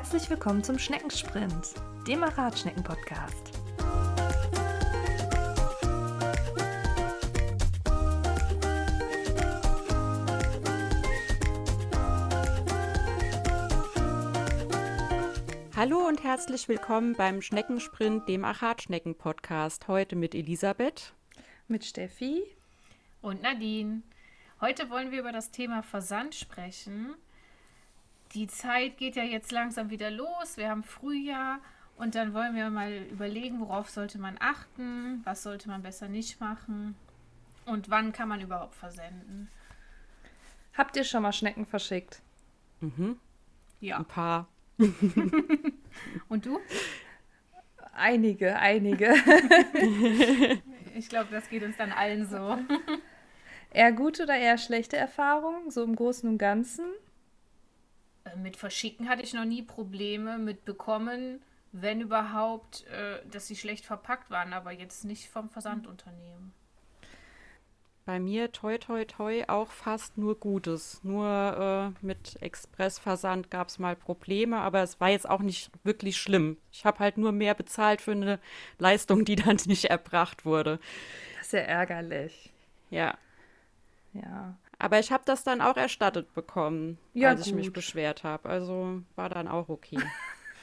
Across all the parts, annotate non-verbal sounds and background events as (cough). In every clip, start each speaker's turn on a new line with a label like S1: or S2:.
S1: Herzlich willkommen zum Schneckensprint, dem Radschnecken-Podcast.
S2: Hallo und herzlich willkommen beim Schneckensprint, dem Achatschnecken-Podcast. Heute mit Elisabeth,
S1: mit Steffi
S3: und Nadine. Heute wollen wir über das Thema Versand sprechen. Die Zeit geht ja jetzt langsam wieder los. Wir haben Frühjahr und dann wollen wir mal überlegen, worauf sollte man achten, was sollte man besser nicht machen und wann kann man überhaupt versenden.
S1: Habt ihr schon mal Schnecken verschickt?
S2: Mhm. Ja. Ein paar. (laughs)
S3: Und du?
S1: Einige, einige. (laughs)
S3: ich glaube, das geht uns dann allen so.
S1: Eher gute oder eher schlechte Erfahrungen, so im Großen und Ganzen?
S3: Mit Verschicken hatte ich noch nie Probleme. Mit Bekommen, wenn überhaupt, äh, dass sie schlecht verpackt waren, aber jetzt nicht vom Versandunternehmen
S2: bei mir toi toi toi auch fast nur Gutes. Nur äh, mit Expressversand gab es mal Probleme, aber es war jetzt auch nicht wirklich schlimm. Ich habe halt nur mehr bezahlt für eine Leistung, die dann (laughs) nicht erbracht wurde.
S1: Das ist ja ärgerlich.
S2: Ja.
S1: Ja.
S2: Aber ich habe das dann auch erstattet bekommen, ja, als gut. ich mich beschwert habe. Also war dann auch okay. (laughs)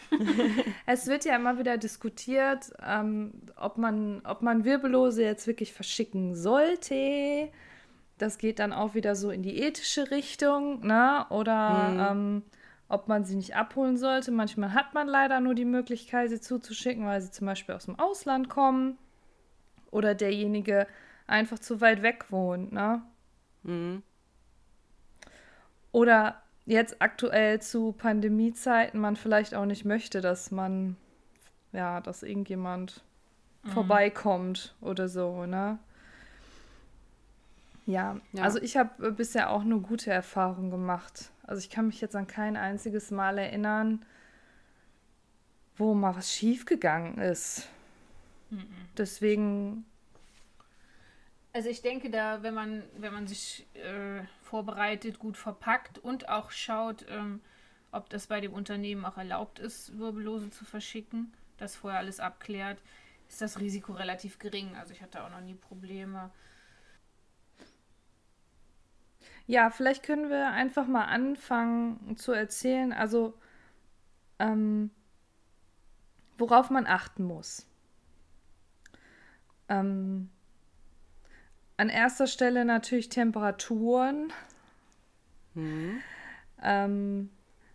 S2: (laughs)
S1: es wird ja immer wieder diskutiert, ähm, ob, man, ob man Wirbellose jetzt wirklich verschicken sollte. Das geht dann auch wieder so in die ethische Richtung, ne? Oder mhm. ähm, ob man sie nicht abholen sollte. Manchmal hat man leider nur die Möglichkeit, sie zuzuschicken, weil sie zum Beispiel aus dem Ausland kommen oder derjenige einfach zu weit weg wohnt, ne? Mhm. Oder jetzt aktuell zu Pandemiezeiten man vielleicht auch nicht möchte, dass man, ja, dass irgendjemand mhm. vorbeikommt oder so, ne? Ja, ja. also ich habe bisher auch nur gute Erfahrungen gemacht. Also ich kann mich jetzt an kein einziges Mal erinnern, wo mal was schiefgegangen ist. Mhm. Deswegen
S3: also ich denke da, wenn man, wenn man sich äh, vorbereitet, gut verpackt und auch schaut, ähm, ob das bei dem Unternehmen auch erlaubt ist, Wirbellose zu verschicken, das vorher alles abklärt, ist das Risiko relativ gering. Also ich hatte auch noch nie Probleme.
S1: Ja, vielleicht können wir einfach mal anfangen zu erzählen, also ähm, worauf man achten muss. Ähm, an erster Stelle natürlich Temperaturen. Mhm. Ähm,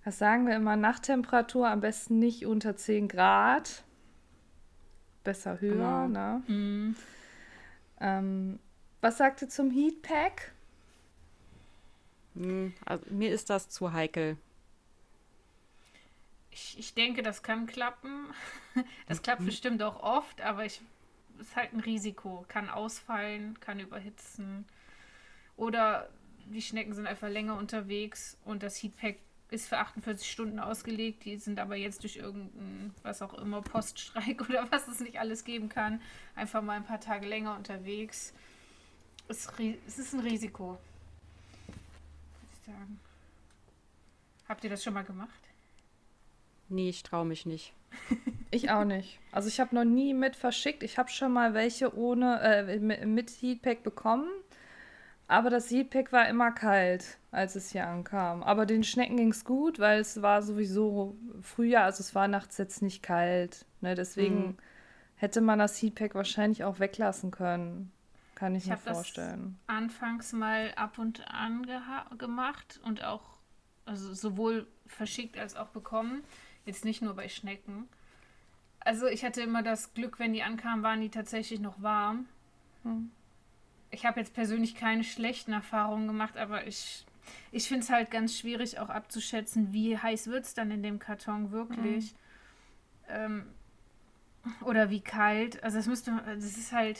S1: was sagen wir immer? Nachttemperatur am besten nicht unter 10 Grad. Besser höher, mhm. ne? Mhm. Ähm, was sagt ihr zum Heatpack?
S2: Hm, also, mir ist das zu heikel.
S3: Ich, ich denke, das kann klappen. (laughs) Das klappt mhm. bestimmt auch oft, aber ich ist halt ein Risiko. Kann ausfallen, kann überhitzen. Oder die Schnecken sind einfach länger unterwegs und das Heatpack ist für 48 Stunden ausgelegt. Die sind aber jetzt durch irgendeinen, was auch immer, Poststreik (laughs) oder was es nicht alles geben kann, einfach mal ein paar Tage länger unterwegs. Es, es ist ein Risiko. Sagen. Habt ihr das schon mal gemacht?
S2: Nee, ich traue mich nicht.
S1: Ich auch nicht. Also ich habe noch nie mit verschickt. Ich habe schon mal welche ohne äh, mit Heatpack bekommen. Aber das Heatpack war immer kalt, als es hier ankam. Aber den Schnecken ging es gut, weil es war sowieso Frühjahr, also es war nachts jetzt nicht kalt. Ne? Deswegen mhm. hätte man das Heatpack wahrscheinlich auch weglassen können. Kann ich, ich mir vorstellen.
S3: Das anfangs mal ab und an gemacht und auch also sowohl verschickt als auch bekommen. Jetzt nicht nur bei Schnecken. Also ich hatte immer das Glück, wenn die ankamen, waren die tatsächlich noch warm. Hm. Ich habe jetzt persönlich keine schlechten Erfahrungen gemacht, aber ich, ich finde es halt ganz schwierig auch abzuschätzen, wie heiß wird es dann in dem Karton wirklich. Hm. Ähm, oder wie kalt. Also das müsste, das ist halt,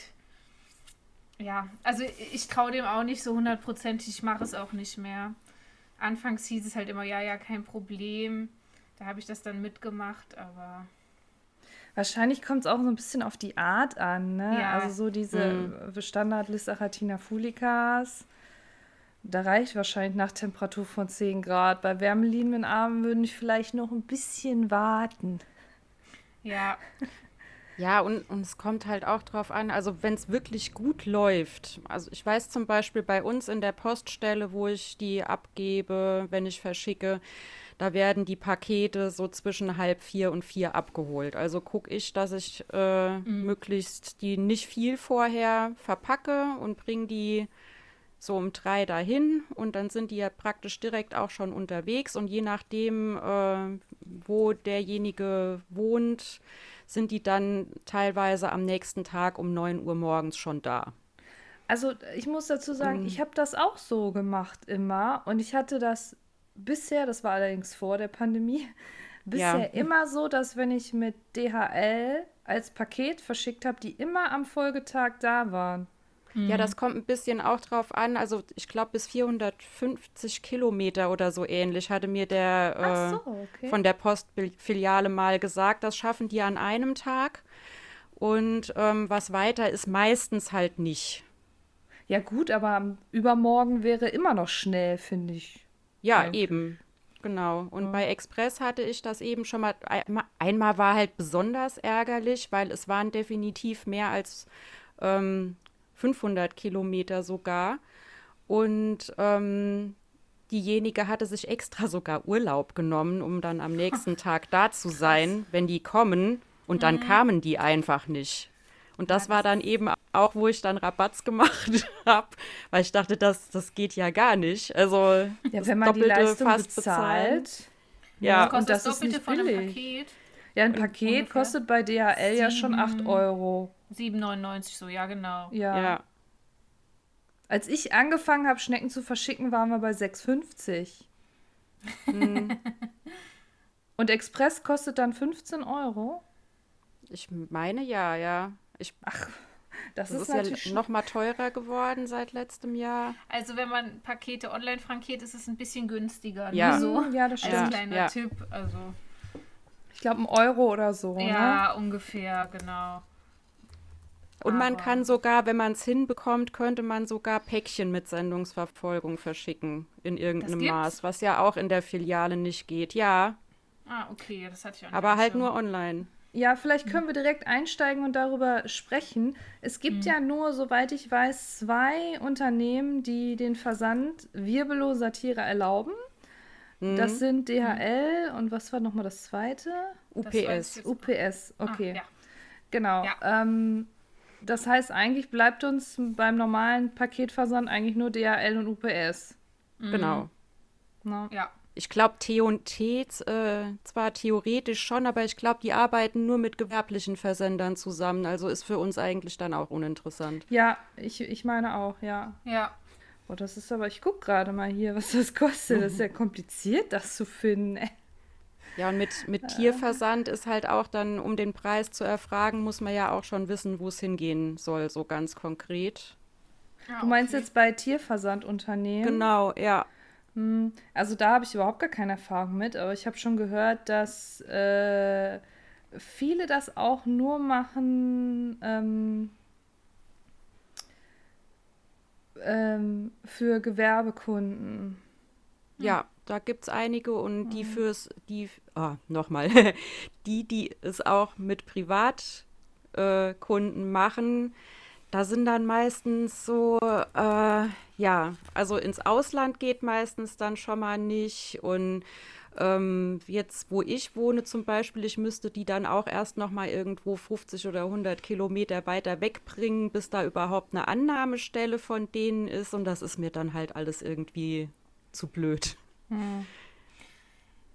S3: ja, also ich traue dem auch nicht so hundertprozentig, ich mache es auch nicht mehr. Anfangs hieß es halt immer, ja, ja, kein Problem. Da habe ich das dann mitgemacht, aber.
S1: Wahrscheinlich kommt es auch so ein bisschen auf die Art an, ne? Ja. Also so diese mhm. Standard Lysaratina fulicas. Da reicht wahrscheinlich nach Temperatur von 10 Grad. Bei wärmeliebenden Armen würden ich vielleicht noch ein bisschen warten.
S3: Ja.
S2: Ja, und, und es kommt halt auch drauf an, also wenn es wirklich gut läuft. Also ich weiß zum Beispiel bei uns in der Poststelle, wo ich die abgebe, wenn ich verschicke, da werden die Pakete so zwischen halb vier und vier abgeholt. Also gucke ich, dass ich äh, mhm. möglichst die nicht viel vorher verpacke und bringe die so um drei dahin und dann sind die ja praktisch direkt auch schon unterwegs und je nachdem, äh, wo derjenige wohnt, sind die dann teilweise am nächsten Tag um 9 Uhr morgens schon da.
S1: Also ich muss dazu sagen, um, ich habe das auch so gemacht immer und ich hatte das bisher, das war allerdings vor der Pandemie, (laughs) bisher ja. immer so, dass wenn ich mit DHL als Paket verschickt habe, die immer am Folgetag da waren.
S2: Ja, das kommt ein bisschen auch drauf an. Also ich glaube bis 450 Kilometer oder so ähnlich hatte mir der äh, so, okay. von der Postfiliale mal gesagt. Das schaffen die an einem Tag. Und ähm, was weiter ist meistens halt nicht.
S1: Ja gut, aber übermorgen wäre immer noch schnell, finde ich.
S2: Ja, ja, eben. Genau. Und ja. bei Express hatte ich das eben schon mal. Einmal war halt besonders ärgerlich, weil es waren definitiv mehr als ähm, 500 Kilometer sogar. Und ähm, diejenige hatte sich extra sogar Urlaub genommen, um dann am nächsten (laughs) Tag da zu sein, wenn die kommen. Und dann mhm. kamen die einfach nicht. Und das war dann eben auch, wo ich dann Rabatz gemacht (laughs) habe, weil ich dachte, das, das geht ja gar nicht. Also
S1: ja, wenn man die Leistung fast bezahlt. bezahlt
S2: ja,
S1: und das ist nicht billig. Ja, ein Paket Ungefähr. kostet bei DHL Sieben, ja schon 8 Euro.
S3: 7,99 so, ja, genau.
S1: Ja. ja. Als ich angefangen habe, Schnecken zu verschicken, waren wir bei 6,50. Hm. (laughs) Und Express kostet dann 15 Euro?
S2: Ich meine ja, ja. Ich,
S1: Ach,
S2: das, das ist, ist ja noch mal teurer geworden seit letztem Jahr.
S3: Also wenn man Pakete online frankiert, ist es ein bisschen günstiger.
S2: Ne? Ja,
S3: so.
S1: ja das stimmt.
S3: Als kleiner ja. Tipp. Also.
S1: Ich glaube, ein Euro oder so.
S3: Ja,
S1: ne?
S3: ungefähr, genau.
S2: Und man kann sogar, wenn man es hinbekommt, könnte man sogar Päckchen mit Sendungsverfolgung verschicken in irgendeinem Maß, was ja auch in der Filiale nicht geht. Ja.
S3: Ah, okay, das hatte ich auch
S2: nicht. Aber halt nur online.
S1: Ja, vielleicht können wir direkt einsteigen und darüber sprechen. Es gibt mhm. ja nur, soweit ich weiß, zwei Unternehmen, die den Versand wirbelloser Tiere erlauben. Mhm. Das sind DHL und was war nochmal das zweite?
S2: UPS.
S1: Das UPS, okay.
S3: Ah, ja.
S1: Genau. Ja. Ähm, das heißt, eigentlich bleibt uns beim normalen Paketversand eigentlich nur DHL und UPS.
S2: Mhm. Genau.
S3: No. Ja.
S2: Ich glaube, T&T äh, zwar theoretisch schon, aber ich glaube, die arbeiten nur mit gewerblichen Versendern zusammen. Also ist für uns eigentlich dann auch uninteressant.
S1: Ja, ich, ich meine auch, ja.
S3: Ja.
S1: Oh, das ist aber, ich gucke gerade mal hier, was das kostet. Das ist ja (laughs) kompliziert, das zu finden. Ey.
S2: Ja, und mit, mit Tierversand ist halt auch dann, um den Preis zu erfragen, muss man ja auch schon wissen, wo es hingehen soll, so ganz konkret.
S1: Ah, du meinst okay. jetzt bei Tierversandunternehmen?
S2: Genau, ja.
S1: Hm, also da habe ich überhaupt gar keine Erfahrung mit, aber ich habe schon gehört, dass äh, viele das auch nur machen ähm, ähm, für Gewerbekunden.
S2: Ja, da gibt es einige und die mhm. fürs, die, oh, nochmal, (laughs) die, die es auch mit Privatkunden äh, machen, da sind dann meistens so, äh, ja, also ins Ausland geht meistens dann schon mal nicht und ähm, jetzt, wo ich wohne zum Beispiel, ich müsste die dann auch erst noch mal irgendwo 50 oder 100 Kilometer weiter wegbringen, bis da überhaupt eine Annahmestelle von denen ist und das ist mir dann halt alles irgendwie zu blöd.
S3: Hm.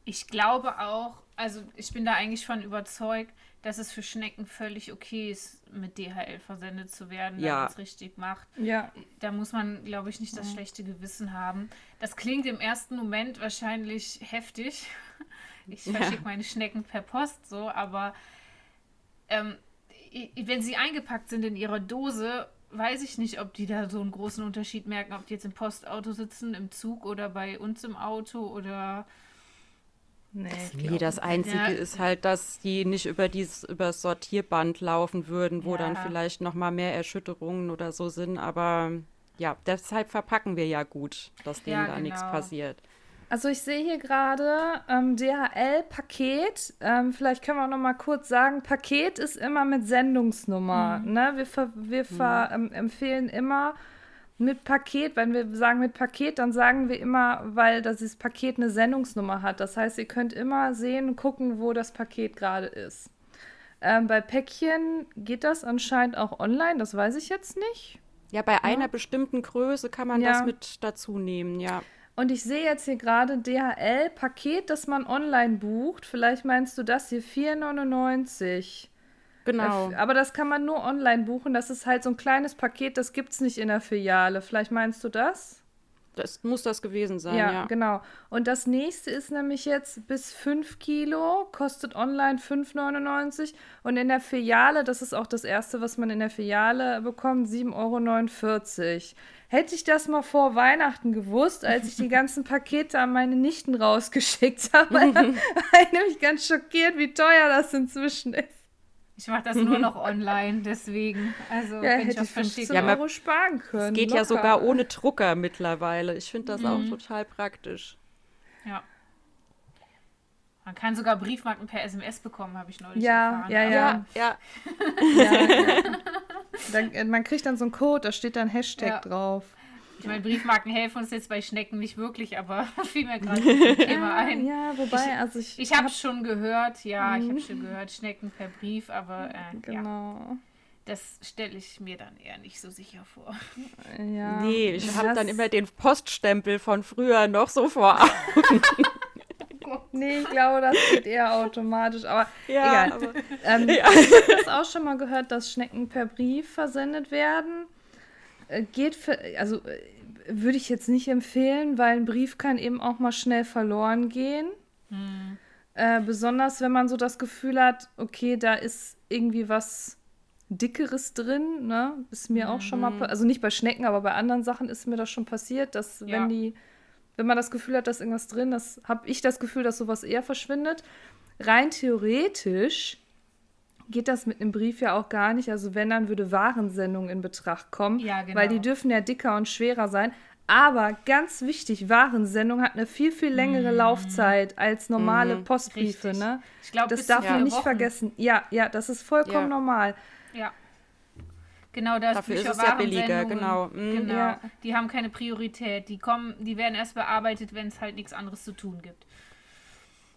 S3: Ich glaube auch, also ich bin da eigentlich von überzeugt, dass es für Schnecken völlig okay ist, mit DHL versendet zu werden, ja. wenn man es richtig macht.
S1: Ja.
S3: Da muss man, glaube ich, nicht das mhm. schlechte Gewissen haben. Das klingt im ersten Moment wahrscheinlich heftig. (laughs) Ich verschicke ja. meine Schnecken per Post so, aber ähm, wenn sie eingepackt sind in ihrer Dose weiß ich nicht, ob die da so einen großen Unterschied merken, ob die jetzt im Postauto sitzen, im Zug oder bei uns im Auto oder.
S2: Nee, nee das Einzige ja. ist halt, dass die nicht über dieses über das Sortierband laufen würden, wo ja. dann vielleicht noch mal mehr Erschütterungen oder so sind, aber ja, deshalb verpacken wir ja gut, dass denen
S3: Ja,
S2: da nichts
S3: genau.
S2: passiert.
S1: Also ich sehe hier gerade ähm, DHL-Paket. Ähm, vielleicht können wir auch noch mal kurz sagen, Paket ist immer mit Sendungsnummer. Ne? Wir, ver wir ver ähm, empfehlen immer mit Paket. Wenn wir sagen mit Paket, dann sagen wir immer, weil das Paket eine Sendungsnummer hat. Das heißt, ihr könnt immer sehen gucken, wo das Paket gerade ist. Ähm, bei Päckchen geht das anscheinend auch online, das weiß ich jetzt nicht.
S2: Ja, bei einer bestimmten Größe kann man
S1: Ja.
S2: das mit dazu nehmen, ja.
S1: Und ich sehe jetzt hier gerade DHL-Paket, das man online bucht. Vielleicht meinst du das hier, 4,99.
S2: Genau.
S1: Äh, Aber das kann man nur online buchen. Das ist halt so ein kleines Paket, das gibt es nicht in der Filiale. Vielleicht meinst du das?
S2: Das muss das gewesen sein,
S1: ja,
S2: ja.
S1: genau. Und das nächste ist nämlich jetzt bis 5 Kilo, kostet online 5,99 und in der Filiale, das ist auch das erste, was man in der Filiale bekommt, 7,49 Euro. Hätte ich das mal vor Weihnachten gewusst, als ich die (laughs) ganzen Pakete an meine Nichten rausgeschickt habe, (laughs) (laughs) war ich nämlich ganz schockiert, wie teuer das inzwischen ist.
S3: Ich mache das nur noch online, deswegen. Also,
S1: Ja,
S3: wenn ich
S1: hätte ich 15
S3: verschicke.
S2: Ja,
S1: Euro sparen können.
S2: Es geht ja
S1: locker.
S2: sogar ohne Drucker mittlerweile. Ich finde das
S3: Mhm.
S2: auch total praktisch.
S3: Ja. Man kann sogar Briefmarken per SMS bekommen, habe ich neulich
S1: Ja,
S3: erfahren.
S1: ja, ja.
S2: ja.
S1: Ja, ja. Dann, äh, man kriegt dann so einen Code, da steht dann Hashtag
S3: Ja.
S1: drauf.
S3: Ich meine, (laughs) Briefmarken helfen uns jetzt bei Schnecken nicht wirklich, aber (laughs) fiel mir gerade (laughs) zum Thema ein.
S1: Ja, wobei, also ich,
S3: Ich habe schon gehört, ja, ich
S1: Mhm.
S3: habe schon gehört, Schnecken per Brief, aber äh, ja,
S1: genau.
S3: das stelle ich mir dann eher nicht so sicher vor.
S1: Ja.
S2: Nee, ich habe
S1: Das-
S2: dann immer den Poststempel von früher noch so vor Augen.
S1: Nee, ich glaube, das geht eher automatisch. Aber
S2: Ja,
S1: egal.
S2: aber-
S1: Ähm, Ich habe das auch schon mal gehört, dass Schnecken per Brief versendet werden. Äh, geht für, also äh, würde ich jetzt nicht empfehlen, weil ein Brief kann eben auch mal schnell verloren gehen. Äh, besonders wenn man so das Gefühl hat, okay, da ist irgendwie was Dickeres drin, ne? Ist mir auch schon mal, pa- also nicht bei Schnecken, aber bei anderen Sachen ist mir das schon passiert, dass
S3: Ja.
S1: wenn die, wenn man das Gefühl hat, da ist irgendwas drin, das habe ich das Gefühl, dass sowas eher verschwindet. Rein theoretisch geht das mit einem Brief ja auch gar nicht. Also wenn, dann würde Warensendung in Betracht kommen,
S3: Ja, genau.
S1: weil die dürfen ja dicker und schwerer sein. Aber ganz wichtig, Warensendung hat eine viel, viel längere Laufzeit als normale Postbriefe.
S3: Mhm. Richtig.
S1: Ne?
S3: Ich glaube,
S1: Das darf man nicht
S3: Wochen.
S1: vergessen. Ja, ja, das ist vollkommen
S2: Ja.
S1: normal.
S3: Ja. Genau, das
S2: Dafür ist es ja billiger, genau. Mhm.
S3: Genau.
S1: Ja.
S3: Die haben keine Priorität. Die kommen, die werden erst bearbeitet, wenn es halt nichts anderes zu tun gibt.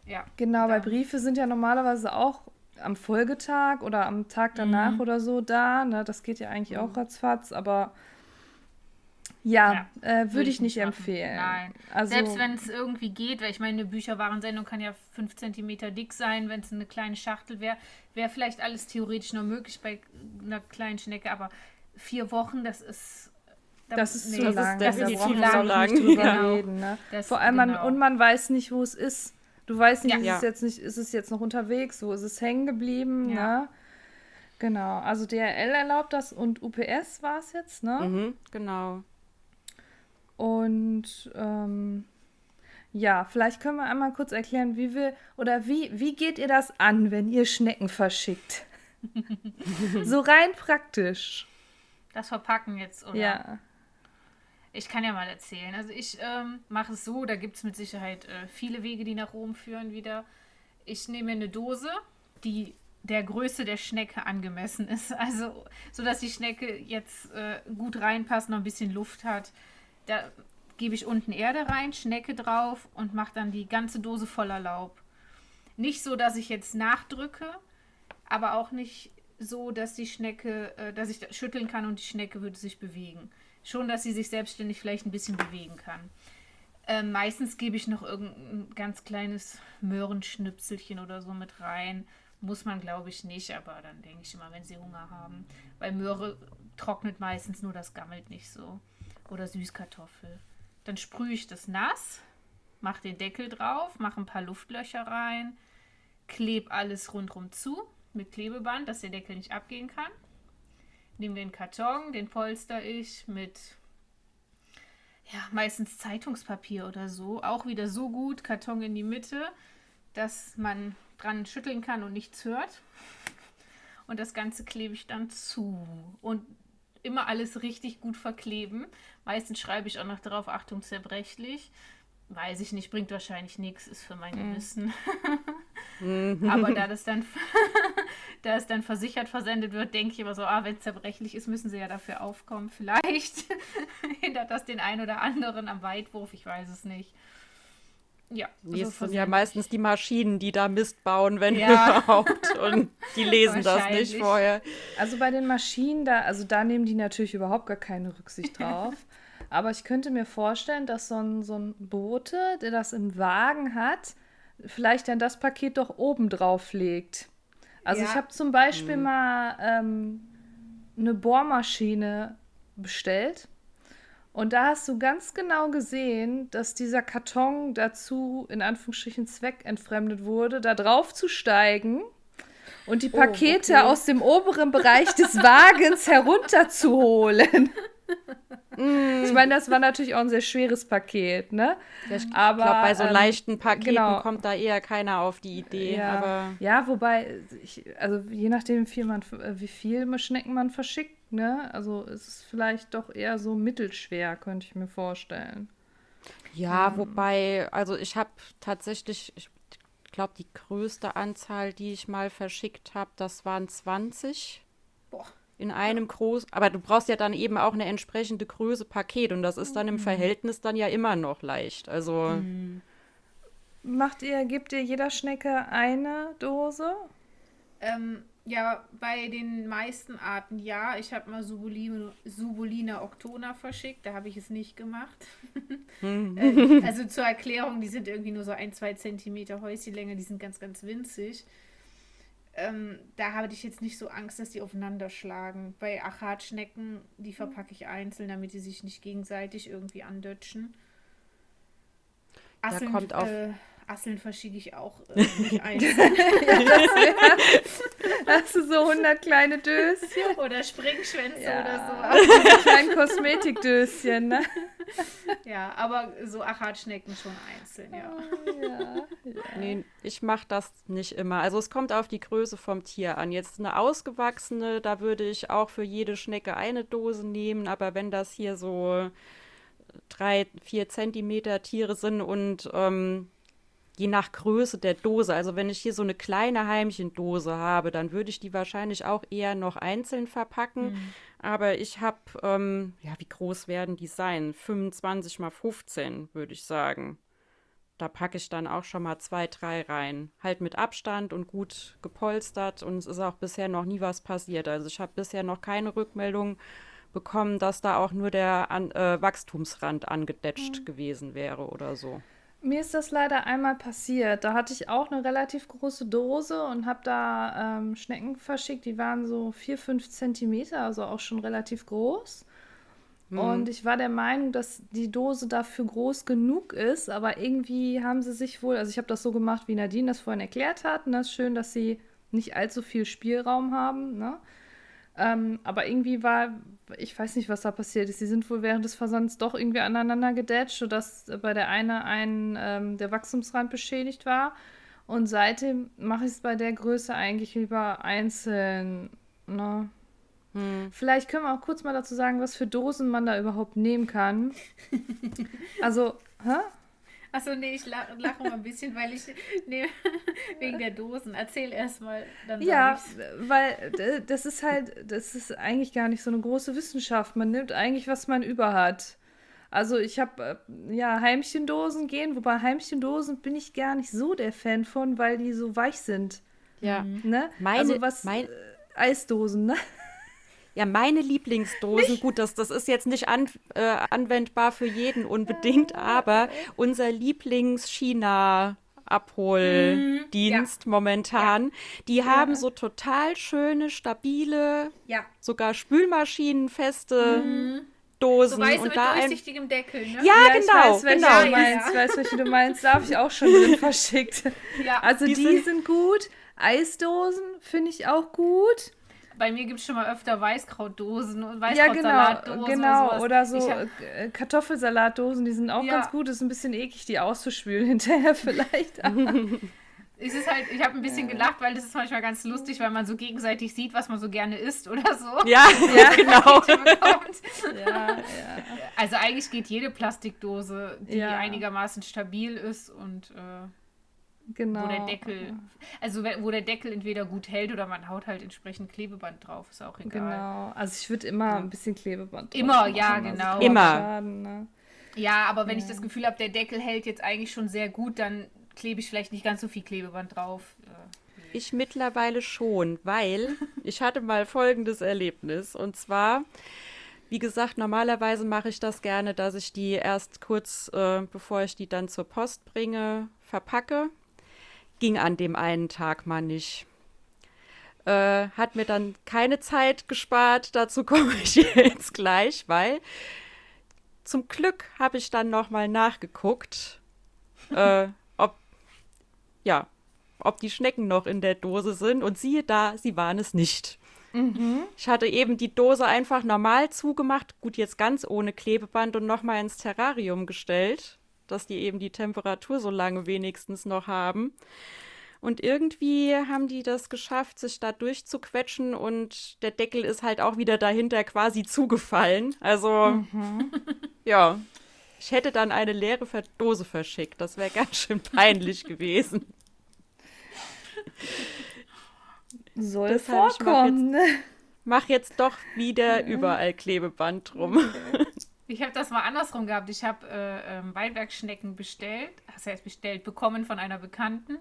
S3: Ja.
S1: Genau, weil. Briefe sind ja normalerweise auch am Folgetag oder am Tag danach
S3: Mhm.
S1: oder so da. Ne? Das geht ja eigentlich auch ratzfatz, aber ja, äh, würde ich nicht
S3: machen.
S1: empfehlen.
S3: Nein.
S1: Also,
S3: Selbst wenn es irgendwie geht, weil ich meine, eine Bücherwarensendung kann ja 5 cm dick sein, wenn es eine kleine Schachtel wäre, wäre vielleicht alles theoretisch noch möglich bei einer kleinen Schnecke, aber vier Wochen, das ist. da-
S1: das ist
S3: nee,
S1: zu
S2: das ist
S1: lang.
S2: definitiv
S1: da brauchen
S2: zu lang.
S1: nicht drüber
S3: Genau.
S1: reden. Ne?
S3: Das-
S1: Vor allem, man,
S3: genau.
S1: und man weiß nicht, wo es ist. Du weißt nicht,
S3: Ja.
S1: ist, es jetzt nicht, ist es jetzt noch unterwegs, wo ist es hängen geblieben,
S3: Ja.
S1: ne? Genau, also DRL erlaubt das und UPS war es jetzt, ne?
S2: Mhm, genau.
S1: Und ähm, ja, vielleicht können wir einmal kurz erklären, wie wir oder wie, wie geht ihr das an, wenn ihr Schnecken verschickt? (laughs) so rein praktisch.
S3: Das Verpacken jetzt, oder?
S1: Ja.
S3: Ich kann ja mal erzählen. Also ich ähm, mache es so, da gibt es mit Sicherheit äh, viele Wege, die nach Rom führen wieder. Ich nehme eine Dose, die der Größe der Schnecke angemessen ist. (laughs) Also so, dass die Schnecke jetzt äh, gut reinpasst, noch ein bisschen Luft hat. Da gebe ich unten Erde rein, Schnecke drauf und mache dann die ganze Dose voller Laub. Nicht so, dass ich jetzt nachdrücke, aber auch nicht so, dass die Schnecke, äh, dass ich schütteln kann und die Schnecke würde sich bewegen. Schon, dass sie sich selbstständig vielleicht ein bisschen bewegen kann. Ähm, meistens gebe ich noch irgendein ganz kleines Möhrenschnipselchen oder so mit rein. Muss man, glaube ich, nicht, aber dann denke ich immer, wenn sie Hunger haben. Weil Möhre trocknet meistens nur, das gammelt nicht so. Oder Süßkartoffel. Dann sprühe ich das nass, mache den Deckel drauf, mache ein paar Luftlöcher rein, klebe alles rundrum zu mit Klebeband, dass der Deckel nicht abgehen kann. Nehme den Karton, den polster ich mit ja, meistens Zeitungspapier oder so. Auch wieder so gut, Karton in die Mitte, dass man dran schütteln kann und nichts hört. Und das Ganze klebe ich dann zu. Und immer alles richtig gut verkleben. Meistens schreibe ich auch noch drauf, Achtung, zerbrechlich. Weiß ich nicht, bringt wahrscheinlich nichts, ist für mein
S2: Mhm.
S3: Gewissen. (laughs) Aber da (laughs) das dann, da es dann versichert versendet wird, denke ich immer so, ah, wenn es zerbrechlich ist, müssen sie ja dafür aufkommen. (laughs) Vielleicht hindert das den einen oder anderen am Weitwurf, ich weiß es nicht. Ja,
S2: Nee,
S3: so
S2: es sind ja meistens die Maschinen, die da Mist bauen, wenn
S3: Ja.
S2: überhaupt. Und die lesen das nicht vorher.
S1: Also bei den Maschinen, da, also da nehmen die natürlich überhaupt gar keine Rücksicht (laughs) drauf. Aber ich könnte mir vorstellen, dass so ein, so ein Bote, der das im Wagen hat, vielleicht dann das Paket doch oben drauf legt. Also
S3: Ja.
S1: ich habe zum Beispiel mal ähm, eine Bohrmaschine bestellt. Und da hast du ganz genau gesehen, dass dieser Karton dazu in Anführungsstrichen zweckentfremdet wurde, da drauf zu steigen und die Pakete
S2: okay.
S1: aus dem oberen Bereich des Wagens (laughs) herunterzuholen. Ich meine, das war natürlich auch ein sehr schweres Paket, ne?
S2: Ja, ich
S1: Aber,
S2: glaube, bei so
S1: ähm,
S2: leichten Paketen
S1: genau.
S2: kommt da eher keiner auf die Idee.
S1: Ja, ja wobei, ich, also je nachdem, wie viel, man, äh, wie viel Schnecken man verschickt, ne? Also es ist vielleicht doch eher so mittelschwer, könnte ich mir vorstellen.
S2: ja, wobei, also ich habe tatsächlich, ich glaube, die größte Anzahl, die ich mal verschickt habe, das waren 20
S3: Boah.
S2: In einem groß. Aber du brauchst ja dann eben auch eine entsprechende Größe Paket und das ist dann im Verhältnis dann ja immer noch leicht. Also
S1: Macht ihr, gebt ihr jeder Schnecke eine Dose?
S3: Ähm, ja, bei den meisten Arten ja. Ich habe mal Subulina, Subulina octona verschickt, da habe ich es nicht gemacht. (laughs) äh, also zur Erklärung, die sind irgendwie nur so ein, zwei Zentimeter Häuschenlänge, die sind ganz, ganz winzig. Ähm, da hatte ich jetzt nicht so Angst, dass die aufeinander schlagen. Bei Achatschnecken, die verpacke ich einzeln, damit die sich nicht gegenseitig irgendwie andötschen. Asseln,
S2: kommt auf-
S3: äh, Asseln verschicke ich auch äh, (laughs) nicht (laughs) einzeln. (laughs)
S1: Hast du so 100 kleine Döschen?
S3: oder Springschwänze
S1: Ja.
S3: oder so.
S1: Kleine Kosmetikdöschen, ne?
S3: Ja, aber so Achatschnecken schon einzeln, ja.
S1: Ja.
S2: Nee, ich mache das nicht immer. Also es kommt auf die Größe vom Tier an. Jetzt eine ausgewachsene, da würde ich auch für jede Schnecke eine Dose nehmen. Aber wenn das hier so drei, vier Zentimeter Tiere sind und ähm, je nach Größe der Dose, also wenn ich hier so eine kleine Heimchendose habe, dann würde ich die wahrscheinlich auch eher noch einzeln verpacken. Aber ich habe, ähm, ja, wie groß werden die sein? 25 mal 15, würde ich sagen. Da packe ich dann auch schon mal zwei, drei rein. Halt mit Abstand und gut gepolstert und es ist auch bisher noch nie was passiert. Also ich habe bisher noch keine Rückmeldung bekommen, dass da auch nur der an, äh, Wachstumsrand angedetscht gewesen wäre oder so.
S1: Mir ist das leider einmal passiert. Da hatte ich auch eine relativ große Dose und habe da ähm, Schnecken verschickt. Die waren so 4, 5 Zentimeter, also auch schon relativ groß. Und ich war der Meinung, dass die Dose dafür groß genug ist, aber irgendwie haben sie sich wohl, also ich habe das so gemacht, wie Nadine das vorhin erklärt hat. Und das ist schön, dass sie nicht allzu viel Spielraum haben. Ne? Ähm, aber irgendwie war, ich weiß nicht, was da passiert ist. Sie sind wohl während des Versands doch irgendwie aneinander gedetscht, sodass bei der eine ein, ähm, der Wachstumsrand beschädigt war. Und seitdem mache ich es bei der Größe eigentlich lieber einzeln. Ne? Vielleicht können wir auch kurz mal dazu sagen, was für Dosen man da überhaupt nehmen kann. (laughs) Also, hä?
S3: Achso, nee, ich la lache mal ein bisschen, weil ich, nee, (laughs) wegen der Dosen. Erzähl erst mal, dann
S1: Ja,
S3: sag ich's.
S1: weil das ist halt, das ist eigentlich gar nicht so eine große Wissenschaft. Man nimmt eigentlich, was man über hat. Also ich habe, äh, ja, Heimchendosen gehen, wobei Heimchendosen bin ich gar nicht so der Fan von, weil die so weich sind.
S2: Ja.
S1: Ne?
S2: Meine-
S1: also was,
S2: mein-
S1: äh, Eisdosen, ne?
S2: Ja, meine Lieblingsdosen, gut, das, das ist jetzt nicht an, äh, anwendbar für jeden unbedingt, aber unser Lieblings-China-Abholdienst momentan, die haben so total schöne, stabile,
S3: Ja,
S2: sogar spülmaschinenfeste Dosen.
S3: so weiße
S2: und
S3: mit
S2: da ein,
S3: durchsichtigem Deckel, ne?
S2: Ja,
S1: ich
S2: genau,
S1: weiß, welche
S2: genau.
S1: du meinst,
S3: Ja.
S1: weiß, welche du meinst. Da habe ich auch schon drin (laughs) verschickt.
S3: Ja,
S1: Also die,
S2: Die
S1: sind, gut. Eisdosen finde ich auch gut.
S3: Bei mir gibt es schon mal öfter Weißkrautdosen und
S1: Ja, genau,
S3: Weißkrautsalatdosen.
S1: genau.
S3: sowas.
S1: Oder so
S3: hab,
S1: äh, Kartoffelsalatdosen, die sind auch
S3: Ja.
S1: ganz gut. Ist ein bisschen eklig, die auszuspülen (laughs) hinterher vielleicht. (laughs) (laughs)
S3: Es ist halt, ich habe ein bisschen gelacht, weil das ist manchmal ganz lustig, weil man so gegenseitig sieht, was man so gerne isst oder so.
S2: Ja, ja genau.
S3: ja, ja. Also eigentlich geht jede Plastikdose, die ja. einigermaßen stabil ist und äh, genau. wo der Deckel, also wo der Deckel entweder gut hält oder man haut halt entsprechend Klebeband drauf, ist auch egal.
S1: Genau, also ich würde immer ein bisschen Klebeband
S3: drauf Immer, ja, also genau.
S2: Immer. Schaden, ne?
S3: Ja, aber wenn ich das Gefühl habe, der Deckel hält jetzt eigentlich schon sehr gut, dann klebe ich vielleicht nicht ganz so viel Klebeband drauf.
S2: Äh, ich mittlerweile schon, weil (laughs) ich hatte mal folgendes Erlebnis. Und zwar, wie gesagt, normalerweise mache ich das gerne, dass ich die erst kurz, äh, bevor ich die dann zur Post bringe, verpacke. Ging an dem einen Tag mal nicht. Äh, hat mir dann keine Zeit gespart. Dazu komme ich (laughs) jetzt gleich, weil zum Glück habe ich dann nochmal nachgeguckt, äh, ja, ob die Schnecken noch in der Dose sind. Und siehe da, sie waren es nicht. Mhm. Ich hatte eben die Dose einfach normal zugemacht, gut jetzt ganz ohne Klebeband und nochmal ins Terrarium gestellt, dass die eben die Temperatur so lange wenigstens noch haben. Und irgendwie haben die das geschafft, sich da durchzuquetschen und der Deckel ist halt auch wieder dahinter quasi zugefallen. Also, mhm. ja, ich hätte dann eine leere Dose verschickt. Das wäre ganz schön peinlich gewesen.
S1: Soll das vorkommen.
S2: Ich mach, jetzt, mach jetzt doch wieder überall Klebeband drum. Okay.
S3: Ich habe das mal andersrum gehabt. Ich habe äh, ähm, Weinbergschnecken bestellt, das heißt bestellt, bekommen von einer Bekannten.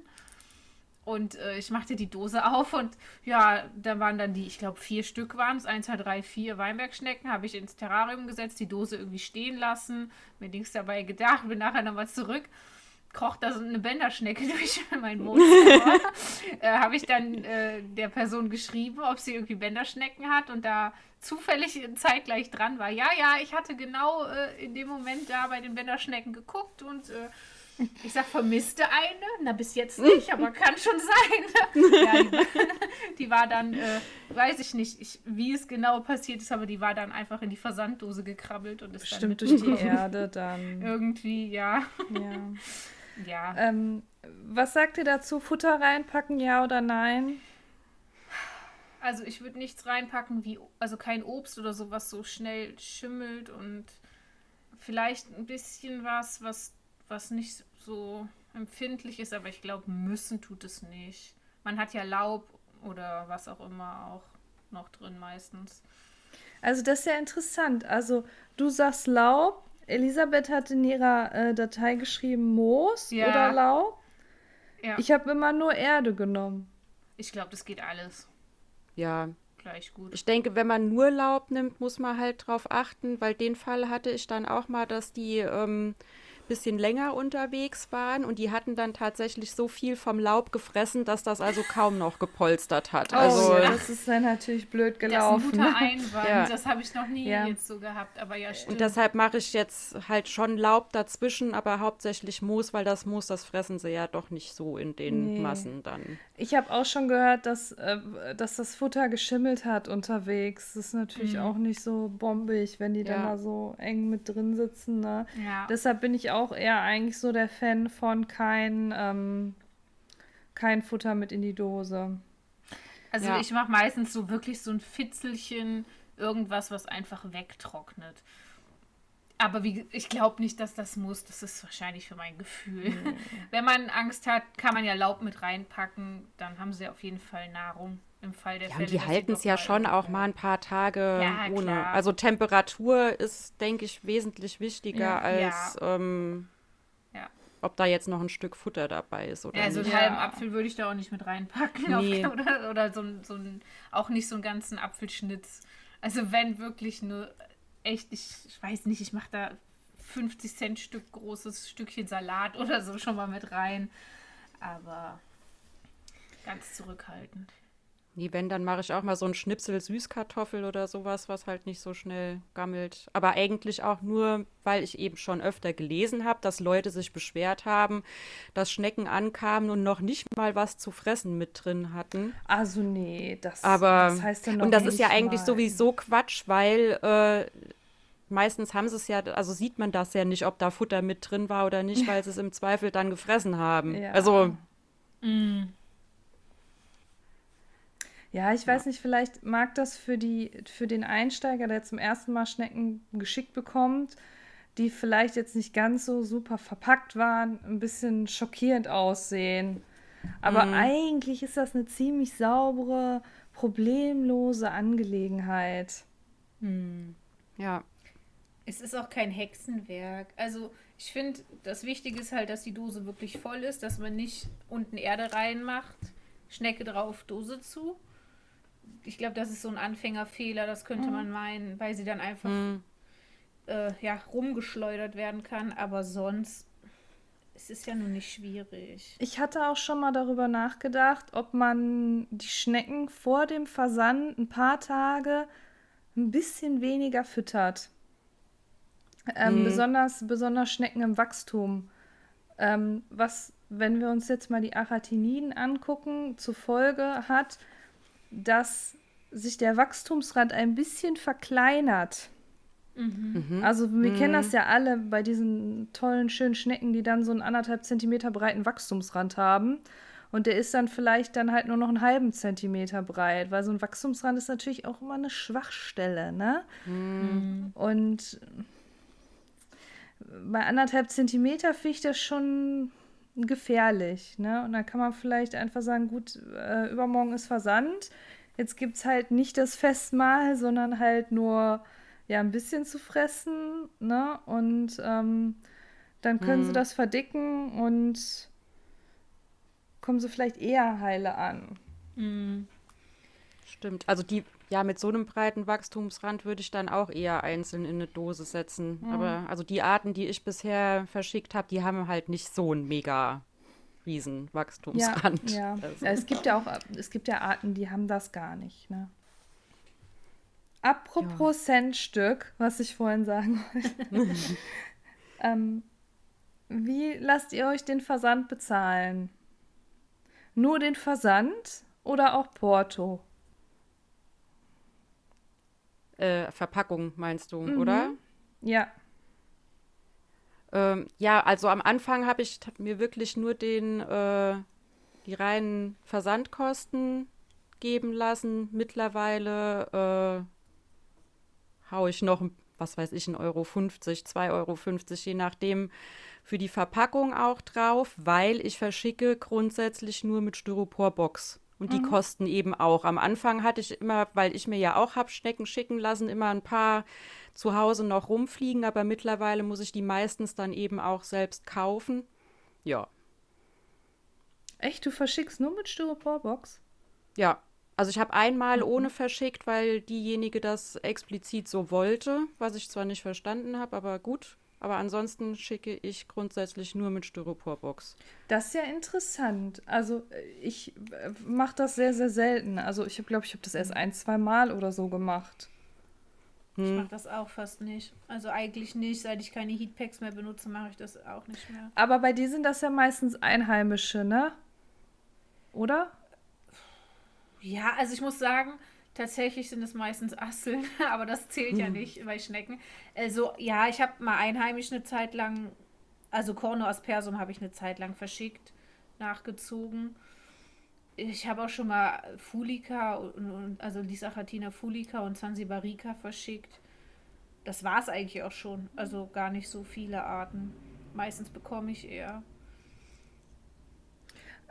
S3: Und äh, ich machte die Dose (laughs) auf und ja, da waren dann die, ich glaube, vier Stück waren es. Eins, zwei, drei, vier Weinbergschnecken. Habe ich ins Terrarium gesetzt, die Dose irgendwie stehen lassen, mir nichts dabei gedacht, bin nachher nochmal zurück. Kroch da so eine Bänderschnecke (laughs) durch mein Wohnzimmer. (laughs) äh, Habe ich dann äh, der Person geschrieben, ob sie irgendwie Bänderschnecken hat und da zufällig zeitgleich dran war. Ja, ja, ich hatte genau äh, in dem Moment da bei den Bänderschnecken geguckt und äh, ich sag, vermisste eine? Na, bis jetzt nicht, aber (laughs) kann schon sein. ja, die, war, die war dann, äh, weiß ich nicht, ich, wie es genau passiert ist, aber die war dann einfach in die Versanddose gekrabbelt und ist
S1: Bestimmt durch die Erde dann.
S3: Irgendwie, ja.
S1: Ja. Ja. Ähm, was sagt ihr dazu? Futter reinpacken, ja oder nein?
S3: Also ich würde nichts reinpacken, wie, also kein Obst oder so, was so schnell schimmelt und vielleicht ein bisschen was, was, was nicht so empfindlich ist, aber ich glaube, müssen tut es nicht. Man hat ja Laub oder was auch immer auch noch drin meistens.
S1: Also das ist ja interessant. Also du sagst Laub. Elisabeth hat in ihrer äh, Datei geschrieben Moos ja. oder Laub. Ja. Ich habe immer nur Erde genommen.
S3: Ich glaube, das geht alles.
S2: Ja.
S3: Gleich gut.
S2: Ich denke, wenn man nur Laub nimmt, muss man halt drauf achten, weil den Fall hatte ich dann auch mal, dass die ähm, bisschen länger unterwegs waren und die hatten dann tatsächlich so viel vom Laub gefressen, dass das also kaum noch gepolstert hat.
S1: Oh,
S2: also
S1: ja. das ist dann natürlich blöd gelaufen.
S3: Das ist ein guter (laughs) Einwand. Ja. Das habe ich noch nie ja. jetzt so gehabt, aber ja stimmt.
S2: Und deshalb mache ich jetzt halt schon Laub dazwischen, aber hauptsächlich Moos, weil das Moos, das fressen sie ja doch nicht so in den nee. Massen dann.
S1: Ich habe auch schon gehört, dass, äh, dass das Futter geschimmelt hat unterwegs. Das ist natürlich mhm. auch nicht so bombig, wenn die ja. dann da so eng mit drin sitzen. Ne? Ja. Deshalb bin ich auch auch eher eigentlich so der Fan von kein, ähm, kein Futter mit in die Dose.
S3: Also ja. ich mache meistens so wirklich so ein Fitzelchen, irgendwas, was einfach wegtrocknet. Aber wie, ich glaube nicht, dass das muss. Das ist wahrscheinlich für mein Gefühl. Mhm. (laughs) Wenn man Angst hat, kann man ja Laub mit reinpacken. Dann haben sie auf jeden Fall Nahrung im Fall der
S2: ja,
S3: Fälle.
S2: Und die halten es ja schon auch mal ein paar Tage ja, ohne. Klar. Also Temperatur ist, denke ich, wesentlich wichtiger ja, als ähm, ob da jetzt noch ein Stück Futter dabei ist oder
S3: ja, so
S2: einen
S3: halben Apfel würde ich da auch nicht mit reinpacken. Nee. Auf, (laughs) oder oder so, so ein, auch nicht so einen ganzen Apfelschnitz. Also wenn wirklich nur echt, ich, ich weiß nicht, ich mache da 50 Cent Stück großes Stückchen Salat (laughs) oder so schon mal mit rein. Aber ganz zurückhaltend.
S2: Nee, wenn, dann mache ich auch mal so ein Schnipsel Süßkartoffel oder sowas, was halt nicht so schnell gammelt. Aber eigentlich auch nur, weil ich eben schon öfter gelesen habe, dass Leute sich beschwert haben, dass Schnecken ankamen und noch nicht mal was zu fressen mit drin hatten.
S1: Also nee, das,
S2: Aber,
S1: das heißt ja noch
S2: Und das ist ja eigentlich mal. sowieso Quatsch, weil äh, meistens haben sie es ja, also sieht man das ja nicht, ob da Futter mit drin war oder nicht, (laughs) weil sie es im Zweifel dann gefressen haben. Ja. Also
S3: Mm.
S1: Ja, ich weiß nicht, vielleicht mag das für die, für den Einsteiger, der zum ersten Mal Schnecken geschickt bekommt, die vielleicht jetzt nicht ganz so super verpackt waren, ein bisschen schockierend aussehen. Aber
S2: Mhm.
S1: eigentlich ist das eine ziemlich saubere, problemlose Angelegenheit.
S2: Ja.
S3: Es ist auch kein Hexenwerk. Also ich finde, das Wichtige ist halt, dass die Dose wirklich voll ist, dass man nicht unten Erde reinmacht, Schnecke drauf, Dose zu. Ich glaube, das ist so ein Anfängerfehler, das könnte man meinen, weil sie dann einfach
S2: Hm.
S3: äh, ja, rumgeschleudert werden kann. Aber sonst es ist ja nun nicht schwierig.
S1: Ich hatte auch schon mal darüber nachgedacht, ob man die Schnecken vor dem Versand ein paar Tage ein bisschen weniger füttert. Ähm,
S2: Mhm.
S1: besonders, besonders Schnecken im Wachstum. Ähm, was, wenn wir uns jetzt mal die Aratiniden angucken, zur Folge hat, dass sich der Wachstumsrand ein bisschen verkleinert.
S3: Mhm.
S1: Also wir kennen das ja alle bei diesen tollen, schönen Schnecken, die dann so einen anderthalb Zentimeter breiten Wachstumsrand haben. Und der ist dann vielleicht dann halt nur noch einen halben Zentimeter breit, weil so ein Wachstumsrand ist natürlich auch immer eine Schwachstelle, ne? Und bei anderthalb Zentimeter finde ich das schon gefährlich, ne? Und dann kann man vielleicht einfach sagen, gut, äh, übermorgen ist Versand. Jetzt gibt es halt nicht das Festmahl, sondern halt nur ja ein bisschen zu fressen, ne? Und ähm, dann können sie das verdicken und kommen sie vielleicht eher heile an.
S3: Mhm.
S2: Stimmt. Also die, ja, mit so einem breiten Wachstumsrand würde ich dann auch eher einzeln in eine Dose setzen. Aber also die Arten, die ich bisher verschickt habe, die haben halt nicht so einen mega riesen
S1: Ja,
S2: Wachstumsrand.
S1: ja.
S2: Also, (laughs)
S1: ja. Es gibt ja auch, es gibt ja Arten, die haben das gar nicht, ne? Apropos Centstück, was ich vorhin sagen wollte. (laughs) ähm, wie lasst ihr euch den Versand bezahlen? Nur den Versand oder auch Porto?
S2: Äh, Verpackung meinst du,
S1: Mhm.
S2: oder?
S1: Ja.
S2: Ähm, ja, also am Anfang habe ich mir wirklich nur den, äh, die reinen Versandkosten geben lassen. Mittlerweile äh, haue ich noch, was weiß ich, 1,50 Euro, 2,50 Euro, je nachdem, für die Verpackung auch drauf, weil ich verschicke grundsätzlich nur mit Styroporbox. Und die kosten eben auch. Am Anfang hatte ich immer, weil ich mir ja auch hab Schnecken schicken lassen, immer ein paar zu Hause noch rumfliegen, aber mittlerweile muss ich die meistens dann eben auch selbst kaufen. Ja,
S1: Echt, du verschickst nur mit Styroporbox?
S2: ja. Also ich habe einmal ohne verschickt, weil diejenige das explizit so wollte, was ich zwar nicht verstanden habe, aber gut. Aber ansonsten schicke ich grundsätzlich nur mit Styroporbox.
S1: Das ist ja interessant. Also äh, ich mache das sehr, sehr selten. Also ich glaube, ich habe das erst ein, zwei Mal oder so gemacht.
S3: Ich
S2: Hm.
S3: mache das auch fast nicht. Also eigentlich nicht. Seit ich keine Heatpacks mehr benutze, mache ich das auch nicht mehr.
S1: Aber bei dir sind das ja meistens Einheimische, ne? Oder?
S3: Ja, also ich muss sagen, tatsächlich sind es meistens Asseln, (laughs) aber das zählt
S2: Hm.
S3: ja nicht bei Schnecken. Also ja, ich habe mal einheimisch eine Zeit lang, also Corno aspersum habe ich eine Zeit lang verschickt, nachgezogen. Ich habe auch schon mal Fulica, und, also Lisachatina fulica und Zanzibarica verschickt. Das war es eigentlich auch schon. Also gar nicht so viele Arten. Meistens bekomme ich eher.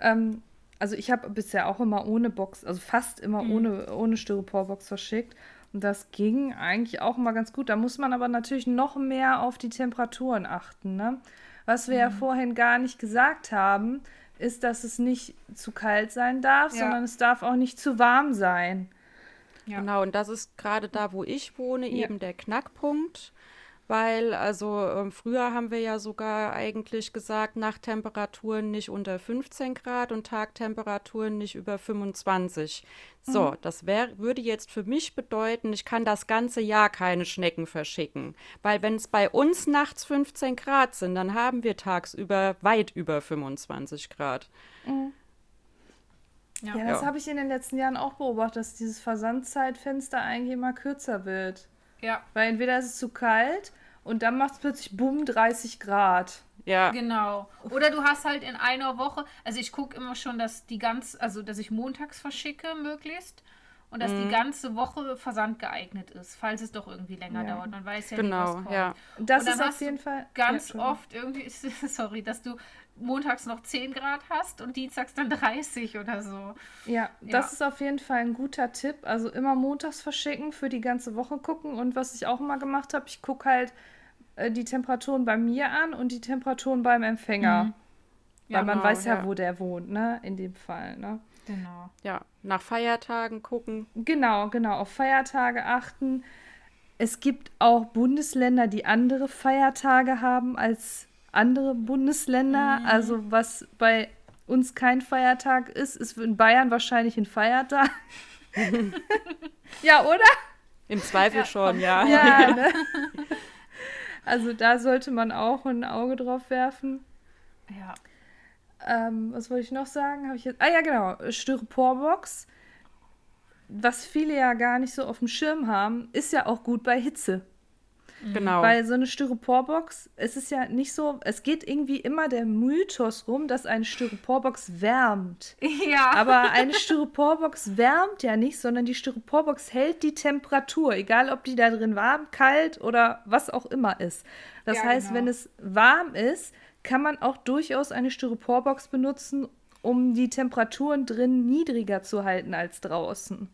S1: Ähm, also ich habe bisher auch immer ohne Box, also fast immer
S3: Mhm.
S1: ohne, ohne Styroporbox verschickt. Und das ging eigentlich auch mal ganz gut. Da muss man aber natürlich noch mehr auf die Temperaturen achten. Ne? Was wir
S3: Mhm.
S1: ja vorhin gar nicht gesagt haben, ist, dass es nicht zu kalt sein darf,
S3: Ja.
S1: sondern es darf auch nicht zu warm sein.
S3: Ja.
S2: Genau, und das ist gerade da, wo ich wohne,
S1: Ja.
S2: eben der Knackpunkt. Weil, also ähm, früher haben wir ja sogar eigentlich gesagt, Nachttemperaturen nicht unter 15 Grad und Tagtemperaturen nicht über 25. So, das wär, würde jetzt für mich bedeuten, ich kann das ganze Jahr keine Schnecken verschicken. Weil wenn es bei uns nachts 15 Grad sind, dann haben wir tagsüber weit über 25 Grad.
S3: Ja.
S1: Ja, das
S2: Ja.
S1: habe ich in den letzten Jahren auch beobachtet, dass dieses Versandzeitfenster eigentlich immer kürzer wird.
S3: Ja,
S1: Weil entweder ist es zu kalt und dann macht es plötzlich bumm 30 Grad.
S2: Ja.
S3: Genau. Oder du hast halt in einer Woche, also ich gucke immer schon, dass die ganz, also dass ich montags verschicke möglichst und dass
S2: Mhm.
S3: die ganze Woche Versand geeignet ist, falls es doch irgendwie länger
S1: Ja.
S3: dauert. Man weiß ja nie,
S2: Genau,
S3: was kommt.
S2: ja.
S1: Das
S3: Und dann
S1: ist auf
S3: hast du
S1: jeden Fall
S3: Ganz
S1: ja,
S3: oft irgendwie (laughs) sorry, dass du montags noch 10 Grad hast und dienstags dann 30 oder so.
S1: Ja, das
S3: Ja.
S1: ist auf jeden Fall ein guter Tipp. Also immer montags verschicken, für die ganze Woche gucken. Und was ich auch immer gemacht habe, ich gucke halt äh, die Temperaturen bei mir an und die Temperaturen beim Empfänger.
S3: Mhm.
S1: Weil man
S2: genau,
S1: weiß ja,
S2: ja.
S1: wo der wohnt, ne? In dem Fall, ne?
S3: Genau.
S2: Ja, nach Feiertagen gucken.
S1: Genau, genau. Auf Feiertage achten. Es gibt auch Bundesländer, die andere Feiertage haben als andere Bundesländer. Also was bei uns kein Feiertag ist, ist in Bayern wahrscheinlich ein Feiertag. (laughs) ja, oder?
S2: Im Zweifel schon, ja.
S1: Ja, (laughs) ne? Also da sollte man auch ein Auge drauf werfen.
S3: Ja.
S1: Ähm, was wollte ich noch sagen? Habe ich jetzt. Ah ja, genau. Styroporbox. Was viele ja gar nicht so auf dem Schirm haben, ist ja auch gut bei Hitze.
S2: Genau.
S1: Weil so eine Styroporbox, es ist ja nicht so, es geht irgendwie immer der Mythos rum, dass eine Styroporbox wärmt. (laughs)
S3: Ja.
S1: Aber eine Styroporbox wärmt ja nicht, sondern die Styroporbox hält die Temperatur, egal ob die da drin warm, kalt oder was auch immer ist. Das
S3: Ja,
S1: heißt,
S3: genau.
S1: wenn es warm ist, kann man auch durchaus eine Styroporbox benutzen, um die Temperaturen drin niedriger zu halten als draußen.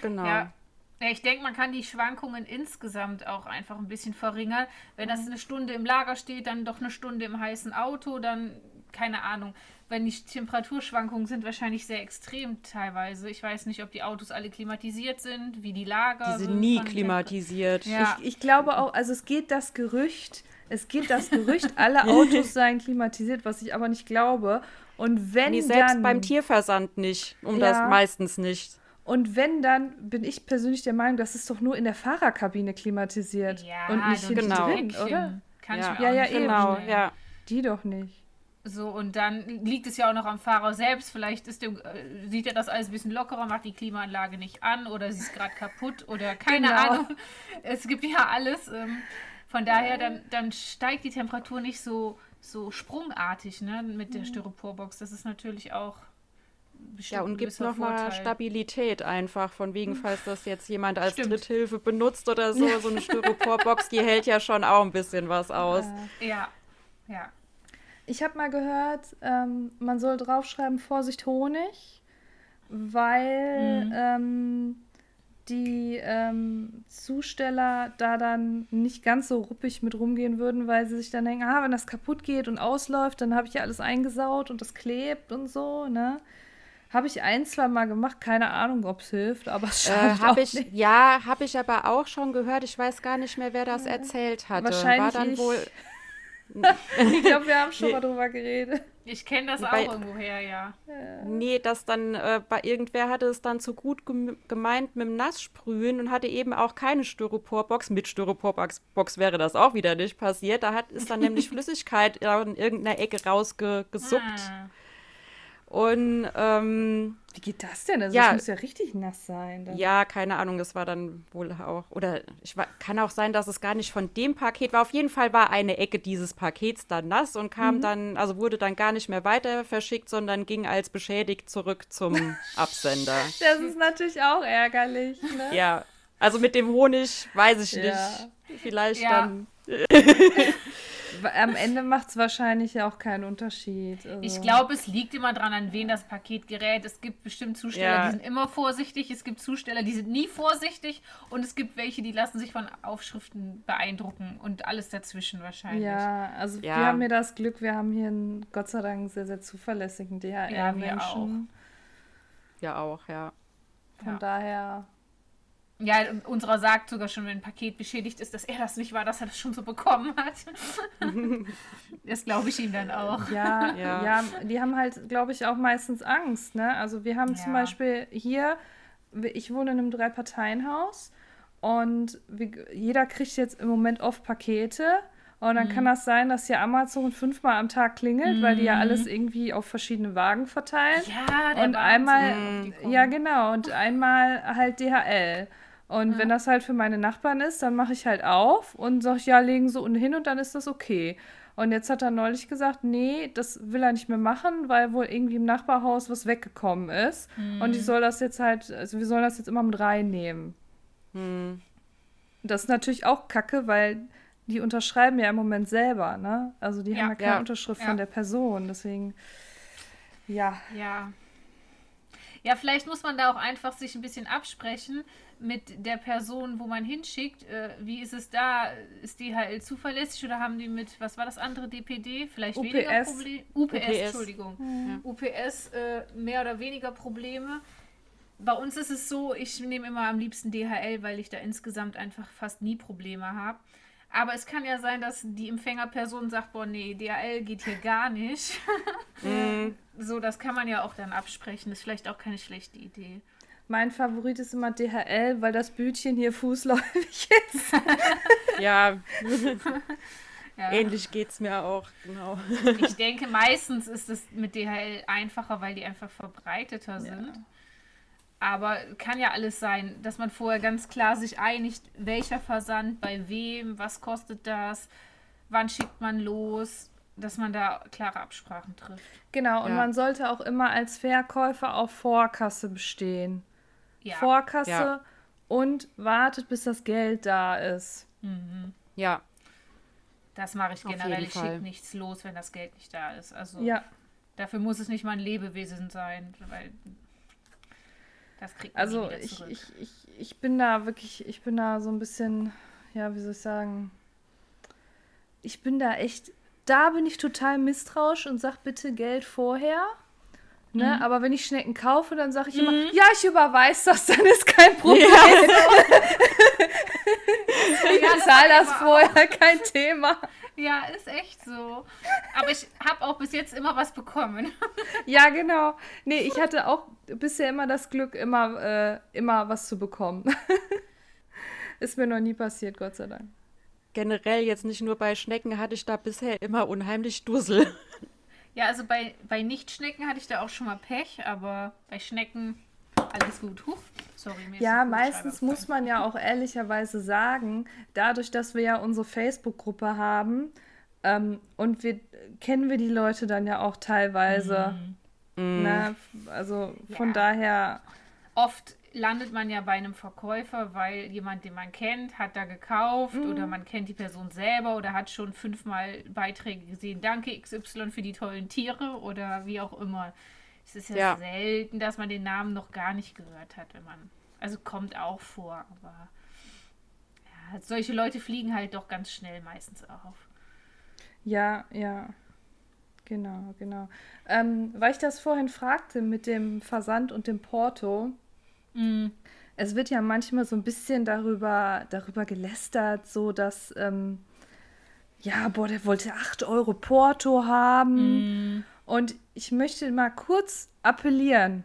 S2: genau.
S3: Ja. Ja, ich denke, man kann die Schwankungen insgesamt auch einfach ein bisschen verringern. Wenn das eine Stunde im Lager steht, dann doch eine Stunde im heißen Auto, dann keine Ahnung. Wenn die Temperaturschwankungen sind wahrscheinlich sehr extrem teilweise. Ich weiß nicht, ob die Autos alle klimatisiert sind, wie die Lager.
S2: Die sind
S3: sind
S2: nie klimatisiert.
S3: Ja.
S1: Ich, ich glaube auch, also es geht das Gerücht, es geht das Gerücht, alle (laughs) Autos seien klimatisiert, was ich aber nicht glaube. Und wenn
S2: Nee, selbst
S1: dann,
S2: beim Tierversand nicht. Um
S1: Ja.
S2: das meistens nicht.
S1: Und wenn, dann bin ich persönlich der Meinung, das ist doch nur in der Fahrerkabine klimatisiert
S3: Ja,
S1: und nicht hinten
S2: genau.
S1: drin, oder?
S3: Kann
S2: Ja.
S3: ich mir
S1: Ja,
S3: auch
S1: ja, eben.
S2: Genau, ja.
S1: Die doch nicht.
S3: So, und dann liegt es ja auch noch am Fahrer selbst. Vielleicht ist der, äh, sieht er das alles ein bisschen lockerer, macht die Klimaanlage nicht an oder sie ist gerade (laughs) kaputt oder keine
S1: Genau.
S3: Ahnung. Es gibt ja alles. Ähm, von daher, dann, dann steigt die Temperatur nicht so, so sprungartig ne, mit
S1: Mhm.
S3: der Styroporbox. Das ist natürlich auch
S2: Ja, und gibt
S3: gewisser
S2: nochmal. Stabilität einfach, von wegen, falls das jetzt jemand als
S3: Stimmt.
S2: Dritthilfe benutzt oder so. So eine (laughs) Styroporbox, die hält ja schon auch ein bisschen was aus.
S3: Ja, ja.
S1: Ich habe mal gehört, ähm, man soll draufschreiben, Vorsicht Honig, weil
S3: Mhm.
S1: ähm, die ähm, Zusteller da dann nicht ganz so ruppig mit rumgehen würden, weil sie sich dann denken, ah, wenn das kaputt geht und ausläuft, dann habe ich ja alles eingesaut und das klebt und so, ne? Habe ich ein, zwei Mal gemacht, keine Ahnung, ob es hilft, aber es
S2: Äh,
S1: schadet
S2: hab
S1: auch
S2: ich,
S1: nicht.
S2: ja, habe ich aber auch schon gehört. Ich weiß gar nicht mehr, wer das erzählt hatte.
S1: Wahrscheinlich
S2: War dann
S1: ich.
S2: wohl. (laughs)
S1: Ich glaube, wir haben schon
S2: Nee.
S1: mal drüber geredet.
S3: Ich kenne das
S2: Bei-
S3: auch irgendwoher, ja.
S2: Nee, dass dann äh, bei irgendwer hatte es dann zu gut gem gemeint mit dem Nasssprühen und hatte eben auch keine Styroporbox. Mit Styroporbox Box wäre das auch wieder nicht passiert. Da hat, ist dann nämlich (laughs) Flüssigkeit in irgendeiner Ecke rausgesuppt.
S3: Ah.
S2: Und ähm,
S1: Wie geht das denn? Also,
S2: Ja.
S1: das muss ja richtig nass sein. Dann.
S2: ja, keine Ahnung, das war dann wohl auch. Oder ich wa- kann auch sein, dass es gar nicht von dem Paket war. Auf jeden Fall war eine Ecke dieses Pakets dann nass und kam dann, also wurde dann gar nicht mehr weiter verschickt, sondern ging als beschädigt zurück zum (laughs) Absender.
S1: Das ist natürlich auch ärgerlich. Ne?
S2: Ja, also mit dem Honig weiß ich
S1: Ja.
S2: nicht. Vielleicht
S3: Ja.
S2: dann. (laughs) (laughs)
S1: Am Ende macht es wahrscheinlich auch keinen Unterschied. Also.
S3: Ich glaube, es liegt immer dran, an wen das Paket gerät. Es gibt bestimmt Zusteller,
S2: Ja.
S3: die sind immer vorsichtig. Es gibt Zusteller, die sind nie vorsichtig. Und es gibt welche, die lassen sich von Aufschriften beeindrucken. Und alles dazwischen wahrscheinlich.
S1: Ja, also
S2: Ja.
S1: wir haben hier das Glück, wir haben hier einen Gott sei Dank sehr, sehr zuverlässigen
S3: Ja, wir
S1: DHL-Menschen.
S2: Ja, auch, ja.
S1: Von
S3: Ja.
S1: daher,
S3: Ja, unserer sagt sogar schon, wenn ein Paket beschädigt ist, dass er das nicht war, dass er das schon so bekommen hat. (laughs) das glaube ich ihm dann auch.
S1: ja,
S2: Ja.
S1: ja. die haben halt, glaube ich, auch meistens Angst. Ne? Also wir haben zum
S3: Ja.
S1: Beispiel hier, ich wohne in einem Drei-Parteien-Haus und wir, jeder kriegt jetzt im Moment oft Pakete. Und dann kann das sein, dass hier Amazon fünfmal am Tag klingelt, weil die ja alles irgendwie auf verschiedene Wagen verteilen.
S3: Ja, der
S1: und
S3: Wahnsinn,
S1: einmal,
S3: kommen.
S1: ja genau, und einmal halt DHL. Und
S3: Ja.
S1: wenn das halt für meine Nachbarn ist, dann mache ich halt auf und sage, ja, legen sie unten hin und dann ist das okay. Und jetzt hat er neulich gesagt, nee, das will er nicht mehr machen, weil wohl irgendwie im Nachbarhaus was weggekommen ist. Und ich soll das jetzt halt, also wir sollen das jetzt immer mit reinnehmen.
S2: Hm.
S1: Das ist natürlich auch kacke, weil die unterschreiben ja im Moment selber, ne? Also die
S3: Ja.
S1: haben ja keine
S2: Ja.
S1: Unterschrift von der Person. Deswegen, ja.
S3: Ja. Ja, vielleicht muss man da auch einfach sich ein bisschen absprechen mit der Person, wo man hinschickt. Äh, wie ist es da? Ist DHL zuverlässig oder haben die mit, was war das andere, DPD? Vielleicht weniger
S1: UPS.
S3: Probleme? UPS,
S2: UPS.
S3: Entschuldigung. UPS äh, mehr oder weniger Probleme. Bei uns ist es so, ich nehme immer am liebsten DHL, weil ich da insgesamt einfach fast nie Probleme habe. Aber es kann ja sein, dass die Empfängerperson sagt, boah, nee, DHL geht hier gar nicht. (laughs) So, das kann man ja auch dann absprechen. Ist vielleicht auch keine schlechte Idee.
S1: Mein Favorit ist immer DHL, weil das Bütchen hier fußläufig (laughs) ist. (laughs)
S2: Ja, (laughs)
S3: Ja.
S2: ähnlich geht's mir auch, genau.
S3: Ich denke, meistens ist es mit DHL einfacher, weil die einfach verbreiteter sind. Aber kann ja alles sein, dass man vorher ganz klar sich einigt, welcher Versand, bei wem, was kostet das, wann schickt man los, dass man da klare Absprachen trifft.
S1: Genau, und
S2: Ja.
S1: man sollte auch immer als Verkäufer auf Vorkasse bestehen.
S3: Ja.
S1: Vorkasse
S2: Ja.
S1: und wartet, bis das Geld da ist.
S2: Ja,
S3: Das mache ich generell. Ich schicke nichts los, wenn das Geld nicht da ist. Also
S1: Ja,
S3: dafür muss es nicht mal ein Lebewesen sein, weil das kriegt man
S1: also
S3: nie wieder
S1: ich, ich, ich, ich bin da wirklich, ich bin da so ein bisschen, ja, wie soll ich sagen, ich bin da echt, da bin ich total misstrauisch und sag bitte Geld vorher. Ne? Aber wenn ich Schnecken kaufe, dann sage ich immer, ja, ich überweise das, dann ist kein Problem. (laughs) ich bezahle das vorher, kein Thema.
S3: Ja, ist echt so. Aber ich habe auch bis jetzt immer was bekommen. (laughs)
S1: Ja, genau. Nee, ich hatte auch bisher immer das Glück, immer, äh, immer was zu bekommen. (laughs) Ist mir noch nie passiert, Gott sei Dank.
S2: generell jetzt nicht nur bei Schnecken hatte ich da bisher immer unheimlich Dussel.
S3: Ja, also bei, bei Nichtschnecken hatte ich da auch schon mal Pech, aber bei Schnecken alles gut. Huch, sorry, mir ist
S1: Ja, meistens muss man ja auch ehrlicherweise sagen, dadurch, dass wir ja unsere Facebook-Gruppe haben ähm, und wir kennen wir die Leute dann ja auch teilweise. Ne? Also von
S3: Ja.
S1: daher,
S3: Oft landet man ja bei einem Verkäufer, weil jemand, den man kennt, hat da gekauft
S1: Mhm.
S3: oder man kennt die Person selber oder hat schon fünfmal Beiträge gesehen. Danke XY für die tollen Tiere oder wie auch immer. Es ist ja,
S2: Ja.
S3: selten, dass man den Namen noch gar nicht gehört hat, wenn man. Also kommt auch vor, aber ja, solche Leute fliegen halt doch ganz schnell meistens auf.
S1: ja, ja. Genau, genau. Ähm, weil ich das vorhin fragte mit dem Versand und dem Porto, es wird ja manchmal so ein bisschen darüber, darüber gelästert, so dass, ähm, ja, boah, der wollte 8 Euro Porto haben. Und ich möchte mal kurz appellieren.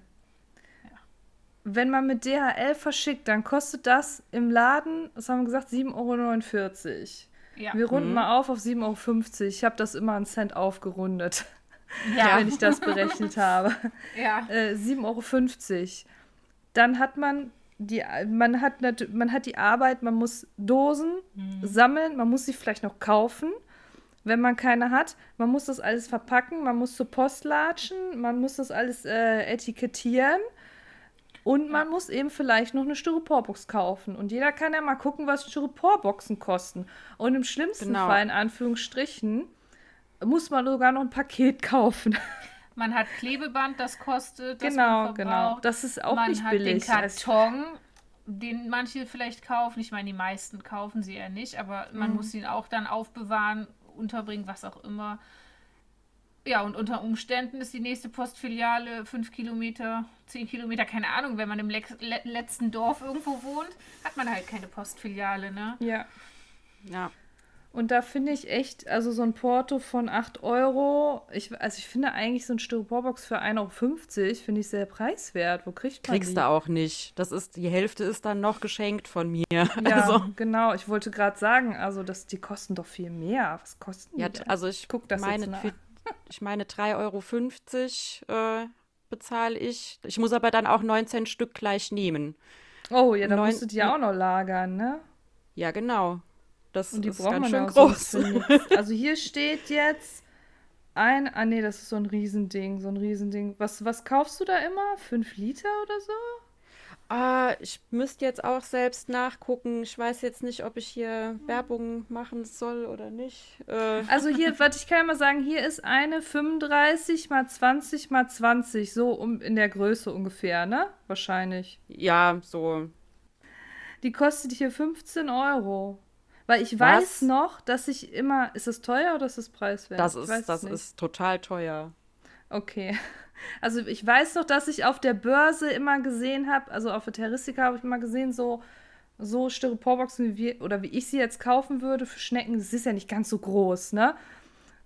S1: Wenn man mit DHL verschickt, dann kostet das im Laden, was haben wir gesagt, 7,49 Euro.
S3: Ja,
S1: Wir runden mal auf auf 7,50 Euro. Ich habe das immer einen Cent aufgerundet,
S3: ja, (laughs)
S1: wenn ich das berechnet (laughs) habe
S3: ja.
S1: äh, 7,50 Euro. Dann hat man die, man hat, man hat die Arbeit, man muss Dosen sammeln, man muss sie vielleicht noch kaufen, wenn man keine hat. Man muss das alles verpacken, man muss zur Post latschen, man muss das alles äh, etikettieren. Und man muss eben vielleicht noch eine Styroporbox kaufen. Und jeder kann ja mal gucken, was Styroporboxen kosten. Und im schlimmsten
S2: Genau.
S1: Fall, in Anführungsstrichen, muss man sogar noch ein Paket (laughs) kaufen.
S3: Man hat Klebeband, das kostet. Das
S1: Genau,
S3: man
S1: genau. Das ist auch
S3: man
S1: nicht
S3: hat
S1: billig.
S3: den Karton, den manche vielleicht kaufen. Ich meine, die meisten kaufen sie ja nicht, aber
S1: Mhm.
S3: man muss ihn auch dann aufbewahren, unterbringen, was auch immer. Ja, und unter Umständen ist die nächste Postfiliale fünf Kilometer, zehn Kilometer, keine Ahnung. Wenn man im le letzten Dorf irgendwo wohnt, hat man halt keine Postfiliale, ne?
S1: Ja.
S2: Ja.
S1: Und da finde ich echt, also so ein Porto von 8 Euro, ich, also ich finde eigentlich so ein Styroporbox für 1,50 Euro, finde ich sehr preiswert. Wo kriegt man
S2: Kriegst
S1: die?
S2: du auch nicht. Das ist, die Hälfte ist dann noch geschenkt von mir.
S1: Ja, (laughs)
S2: Also,
S1: genau. Ich wollte gerade sagen, also das, die kosten doch viel mehr. Was kosten die
S2: ja,
S1: denn?
S2: also ich
S1: guck das
S2: meine,
S1: jetzt nach.
S2: für- (laughs) ich meine 3,50 Euro äh, bezahle ich. Ich muss aber dann auch 19 Stück gleich nehmen.
S1: Oh, ja, dann
S2: Neun-
S1: musst du die ja auch noch lagern, ne?
S2: Ja, genau. Das
S1: Und die
S2: ist ganz schön groß.
S1: Also hier steht jetzt ein, ah nee, das ist so ein Riesending, so ein Riesending. Was, was kaufst du da immer? Fünf Liter oder so?
S2: Ah, ich müsste jetzt auch selbst nachgucken. Ich weiß jetzt nicht, ob ich hier Werbung machen soll oder nicht. Äh,
S1: Also hier, (laughs) warte, ich kann ja mal sagen, hier ist eine 35 mal 20 mal 20, so um in der Größe ungefähr, ne? Wahrscheinlich.
S2: ja, so.
S1: Die kostet hier 15 Euro. Weil ich weiß
S2: Was?
S1: noch, dass ich immer. Ist das teuer oder ist das preiswert?
S2: Das
S1: Ich
S2: ist, das
S1: es nicht.
S2: ist total teuer.
S1: Okay. (laughs) Also ich weiß noch, dass ich auf der Börse immer gesehen habe, also auf der Terristika habe ich immer gesehen, so, so Styroporboxen, wie wir, oder wie ich sie jetzt kaufen würde für Schnecken, das ist ja nicht ganz so groß, ne?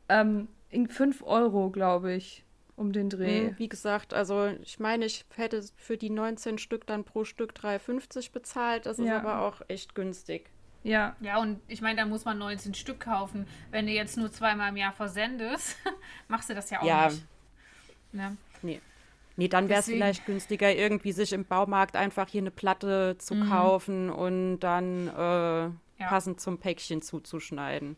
S1: Ähm, in 5 Euro, glaube ich, um den Dreh.
S2: Hm, Wie gesagt, also ich meine, ich hätte für die 19 Stück dann pro Stück 3,50 bezahlt. Das ist
S1: Ja.
S2: aber auch echt günstig.
S1: Ja.
S3: Ja, und ich meine, da muss man 19 Stück kaufen. Wenn du jetzt nur zweimal im Jahr versendest, (laughs) machst du das ja auch
S2: Ja.
S3: nicht. Ne?
S2: Nee. Nee, dann wäre es vielleicht günstiger, irgendwie sich im Baumarkt einfach hier eine Platte zu kaufen und dann äh, passend zum Päckchen zuzuschneiden.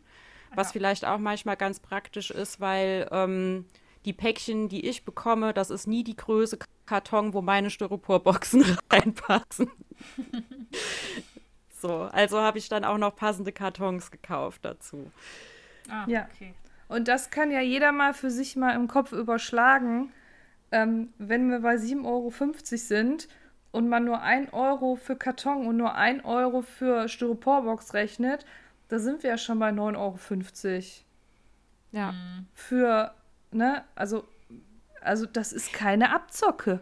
S2: Was
S3: Ja.
S2: vielleicht auch manchmal ganz praktisch ist, weil ähm, die Päckchen, die ich bekomme, das ist nie die Größe Karton, wo meine Styroporboxen (laughs) reinpassen. (laughs) so, also habe ich dann auch noch passende Kartons gekauft dazu.
S3: Ah,
S1: Ja.
S3: okay.
S1: Und das kann ja jeder mal für sich mal im Kopf überschlagen. Ähm, wenn wir bei 7,50 Euro sind und man nur 1 Euro für Karton und nur 1 Euro für Styroporbox rechnet, da sind wir ja schon bei 9,50 Euro.
S2: Ja.
S1: Für, ne, also, also das ist keine Abzocke.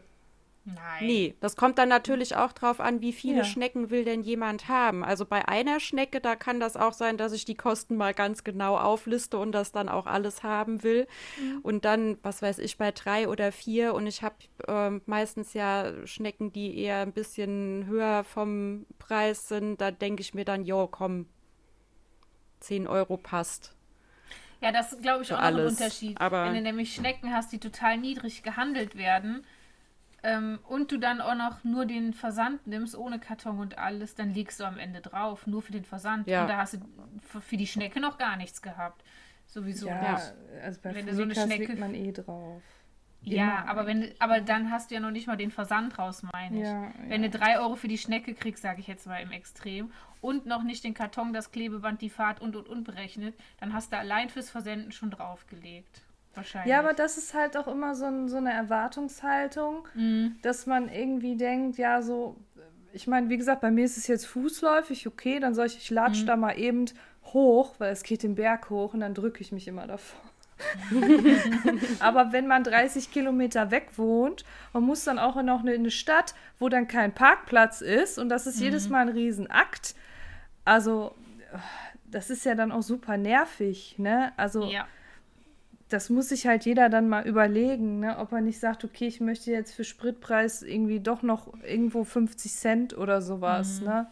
S3: Nein.
S2: Nee, das kommt dann natürlich auch drauf an, wie viele
S1: Ja.
S2: Schnecken will denn jemand haben. Also bei einer Schnecke, da kann das auch sein, dass ich die Kosten mal ganz genau aufliste und das dann auch alles haben will. Und dann, was weiß ich, bei drei oder vier und ich habe ähm, meistens ja Schnecken, die eher ein bisschen höher vom Preis sind, da denke ich mir dann, jo, komm, 10 Euro passt.
S3: Ja, das ist, glaube ich, auch noch ein
S2: alles,
S3: Unterschied.
S2: aber-
S3: Wenn du nämlich Schnecken hast, die total niedrig gehandelt werden ähm, und du dann auch noch nur den Versand nimmst, ohne Karton und alles, dann liegst du am Ende drauf, nur für den Versand.
S2: Ja.
S3: Und da hast du für, für die Schnecke noch gar nichts gehabt. Sowieso.
S1: Ja,
S3: nicht.
S1: also bei
S3: Wenn du so eine Schnecke-
S1: legt man eh drauf.
S3: Ja,
S1: Immer
S3: aber wenn aber dann hast du ja noch nicht mal den Versand raus, meine ich.
S1: Ja,
S3: Wenn
S1: ja.
S3: du drei Euro für die Schnecke kriegst, sage ich jetzt mal im Extrem, und noch nicht den Karton, das Klebeband, die Fahrt und und und berechnet, dann hast du allein fürs Versenden schon draufgelegt. Wahrscheinlich.
S1: Ja, aber das ist halt auch immer so, ein, so eine Erwartungshaltung, dass man irgendwie denkt, ja, so, ich meine, wie gesagt, bei mir ist es jetzt fußläufig, okay, dann soll ich, ich latsch da mal eben hoch, weil es geht den Berg hoch und dann drücke ich mich immer davor. (laughs) aber wenn man 30 Kilometer weg wohnt und muss dann auch noch in eine Stadt, wo dann kein Parkplatz ist und das ist jedes Mal ein Riesenakt, also das ist ja dann auch super nervig, ne? Also
S3: ja.
S1: Das muss sich halt jeder dann mal überlegen, ne? ob er nicht sagt, okay, ich möchte jetzt für Spritpreis irgendwie doch noch irgendwo 50 Cent oder sowas,
S3: Mhm.
S1: ne?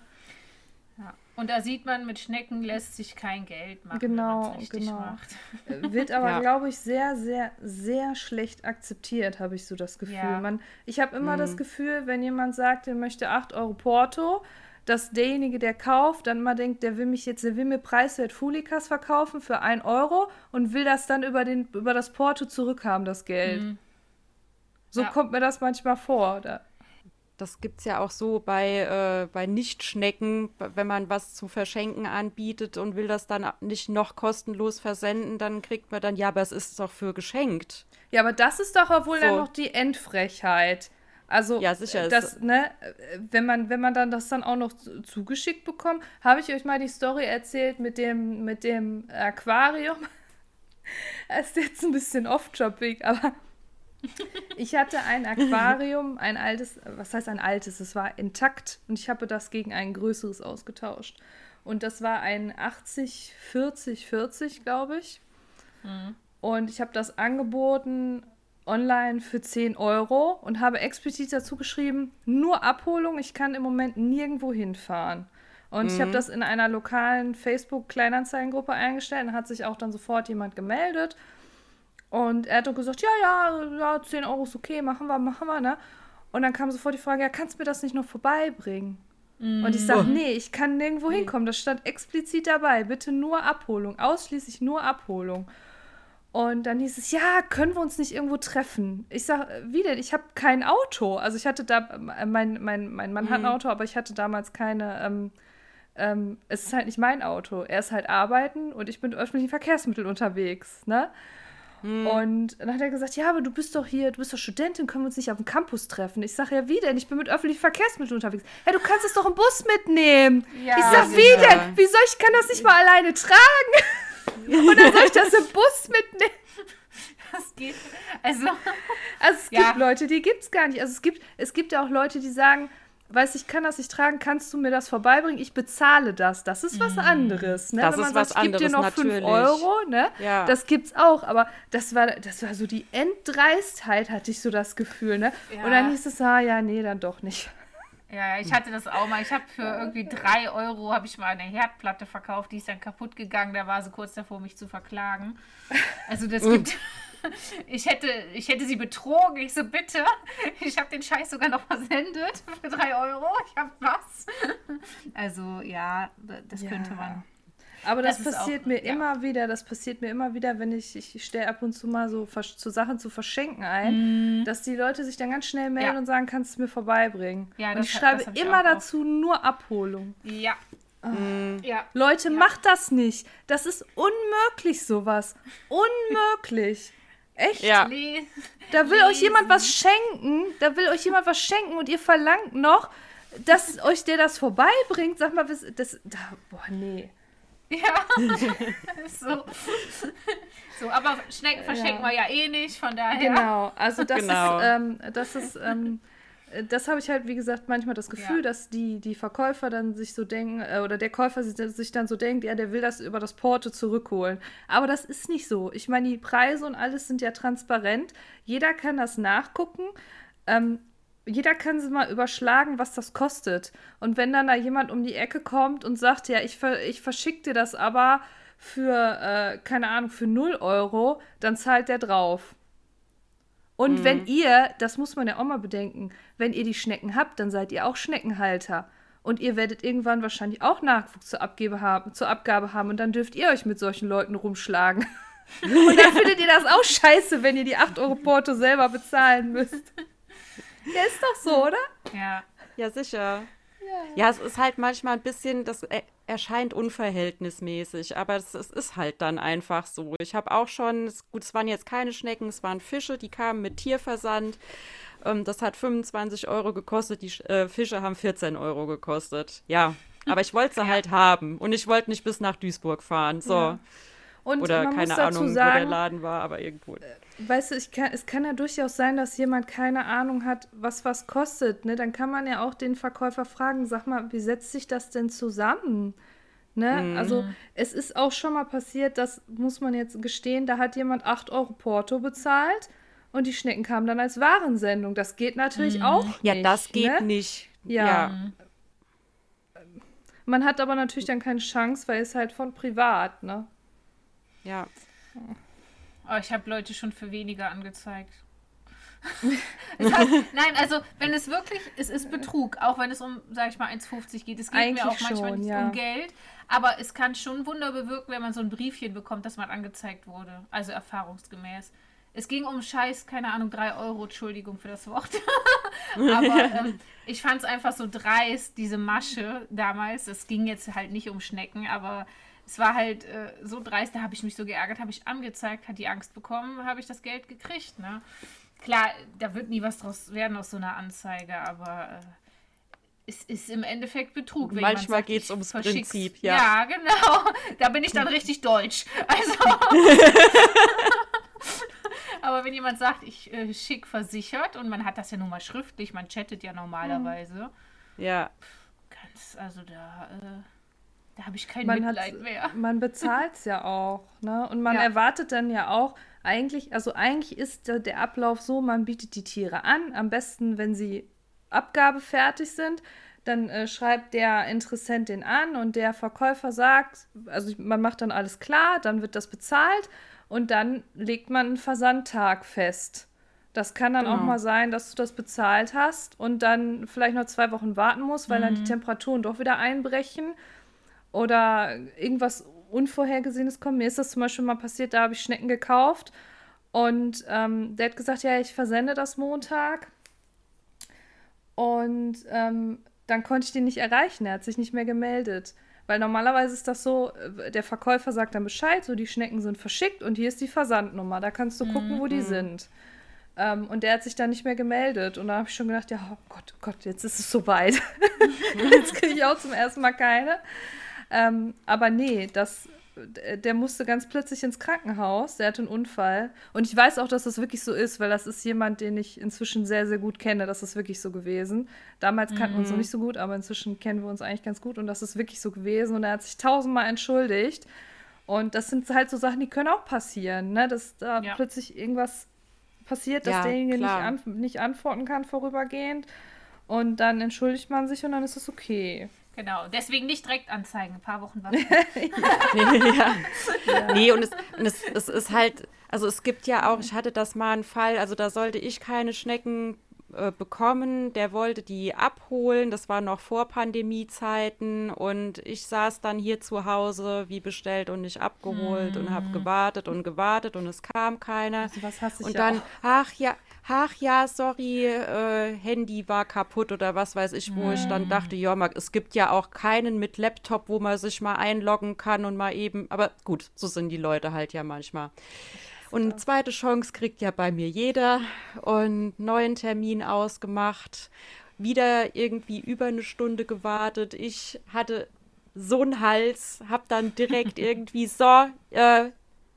S3: ja. Und da sieht man, mit Schnecken lässt sich kein Geld machen,
S1: Genau, genau.
S3: macht.
S1: Äh, Wird aber, (laughs)
S2: Ja.
S1: glaube ich, sehr, sehr, sehr schlecht akzeptiert, habe ich so das Gefühl.
S3: Ja.
S1: Man, ich habe immer das Gefühl, wenn jemand sagt, er möchte 8 Euro Porto, dass derjenige, der kauft, dann mal denkt, der will mich jetzt, der will mir preiswert Fulikas verkaufen für 1 Euro und will das dann über, den, über das Porto zurückhaben, das Geld.
S3: Mhm.
S1: So
S3: Ja.
S1: kommt mir das manchmal vor. Da,
S2: Das gibt es ja auch so bei, äh, bei Nichtschnecken, wenn man was zu verschenken anbietet und will das dann nicht noch kostenlos versenden, dann kriegt man dann, ja, aber es ist doch für geschenkt.
S1: Ja, aber das ist doch auch wohl
S2: So.
S1: dann noch die Endfrechheit. Also,
S2: Ja, sicher,
S1: das, ne, wenn man, wenn man dann das dann auch noch zu- zugeschickt bekommt, habe ich euch mal die Story erzählt mit dem, mit dem Aquarium. (laughs) Es ist jetzt ein bisschen off-topic, aber (laughs) ich hatte ein Aquarium, ein altes, was heißt ein altes? Es war intakt und ich habe das gegen ein größeres ausgetauscht. Und das war ein 80, 40, 40, glaube ich. Und ich habe das angeboten online für 10 Euro und habe explizit dazu geschrieben, nur Abholung, ich kann im Moment nirgendwo hinfahren. Und ich habe das in einer lokalen Facebook-Kleinanzeigengruppe eingestellt und hat sich auch dann sofort jemand gemeldet. Und er hat dann gesagt, ja, ja, ja, 10 Euro ist okay, machen wir, machen wir, ne? Und dann kam sofort die Frage, ja, kannst du mir das nicht noch vorbeibringen? Und ich sage, nee, ich kann nirgendwo hinkommen. Das stand explizit dabei. Bitte nur Abholung, ausschließlich nur Abholung. Und dann hieß es, ja, können wir uns nicht irgendwo treffen? Ich sage, wie denn? Ich habe kein Auto. Also ich hatte da, mein, mein, mein Mann hat ein Auto, aber ich hatte damals keine, ähm, ähm, es ist halt nicht mein Auto. Er ist halt arbeiten und ich bin mit öffentlichen Verkehrsmitteln unterwegs, ne? Hm. Und dann hat er gesagt, ja, aber du bist doch hier, du bist doch Studentin, können wir uns nicht auf dem Campus treffen? Ich sage, ja, wie denn? Ich bin mit öffentlichen Verkehrsmitteln unterwegs. Ja, du kannst es doch im Bus mitnehmen. Ja, ich sage, wie denn? Wie soll ich, kann das nicht mal alleine tragen? (laughs) Und dann soll ich das im Bus mitnehmen. Das geht. Also, also es ja. gibt Leute, die gibt es gar nicht. Also es gibt, es gibt ja auch Leute, die sagen, weißt ich kann das nicht tragen, kannst du mir das vorbeibringen? Ich bezahle das. Das ist was mhm. anderes. Ne?
S2: Das Wenn man ist sagt, was ich gebe dir noch natürlich. 5
S1: Euro, ne? Ja. Das gibt's auch. Aber das war, das war so die Enddreistheit, hatte ich so das Gefühl, ne? Ja. Und dann hieß es, ah ja, nee, dann doch nicht.
S3: Ja, ich hatte das auch mal. Ich habe für irgendwie 3 Euro habe ich mal eine Herdplatte verkauft, die ist dann kaputt gegangen. Da war sie kurz davor, mich zu verklagen. Also das gibt (laughs) ich hätte, ich hätte sie betrogen. Ich so, bitte. Ich habe den Scheiß sogar noch versendet für drei Euro. Ich habe was. Also ja, das ja. könnte man.
S1: Aber das, das passiert auch, mir ja. immer wieder, das passiert mir immer wieder, wenn ich, ich stelle ab und zu mal so zu Sachen zu verschenken ein, mm. dass die Leute sich dann ganz schnell melden ja. und sagen, kannst du mir vorbeibringen. Ja, und ich schreibe immer dazu nur Abholung.
S3: Ja.
S1: Oh. Mm. ja. Leute, macht das nicht. Das ist unmöglich, sowas. Unmöglich. (laughs) Echt?
S2: Ja.
S1: Da will euch jemand was schenken, da will euch jemand was schenken und ihr verlangt noch, dass euch der das vorbeibringt. Sag mal, das, das da, boah, nee.
S3: Ja, (laughs) so. so. Aber Schnecken verschenken ja. wir ja eh nicht, von daher.
S1: Genau, also das genau. ist, ähm, das ist, ähm, das habe ich halt, wie gesagt, manchmal das Gefühl, ja. dass die, die Verkäufer dann sich so denken, äh, oder der Käufer sich dann so denkt, ja, der will das über das Porto zurückholen. Aber das ist nicht so. Ich meine, die Preise und alles sind ja transparent. Jeder kann das nachgucken. Ähm, jeder kann sie mal überschlagen, was das kostet. Und wenn dann da jemand um die Ecke kommt und sagt, ja, ich, ich verschicke dir das aber für, äh, keine Ahnung, für 0 Euro, dann zahlt der drauf. Und mhm. wenn ihr, das muss man ja auch mal bedenken, wenn ihr die Schnecken habt, dann seid ihr auch Schneckenhalter. Und ihr werdet irgendwann wahrscheinlich auch Nachwuchs zur Abgabe haben, zur Abgabe haben und dann dürft ihr euch mit solchen Leuten rumschlagen. (laughs) und dann findet ihr das auch scheiße, wenn ihr die 8 Euro Porto selber bezahlen müsst. (laughs) Ja, ist doch so, oder?
S2: Ja. Ja, sicher. Ja. es ist halt manchmal ein bisschen, das erscheint unverhältnismäßig, aber es, es ist halt dann einfach so. Ich habe auch schon, gut, es waren jetzt keine Schnecken, es waren Fische, die kamen mit Tierversand. Ähm, das hat 25 Euro gekostet, die äh, Fische haben 14 Euro gekostet. Ja, aber ich wollte sie ja. halt haben und ich wollte nicht bis nach Duisburg fahren. So. Ja.
S1: Und
S2: Oder keine Ahnung, sagen, wo der Laden war, aber irgendwo. Äh,
S1: weißt du, kann, es kann ja durchaus sein, dass jemand keine Ahnung hat, was was kostet. Ne? Dann kann man ja auch den Verkäufer fragen, sag mal, wie setzt sich das denn zusammen? Ne? Mhm. Also es ist auch schon mal passiert, das muss man jetzt gestehen, da hat jemand 8 Euro Porto bezahlt und die Schnecken kamen dann als Warensendung. Das geht natürlich mhm. auch nicht.
S2: Ja, das geht ne? nicht.
S1: Ja. ja. Man hat aber natürlich dann keine Chance, weil es halt von privat, ne?
S2: Ja.
S3: Oh, ich habe Leute schon für weniger angezeigt. (laughs) hat, nein, also wenn es wirklich, es ist Betrug, auch wenn es um, sag ich mal, 1,50 geht. Es geht Eigentlich mir auch manchmal schon, nicht ja. um Geld, aber es kann schon Wunder bewirken, wenn man so ein Briefchen bekommt, dass man angezeigt wurde. Also erfahrungsgemäß. Es ging um Scheiß, keine Ahnung, 3 Euro, Entschuldigung für das Wort. (laughs) aber ähm, ich fand es einfach so dreist, diese Masche damals. Es ging jetzt halt nicht um Schnecken, aber es war halt äh, so dreist, da habe ich mich so geärgert, habe ich angezeigt, hat die Angst bekommen, habe ich das Geld gekriegt. Ne? Klar, da wird nie was draus werden aus so einer Anzeige, aber äh, es ist im Endeffekt Betrug.
S2: Manchmal geht es ums Prinzip, ja.
S3: Ja, genau. (laughs) Da bin ich dann richtig deutsch. Also. (laughs) aber wenn jemand sagt, ich äh, schick versichert und man hat das ja nun mal schriftlich, man chattet ja normalerweise.
S2: Ja.
S3: Ganz, also da. Äh, da habe ich kein
S1: man
S3: Mitleid mehr. (laughs)
S1: Man bezahlt es ja auch, ne? Und man ja. erwartet dann ja auch, eigentlich, also eigentlich ist der, der Ablauf so, man bietet die Tiere an, am besten, wenn sie abgabefertig sind, dann äh, schreibt der Interessent den an und der Verkäufer sagt, also man macht dann alles klar, dann wird das bezahlt und dann legt man einen Versandtag fest. Das kann dann genau. auch mal sein, dass du das bezahlt hast und dann vielleicht noch zwei Wochen warten musst, weil mhm. dann die mhm. Temperaturen doch wieder einbrechen oder irgendwas Unvorhergesehenes kommt. Mir ist das zum Beispiel mal passiert, da habe ich Schnecken gekauft und ähm, der hat gesagt, ja, ich versende das Montag. Und ähm, dann konnte ich den nicht erreichen. Er hat sich nicht mehr gemeldet. Weil normalerweise ist das so, äh, der Verkäufer sagt dann Bescheid, so die Schnecken sind verschickt und hier ist die Versandnummer. Da kannst du gucken, wo die mhm. sind. Ähm, und der hat sich dann nicht mehr gemeldet. Und da habe ich schon gedacht, ja, oh Gott, oh Gott, jetzt ist es soweit. (laughs) jetzt kriege ich auch zum ersten Mal keine. Ähm, aber nee, das der musste ganz plötzlich ins Krankenhaus, der hatte einen Unfall. Und ich weiß auch, dass das wirklich so ist, weil das ist jemand, den ich inzwischen sehr, sehr gut kenne. Das ist wirklich so gewesen. Damals kannten wir uns noch mhm. nicht so gut, aber inzwischen kennen wir uns eigentlich ganz gut und das ist wirklich so gewesen. Und er hat sich tausendmal entschuldigt. Und das sind halt so Sachen, die können auch passieren, ne? dass da ja. plötzlich irgendwas passiert, dass ja, derjenige nicht, an, nicht antworten kann vorübergehend. Und dann entschuldigt man sich und dann ist es okay.
S3: Genau, deswegen nicht direkt anzeigen, ein paar Wochen warten.
S2: nee, (laughs) ja. ja. (laughs) nee, und, es, und es, es ist halt, also es gibt ja auch, ich hatte das mal einen Fall, also da sollte ich keine Schnecken äh, bekommen, der wollte die abholen, das war noch vor Pandemiezeiten und ich saß dann hier zu Hause, wie bestellt und nicht abgeholt mm. und habe gewartet und gewartet und es kam keiner. Also was hast du Und dann, auch? ach ja, ach ja, sorry, äh, Handy war kaputt oder was weiß ich, wo mm. ich dann dachte, ja, es gibt ja auch keinen mit Laptop, wo man sich mal einloggen kann und mal eben, aber gut, so sind die Leute halt ja manchmal. Und eine zweite Chance kriegt ja bei mir jeder und neuen Termin ausgemacht, wieder irgendwie über eine Stunde gewartet. Ich hatte so einen Hals, hab dann direkt (laughs) irgendwie so, äh,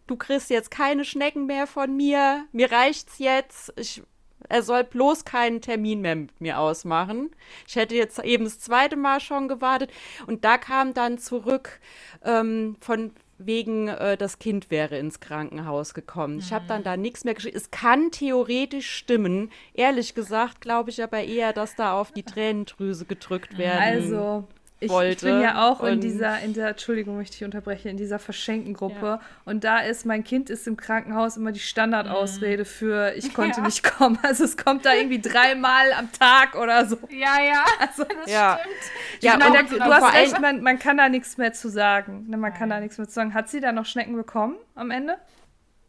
S2: du kriegst jetzt keine Schnecken mehr von mir, mir reicht's jetzt, ich, er soll bloß keinen Termin mehr mit mir ausmachen. Ich hätte jetzt eben das zweite Mal schon gewartet und da kam dann zurück ähm, von wegen äh, das Kind wäre ins Krankenhaus gekommen. Mhm. Ich habe dann da nichts mehr geschrieben. Es kann theoretisch stimmen. Ehrlich gesagt glaube ich aber eher, dass da auf die Tränendrüse gedrückt werden.
S1: Also ich, wollte. Ich bin ja auch in dieser, in der, Entschuldigung, möchte ich unterbrechen, in dieser Verschenken-Gruppe. Ja. Und da ist, mein Kind ist im Krankenhaus immer die Standardausrede mhm. für, ich konnte ja. nicht kommen. Also es kommt da irgendwie dreimal am Tag oder so.
S3: Ja, ja.
S1: Also, das ja. stimmt. Ja, meine, und, du hast recht, man, man kann da nichts mehr zu sagen. Ne, man kann da nichts mehr zu sagen. Hat sie da noch Schnecken bekommen am Ende?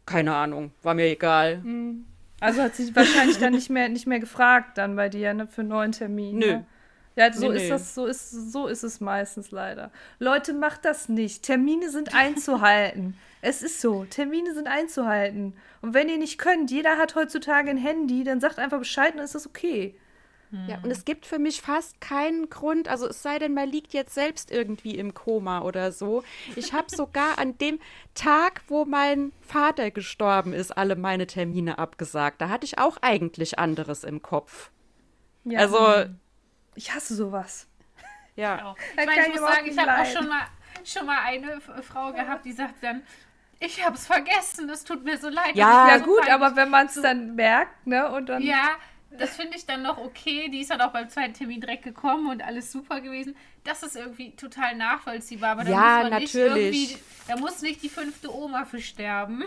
S2: Keine Ahnung, war mir egal.
S1: Mhm. Also hat sie wahrscheinlich dann nicht mehr, nicht mehr gefragt dann bei dir, ne, für einen neuen Termin. Nö. Ne? Ja, so nee, ist nee. das, so ist, so ist es meistens leider. Leute, macht das nicht. Termine sind einzuhalten. (laughs) es ist so, Termine sind einzuhalten. Und wenn ihr nicht könnt, jeder hat heutzutage ein Handy, dann sagt einfach Bescheid und ist das okay.
S2: Ja, und es gibt für mich fast keinen Grund, also es sei denn, man liegt jetzt selbst irgendwie im Koma oder so. Ich habe sogar an dem Tag, wo mein Vater gestorben ist, alle meine Termine abgesagt. Da hatte ich auch eigentlich anderes im Kopf. Ja. Also
S1: ich hasse sowas.
S3: Ja. Ich, meine, ich muss sagen, ich habe auch schon mal, schon mal eine Frau gehabt, die sagt dann, ich habe es vergessen, es tut mir so leid.
S1: Ja, ja so gut, aber wenn man es so, dann merkt, ne, und dann...
S3: Ja, das finde ich dann noch okay. Die ist dann auch beim zweiten Termin direkt gekommen und alles super gewesen. Das ist irgendwie total nachvollziehbar. Aber da ja, muss man natürlich. Nicht irgendwie, da muss nicht die fünfte Oma für sterben.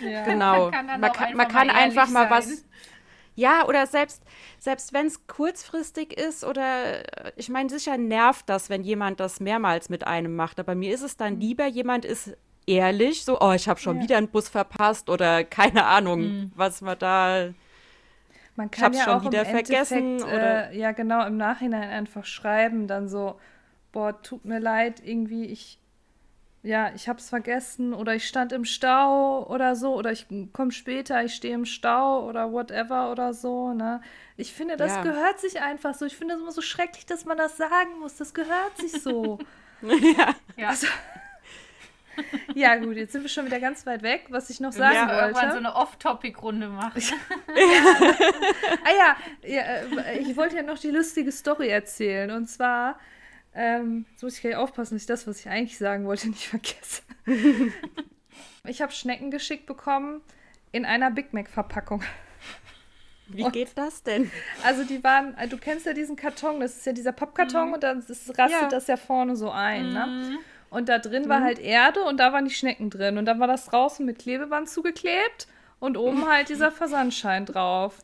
S2: Ja. Genau. (laughs) man kann, man kann, man kann einfach mal was ja, oder selbst, selbst wenn es kurzfristig ist oder äh, ich meine, sicher nervt das, wenn jemand das mehrmals mit einem macht. Aber mir ist es dann mhm. lieber, jemand ist ehrlich, so, oh, ich habe schon ja. wieder einen Bus verpasst oder (laughs) keine Ahnung, mhm. was man da.
S1: Man kann ja schon auch wieder vergessen. Oder äh, ja, genau, im Nachhinein einfach schreiben, dann so, boah, tut mir leid, irgendwie, ich ja, ich hab's vergessen oder ich stand im Stau oder so oder ich komme später, ich stehe im Stau oder whatever oder so, ne? Ich finde, das ja. gehört sich einfach so. Ich finde es immer so schrecklich, dass man das sagen muss. Das gehört sich so. (laughs)
S2: ja. Ja. Also, (laughs)
S1: ja, gut, jetzt sind wir schon wieder ganz weit weg, was ich noch sagen ja, wollte. irgendwann
S3: so eine Off-Topic-Runde machen. (laughs)
S1: ah ja, ja, äh, ich wollte ja noch die lustige Story erzählen. Und zwar ähm, jetzt muss ich gleich aufpassen, dass ich das, was ich eigentlich sagen wollte, (laughs) nicht vergesse. (laughs) ich habe Schnecken geschickt bekommen in einer Big Mac-Verpackung.
S2: Wie geht das denn?
S1: Also die waren, äh, du kennst ja diesen Karton, das ist ja dieser Pappkarton mhm. und dann ist, rastet ja. das ja vorne so ein, ne? mhm. ne? Und da drin mhm. war halt Erde und da waren die Schnecken drin und dann war das draußen mit Klebeband zugeklebt und oben (laughs) halt dieser Versandschein drauf.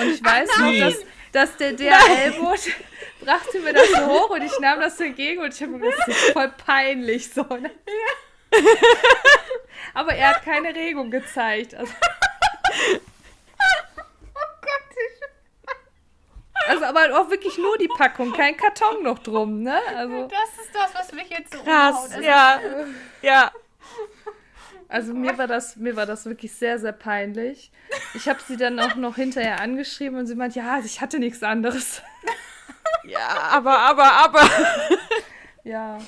S1: Und ich weiß noch, dass, dass der DHL-Boot (laughs) brachte mir das so hoch und ich nahm das so entgegen und ich habe mir gedacht, das ist voll peinlich so. Ne? Aber er hat keine Regung gezeigt. Also, also aber auch wirklich nur die Packung, kein Karton noch drum, ne? Also,
S3: Das ist das, was mich jetzt so
S2: Krass,
S3: umhaut. Also,
S2: ja. Ja.
S1: Also mir war das, mir war das wirklich sehr, sehr peinlich. Ich habe sie dann auch noch hinterher angeschrieben und sie meint, ja, ich hatte nichts anderes.
S2: Ja, aber, aber, aber.
S1: Ja.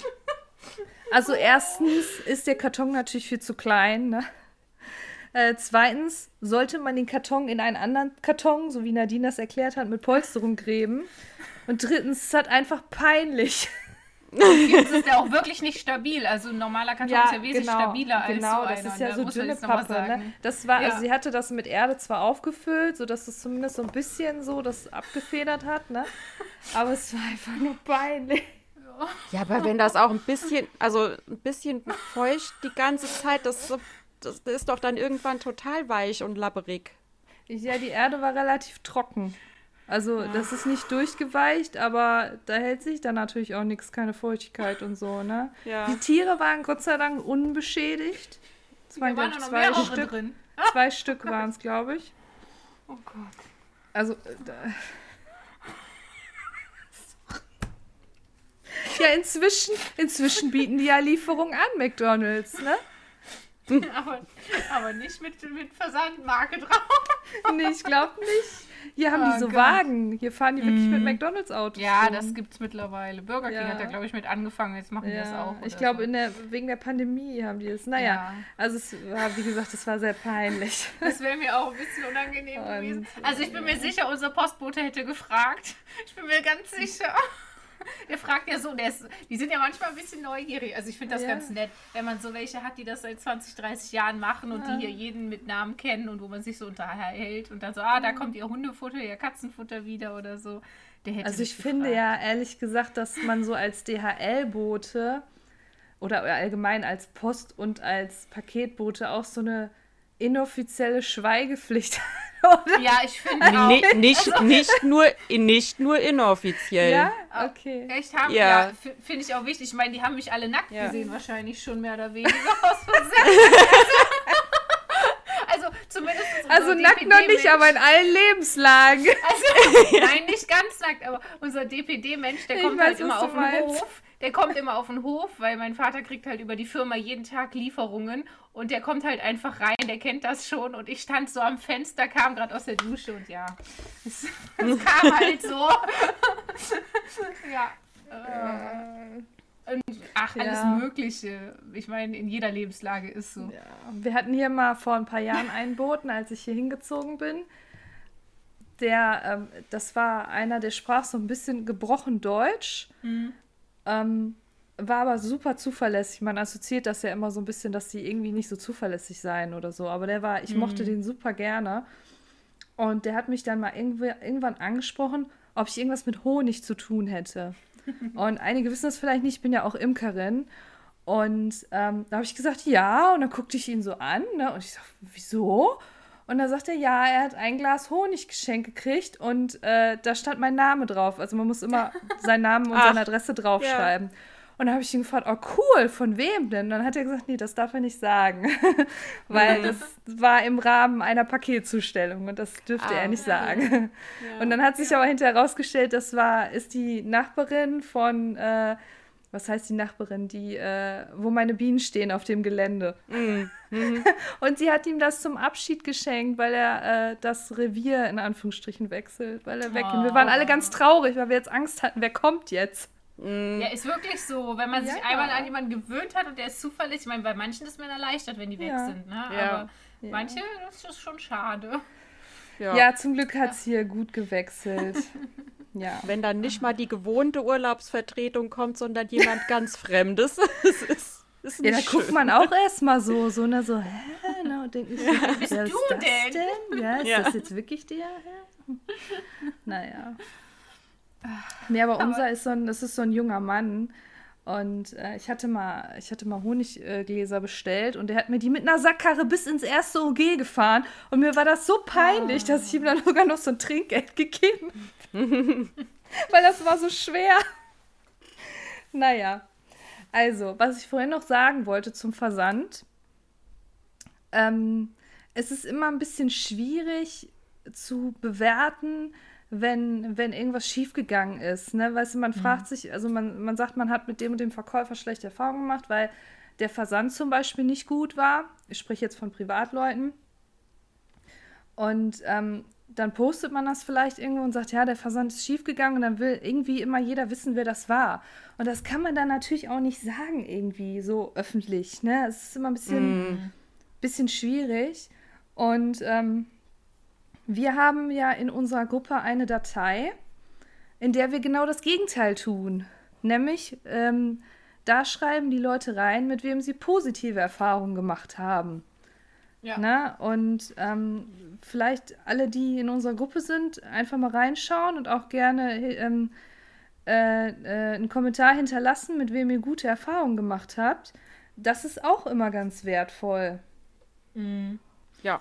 S1: Also erstens ist der Karton natürlich viel zu klein. Ne? Äh, zweitens sollte man den Karton in einen anderen Karton, so wie Nadine das erklärt hat, mit Polsterung gräben. Und drittens, es hat einfach peinlich.
S3: Es (laughs) ist ja auch wirklich nicht stabil. Also ein normaler Karton ist ja wesentlich stabiler als
S1: genau,
S3: so
S1: das
S3: einer.
S1: ist ja
S3: ne?
S1: so dünne Pappe. Ne? Das war,
S3: Ja.
S1: also sie hatte das mit Erde zwar aufgefüllt, sodass es zumindest so ein bisschen so das abgefedert hat, ne? Aber es war einfach nur peinlich.
S2: Ja, aber wenn das auch ein bisschen, also ein bisschen feucht die ganze Zeit, das, das ist doch dann irgendwann total weich und labberig.
S1: Ich, ja, die Erde war relativ trocken. Also, das ist nicht durchgeweicht, aber da hält sich dann natürlich auch nichts, keine Feuchtigkeit und so, ne?
S2: Ja.
S1: Die Tiere waren Gott sei Dank unbeschädigt. Es waren,
S3: waren noch
S1: zwei Stück,
S3: drin.
S1: zwei Stück waren es, glaube ich. (laughs)
S3: Oh Gott.
S1: Also, äh, da. (laughs) Ja, inzwischen, inzwischen bieten die ja Lieferung an, McDonalds, ne? (laughs)
S3: Aber, aber nicht mit, mit Versandmarke drauf.
S1: Nee, ich glaube nicht. Hier haben
S3: Oh
S1: die so
S3: Gott.
S1: Wagen. Hier fahren die wirklich mit McDonalds-Autos.
S3: Ja,
S1: rum.
S3: das gibt's mittlerweile. Burger King
S1: Ja.
S3: hat da, glaube ich, mit angefangen. Jetzt machen die das
S1: Ja,
S3: auch.
S1: ich glaube,
S3: so.
S1: wegen der Pandemie haben die es. Naja,
S3: Ja.
S1: also es war, wie gesagt, es war sehr peinlich. (laughs)
S3: Das wäre mir auch ein bisschen unangenehm (laughs)
S1: Und,
S3: gewesen. Also ich bin mir sicher, unser Postbote hätte gefragt. Ich bin mir ganz sicher. Der (laughs) fragt ja so, der ist, die sind ja manchmal ein bisschen neugierig. Also ich finde das
S1: Ja.
S3: ganz nett, wenn man so welche hat, die das seit 20, 30 Jahren machen und
S1: Ja.
S3: die hier jeden mit Namen kennen und wo man sich so unterhält und dann so, ah, da kommt ihr Hundefutter, ihr Katzenfutter wieder oder so.
S1: Also ich finde
S3: gefragt.
S1: ja ehrlich gesagt, dass man so als DHL-Bote oder allgemein als Post- und als Paketbote auch so eine inoffizielle Schweigepflicht hat, (laughs) oder?
S3: Ja, ich finde auch.
S2: Ni- nicht, nicht, nur, nicht nur inoffiziell.
S1: Ja, okay.
S3: Echt haben,
S2: Ja.
S3: ja, finde ich auch wichtig. Ich meine, die haben mich alle nackt
S2: Ja.
S3: gesehen, wahrscheinlich schon mehr oder weniger (laughs) aus Versehen. also zumindest
S1: Also nackt noch nicht, aber in allen Lebenslagen.
S3: Also, (laughs) nein, nicht ganz nackt, aber unser DPD-Mensch, der
S1: Ich
S3: kommt
S1: weiß,
S3: halt immer auf den
S1: meinst.
S3: Hof. Der kommt immer auf den Hof, weil mein Vater kriegt halt über die Firma jeden Tag Lieferungen und der kommt halt einfach rein, der kennt das schon und ich stand so am Fenster, kam gerade aus der Dusche und ja, (laughs) es, es kam halt so. (laughs) ja. Äh, und, ach, alles
S1: Ja.
S3: Mögliche. Ich meine, in jeder Lebenslage ist so.
S1: Wir hatten hier mal vor ein paar Jahren einen Boten, als ich hier hingezogen bin. Der, ähm, das war einer, der sprach so ein bisschen gebrochen Deutsch, ähm, war aber super zuverlässig. Man assoziiert das ja immer so ein bisschen, dass die irgendwie nicht so zuverlässig seien oder so. Aber der war, ich mochte den super gerne. Und der hat mich dann mal irgendwann angesprochen, ob ich irgendwas mit Honig zu tun hätte. (laughs) Und einige wissen das vielleicht nicht, ich bin ja auch Imkerin. Und ähm, da habe ich gesagt, ja. Und dann guckte ich ihn so an. Ne? Und ich sag, wieso? Und dann sagt er, ja, er hat ein Glas Honig geschenkt gekriegt und äh, da stand mein Name drauf. Also man muss immer (laughs) seinen Namen und
S2: Ach,
S1: seine Adresse draufschreiben. Und dann habe ich ihn gefragt, oh cool, von wem denn? Dann hat er gesagt, nee, das darf er nicht sagen. (laughs) Weil das war im Rahmen einer Paketzustellung und das dürfte
S2: Ah,
S1: er nicht sagen. Und dann hat sich aber hinterher herausgestellt, das war, ist die Nachbarin von, äh, was heißt die Nachbarin, die, äh, wo meine Bienen stehen auf dem Gelände.
S2: Mhm. (laughs)
S1: Und sie hat ihm das zum Abschied geschenkt, weil er äh, das Revier in Anführungsstrichen wechselt, weil er weg. Und wir waren alle ganz traurig, weil wir jetzt Angst hatten, wer kommt jetzt?
S3: Ja, ist wirklich so. Wenn man sich
S1: Ja.
S3: einmal an jemanden gewöhnt hat und der ist zuverlässig, ich meine, bei manchen ist man erleichtert, wenn die weg
S1: Ja.
S3: sind, ne?
S2: Ja.
S3: Aber manche, das ist schon schade.
S2: Ja.
S1: Ja, zum Glück hat es hier gut gewechselt. (laughs) ja.
S2: Wenn dann nicht mal die gewohnte Urlaubsvertretung kommt, sondern jemand (laughs) ganz Fremdes. (laughs) Das ist, ist
S1: Ja, da guckt
S2: schön.
S1: man auch erstmal so, so, ne, so, hä? Ne, und denkt so, (laughs) wer ist
S3: du
S1: das
S3: denn?
S1: denn? Ja, ist
S2: Ja.
S1: das jetzt wirklich der? Hä? Naja. Nee, aber unser ist so ein, das ist so ein junger Mann. Und äh, ich hatte mal, ich hatte mal Honiggläser bestellt und der hat mir die mit einer Sackkarre bis ins erste OG gefahren. Und mir war das so peinlich, oh. dass ich ihm dann sogar noch so ein Trinkgeld gegeben habe. (laughs) Weil das war so schwer. naja. Also, was ich vorhin noch sagen wollte zum Versand. Ähm, es ist immer ein bisschen schwierig zu bewerten, wenn, wenn irgendwas schiefgegangen ist. Ne? Weißt du, man mhm. fragt sich, also man, man sagt, man hat mit dem und dem Verkäufer schlechte Erfahrungen gemacht, weil der Versand zum Beispiel nicht gut war. Ich spreche jetzt von Privatleuten. Und ähm, dann postet man das vielleicht irgendwo und sagt, ja, der Versand ist schiefgegangen und dann will irgendwie immer jeder wissen, wer das war. Und das kann man dann natürlich auch nicht sagen, irgendwie so öffentlich. Ne? Es ist immer ein bisschen, mm. bisschen schwierig. Und ähm, wir haben ja in unserer Gruppe eine Datei, in der wir genau das Gegenteil tun. Nämlich, ähm, da schreiben die Leute rein, mit wem sie positive Erfahrungen gemacht haben. Ja. Na, und ähm, vielleicht alle, die in unserer Gruppe sind, einfach mal reinschauen und auch gerne ähm, äh, äh, einen Kommentar hinterlassen, mit wem ihr gute Erfahrungen gemacht habt. Das ist auch immer ganz wertvoll.
S2: Mhm. Ja.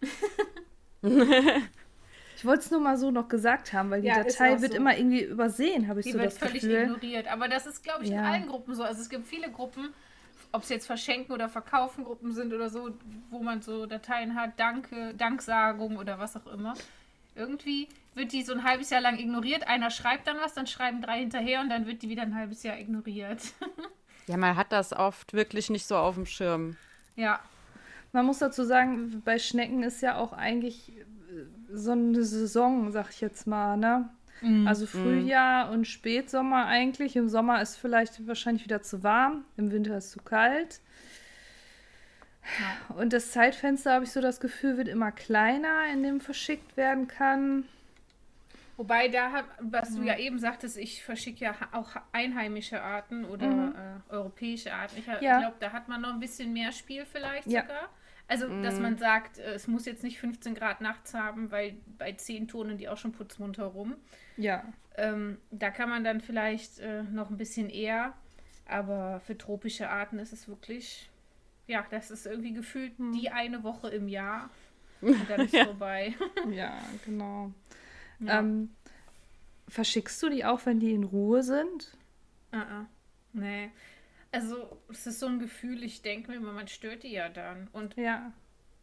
S2: (laughs)
S1: ich wollte es nur mal so noch gesagt haben, weil die ja, Datei wird so. immer irgendwie übersehen, habe ich die so das Gefühl. Die wird
S3: völlig ignoriert. Aber das ist, glaube ich, ja. in allen Gruppen so. Also es gibt viele Gruppen, ob es jetzt Verschenken oder Verkaufen Gruppen sind oder so, wo man so Dateien hat, Danke, Danksagung oder was auch immer. Irgendwie wird die so ein halbes Jahr lang ignoriert. Einer schreibt dann was, dann schreiben drei hinterher und dann wird die wieder ein halbes Jahr ignoriert. (laughs)
S2: ja, man hat das oft wirklich nicht so auf dem Schirm.
S3: Ja.
S1: Man muss dazu sagen, bei Schnecken ist ja auch eigentlich so eine Saison, sag ich jetzt mal, ne? Mm. Also Frühjahr und Spätsommer eigentlich. Im Sommer ist vielleicht wahrscheinlich wieder zu warm, im Winter ist zu kalt. Ja. Und das Zeitfenster, habe ich so das Gefühl, wird immer kleiner, in dem verschickt werden kann.
S3: Wobei da, was du ja eben sagtest, ich verschicke ja auch einheimische Arten oder mhm. äh, europäische Arten. Ich ja. glaube, da hat man noch ein bisschen mehr Spiel vielleicht ja. sogar. Also, mhm. dass man sagt, äh, es muss jetzt nicht 15 Grad nachts haben, weil bei 10 turnen die auch schon putzmunter rum.
S1: Ja.
S3: Ähm, da kann man dann vielleicht äh, noch ein bisschen eher, aber für tropische Arten ist es wirklich, ja, das ist irgendwie gefühlt mhm. die eine Woche im Jahr (laughs) und dann ist ja. vorbei. (laughs)
S1: ja, genau. Ja. Ähm, verschickst du die auch, wenn die in Ruhe sind?
S3: Uh -uh. Nee. Also, es ist so ein Gefühl, ich denke mir immer, man stört die ja dann. Und
S1: ja.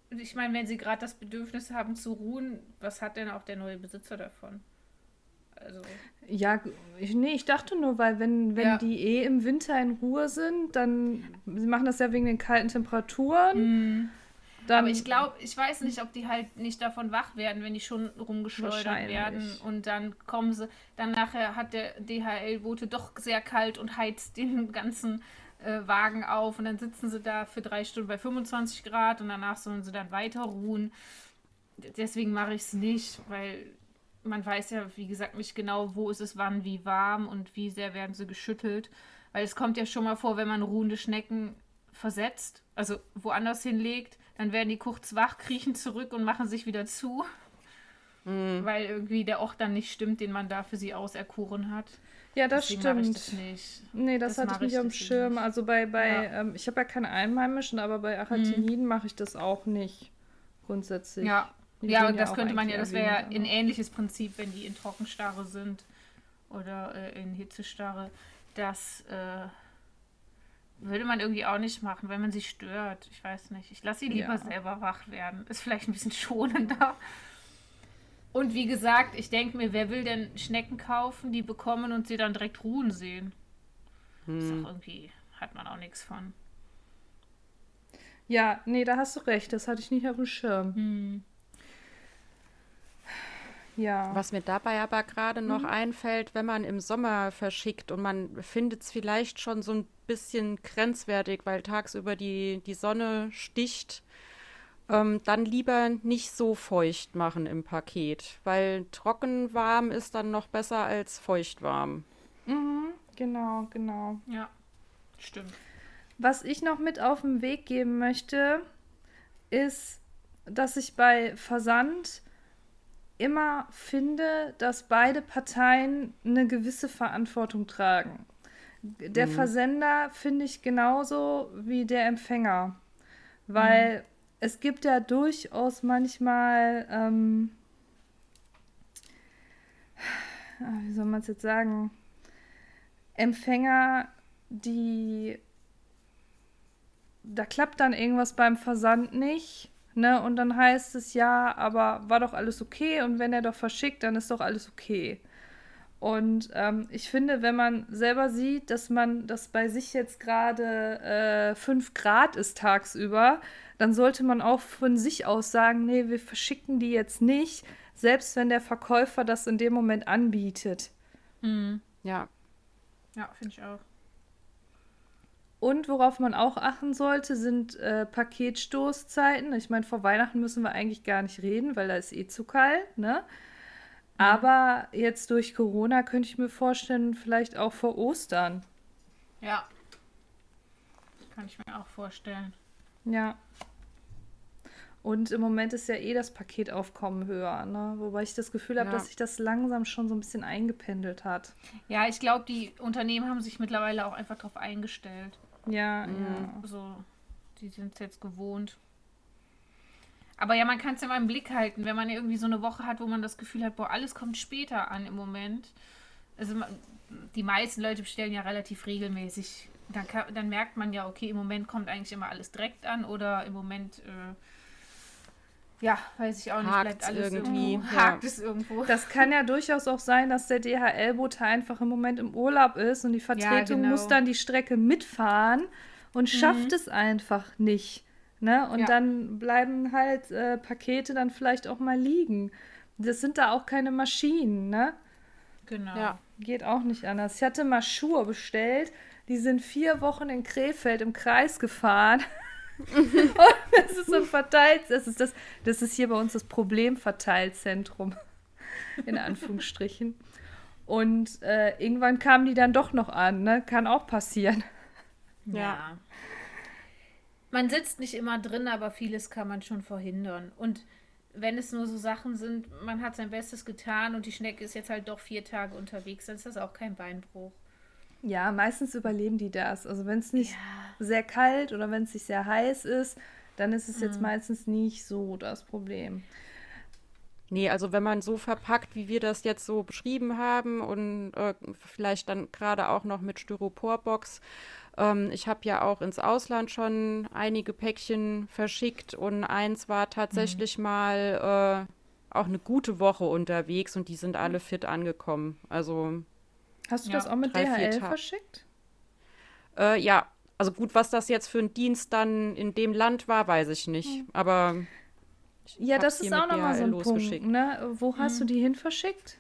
S3: ich meine, wenn sie gerade das Bedürfnis haben zu ruhen, was hat denn auch der neue Besitzer davon? Also.
S1: Ja, ich, nee, ich dachte nur, weil wenn, wenn ja. die eh im Winter in Ruhe sind, dann, sie machen das ja wegen den kalten Temperaturen.
S3: Mhm. Dann, Aber ich glaube, ich weiß nicht, ob die halt nicht davon wach werden, wenn die schon rumgeschleudert werden und dann kommen sie, dann nachher hat der DHL-Bote doch sehr kalt und heizt den ganzen äh, Wagen auf und dann sitzen sie da für drei Stunden bei 25 Grad und danach sollen sie dann weiter ruhen. Deswegen mache ich es nicht, weil man weiß ja, wie gesagt, nicht genau, wo ist es wann, wie warm und wie sehr werden sie geschüttelt. Weil es kommt ja schon mal vor, wenn man ruhende Schnecken versetzt, also woanders hinlegt, dann werden die kurz wach, kriechen zurück und machen sich wieder zu. Mhm. Weil irgendwie der Ort dann nicht stimmt, den man da für sie auserkoren hat.
S1: Ja, das Deswegen stimmt. Das nicht. Nee, das, das hatte ich nicht am Schirm. Nicht. Also bei, bei ja. ähm, ich habe ja keine Einheimischen, aber bei Achatiniden mhm. mache ich das auch nicht. Grundsätzlich.
S3: Ja, die ja, das könnte man ja, das wäre ja ein ähnliches Prinzip, wenn die in Trockenstarre sind oder äh, in Hitzestarre. Das äh, würde man irgendwie auch nicht machen, wenn man sie stört. Ich weiß nicht. Ich lasse sie lieber ja. selber wach werden. Ist vielleicht ein bisschen schonender. Und wie gesagt, ich denke mir, wer will denn Schnecken kaufen, die bekommen und sie dann direkt ruhen sehen? Hm. Ist auch irgendwie, hat man auch nichts von.
S1: Ja, nee, da hast du recht. Das hatte ich nicht auf dem Schirm. Hm.
S2: Ja. Was mir dabei aber gerade noch mhm. einfällt, wenn man im Sommer verschickt und man findet es vielleicht schon so ein bisschen grenzwertig, weil tagsüber die, die Sonne sticht, ähm, dann lieber nicht so feucht machen im Paket, weil trocken warm ist dann noch besser als feucht warm.
S1: Mhm, genau, genau.
S3: Ja, stimmt.
S1: Was ich noch mit auf den Weg geben möchte, ist, dass ich bei Versand immer finde, dass beide Parteien eine gewisse Verantwortung tragen. Der mhm. Versender finde ich genauso wie der Empfänger. Weil mhm. es gibt ja durchaus manchmal, ähm, ah, wie soll man es jetzt sagen, Empfänger, die da klappt dann irgendwas beim Versand nicht, ne? Und dann heißt es ja, aber war doch alles okay und wenn er doch verschickt, dann ist doch alles okay. Und ähm, ich finde, wenn man selber sieht, dass man, dass bei sich jetzt gerade äh, 5 Grad ist tagsüber, dann sollte man auch von sich aus sagen, nee, wir verschicken die jetzt nicht, selbst wenn der Verkäufer das in dem Moment anbietet.
S3: Mhm. Ja. Ja, finde ich auch.
S1: Und worauf man auch achten sollte, sind äh, Paketstoßzeiten. Ich meine, vor Weihnachten müssen wir eigentlich gar nicht reden, weil da ist eh zu kalt, ne? Aber jetzt durch Corona könnte ich mir vorstellen, vielleicht auch vor Ostern.
S3: Ja. Kann ich mir auch vorstellen.
S1: Ja. Und im Moment ist ja eh das Paketaufkommen höher, ne? Wobei ich das Gefühl habe, ja. dass sich das langsam schon so ein bisschen eingependelt hat.
S3: Ja, ich glaube, die Unternehmen haben sich mittlerweile auch einfach darauf eingestellt.
S1: Ja, mhm. ja.
S3: So, die sind es jetzt gewohnt. Aber ja, man kann es ja mal im Blick halten, wenn man irgendwie so eine Woche hat, wo man das Gefühl hat, boah, alles kommt später an im Moment. Also die meisten Leute bestellen ja relativ regelmäßig. Dann, kann, dann merkt man ja, okay, im Moment kommt eigentlich immer alles direkt an oder im Moment, äh, ja, weiß ich auch nicht,
S2: bleibt alles irgendwie.
S1: Irgendwo, ja. Hakt es irgendwo. Das kann ja durchaus auch sein, dass der DHL-Bote einfach im Moment im Urlaub ist und die Vertretung ja, genau. muss dann die Strecke mitfahren und schafft mhm. es einfach nicht. Ne? Und ja. dann bleiben halt äh, Pakete dann vielleicht auch mal liegen. Das sind da auch keine Maschinen, ne?
S3: Genau.
S1: Ja. Geht auch nicht anders. Ich hatte mal Schuhe bestellt, die sind vier Wochen in Krefeld im Kreis gefahren. (laughs) und das ist so verteilt. Das ist, das, das ist hier bei uns das Problemverteilzentrum. In Anführungsstrichen. Und äh, irgendwann kamen die dann doch noch an, ne? Kann auch passieren.
S3: Ja. ja man sitzt nicht immer drin, aber vieles kann man schon verhindern. Und wenn es nur so Sachen sind, man hat sein Bestes getan und die Schnecke ist jetzt halt doch vier Tage unterwegs, dann ist das auch kein Beinbruch.
S1: Ja, meistens überleben die das. Also wenn es nicht ja. sehr kalt oder wenn es nicht sehr heiß ist, dann ist es mhm. jetzt meistens nicht so das Problem.
S2: Nee, also wenn man so verpackt, wie wir das jetzt so beschrieben haben und äh, vielleicht dann gerade auch noch mit Styroporbox, ähm, ich habe ja auch ins Ausland schon einige Päckchen verschickt und eins war tatsächlich mhm. mal äh, auch eine gute Woche unterwegs und die sind alle fit angekommen. Also
S1: Hast du ja, das auch mit drei, DHL verschickt?
S2: Äh, ja, also gut, was das jetzt für ein Dienst dann in dem Land war, weiß ich nicht. Mhm. Aber
S1: ja, das ist auch nochmal so ein Punkt. Ne? Wo hast mhm. du die hin verschickt?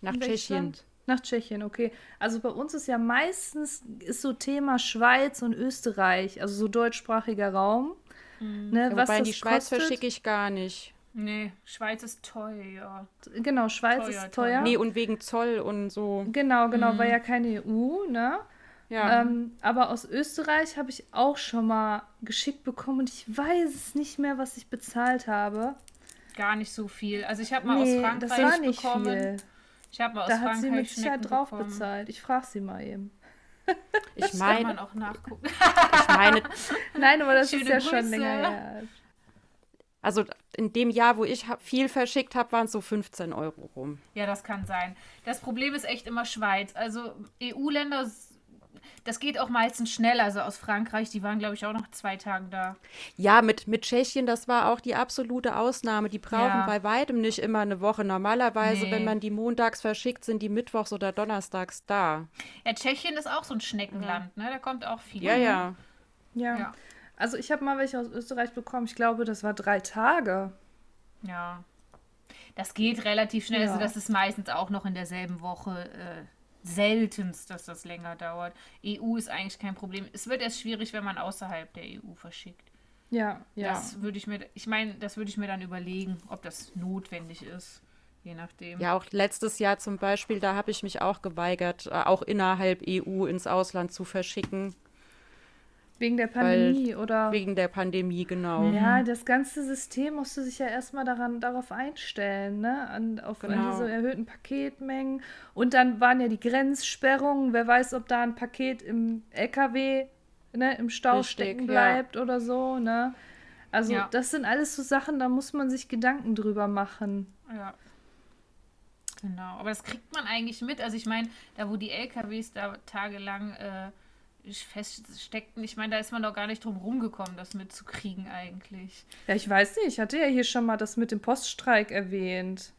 S2: Nach Tschechien. Land?
S1: Nach Tschechien, okay. Also bei uns ist ja meistens ist so Thema Schweiz und Österreich, also so deutschsprachiger Raum.
S2: Mhm. Ne, ja, was wobei die Schweiz verschicke ich gar nicht.
S3: Nee, Schweiz ist teuer.
S1: Genau, Schweiz teuer, ist teuer. teuer.
S2: Nee, und wegen Zoll und so.
S1: Genau, genau, mhm. weil ja keine EU, ne?
S2: Ja.
S1: Ähm, aber aus Österreich habe ich auch schon mal geschickt bekommen und ich weiß es nicht mehr, was ich bezahlt habe.
S3: Gar nicht so viel. Also ich habe mal nee, aus Frankreich das war nicht bekommen. Viel.
S1: Ich habe aus da Frankreich hat sie mit Sicherheit drauf bekommen. bezahlt. Ich frage sie mal eben. (laughs)
S3: Ich meine, man auch nachgucken.
S2: ich meine, (laughs)
S1: nein, aber das Schöne ist ja Grüße. schon länger her.
S2: Also in dem Jahr, wo ich viel verschickt habe, waren es so 15 Euro rum.
S3: Ja, das kann sein. Das Problem ist echt immer Schweiz. Also EU-Länder das geht auch meistens schnell. Also aus Frankreich, die waren, glaube ich, auch noch zwei Tage da.
S2: Ja, mit, mit Tschechien, das war auch die absolute Ausnahme. Die brauchen ja. bei weitem nicht immer eine Woche. Normalerweise, nee. wenn man die montags verschickt, sind die mittwochs oder donnerstags da.
S3: Ja, Tschechien ist auch so ein Schneckenland, ja. ne? Da kommt auch viel.
S2: Ja,
S1: ja. Ja. ja. Also ich habe mal welche aus Österreich bekommen. Ich glaube, das war drei Tage.
S3: Ja. Das geht relativ schnell. Also das ist meistens auch noch in derselben Woche. Äh, seltenst, dass das länger dauert. EU ist eigentlich kein Problem. Es wird erst schwierig, wenn man außerhalb der EU verschickt.
S1: Ja, ja.
S3: Das würde ich mir, ich meine, das würde ich mir dann überlegen, ob das notwendig ist. Je nachdem.
S2: Ja, auch letztes Jahr zum Beispiel, da habe ich mich auch geweigert, äh, auch innerhalb EU ins Ausland zu verschicken.
S1: Wegen der Pandemie,
S2: Weil,
S1: oder?
S2: Wegen der Pandemie, genau.
S1: Ja, das ganze System musste sich ja erstmal daran, darauf einstellen, ne? An, auf an
S2: Genau.
S1: diese erhöhten Paketmengen. Und dann waren ja die Grenzsperrungen. Wer weiß, ob da ein Paket im LKW, ne, im Stau
S2: Richtig,
S1: stecken
S2: ja.
S1: bleibt oder so, ne? Also,
S3: Ja.
S1: das sind alles so Sachen, da muss man sich Gedanken drüber machen.
S3: Ja. Genau, aber das kriegt man eigentlich mit. Also ich meine, da wo die LKWs da tagelang äh, feststeckten, ich meine, da ist man doch gar nicht drum rumgekommen, das mitzukriegen eigentlich.
S1: Ja, ich weiß nicht, ich hatte ja hier schon mal das mit dem Poststreik erwähnt.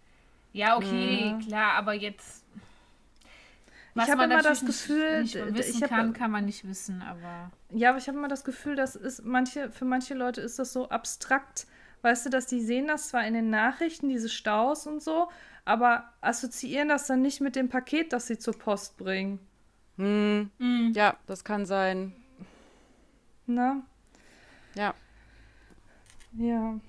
S3: Ja, okay,
S1: Ja.
S3: klar, aber jetzt.
S1: Ich habe immer das Gefühl,
S3: nicht, nicht wissen
S1: ich hab-
S3: kann, kann man nicht wissen, aber.
S1: Ja, aber ich habe immer das Gefühl, dass ist manche, für manche Leute ist das so abstrakt. Weißt du, dass die sehen das zwar in den Nachrichten, diese Staus und so, aber assoziieren das dann nicht mit dem Paket, das sie zur Post bringen.
S2: Hm,
S3: Mhm.
S2: ja, das kann sein.
S1: Ne?
S2: Ja.
S1: Ja.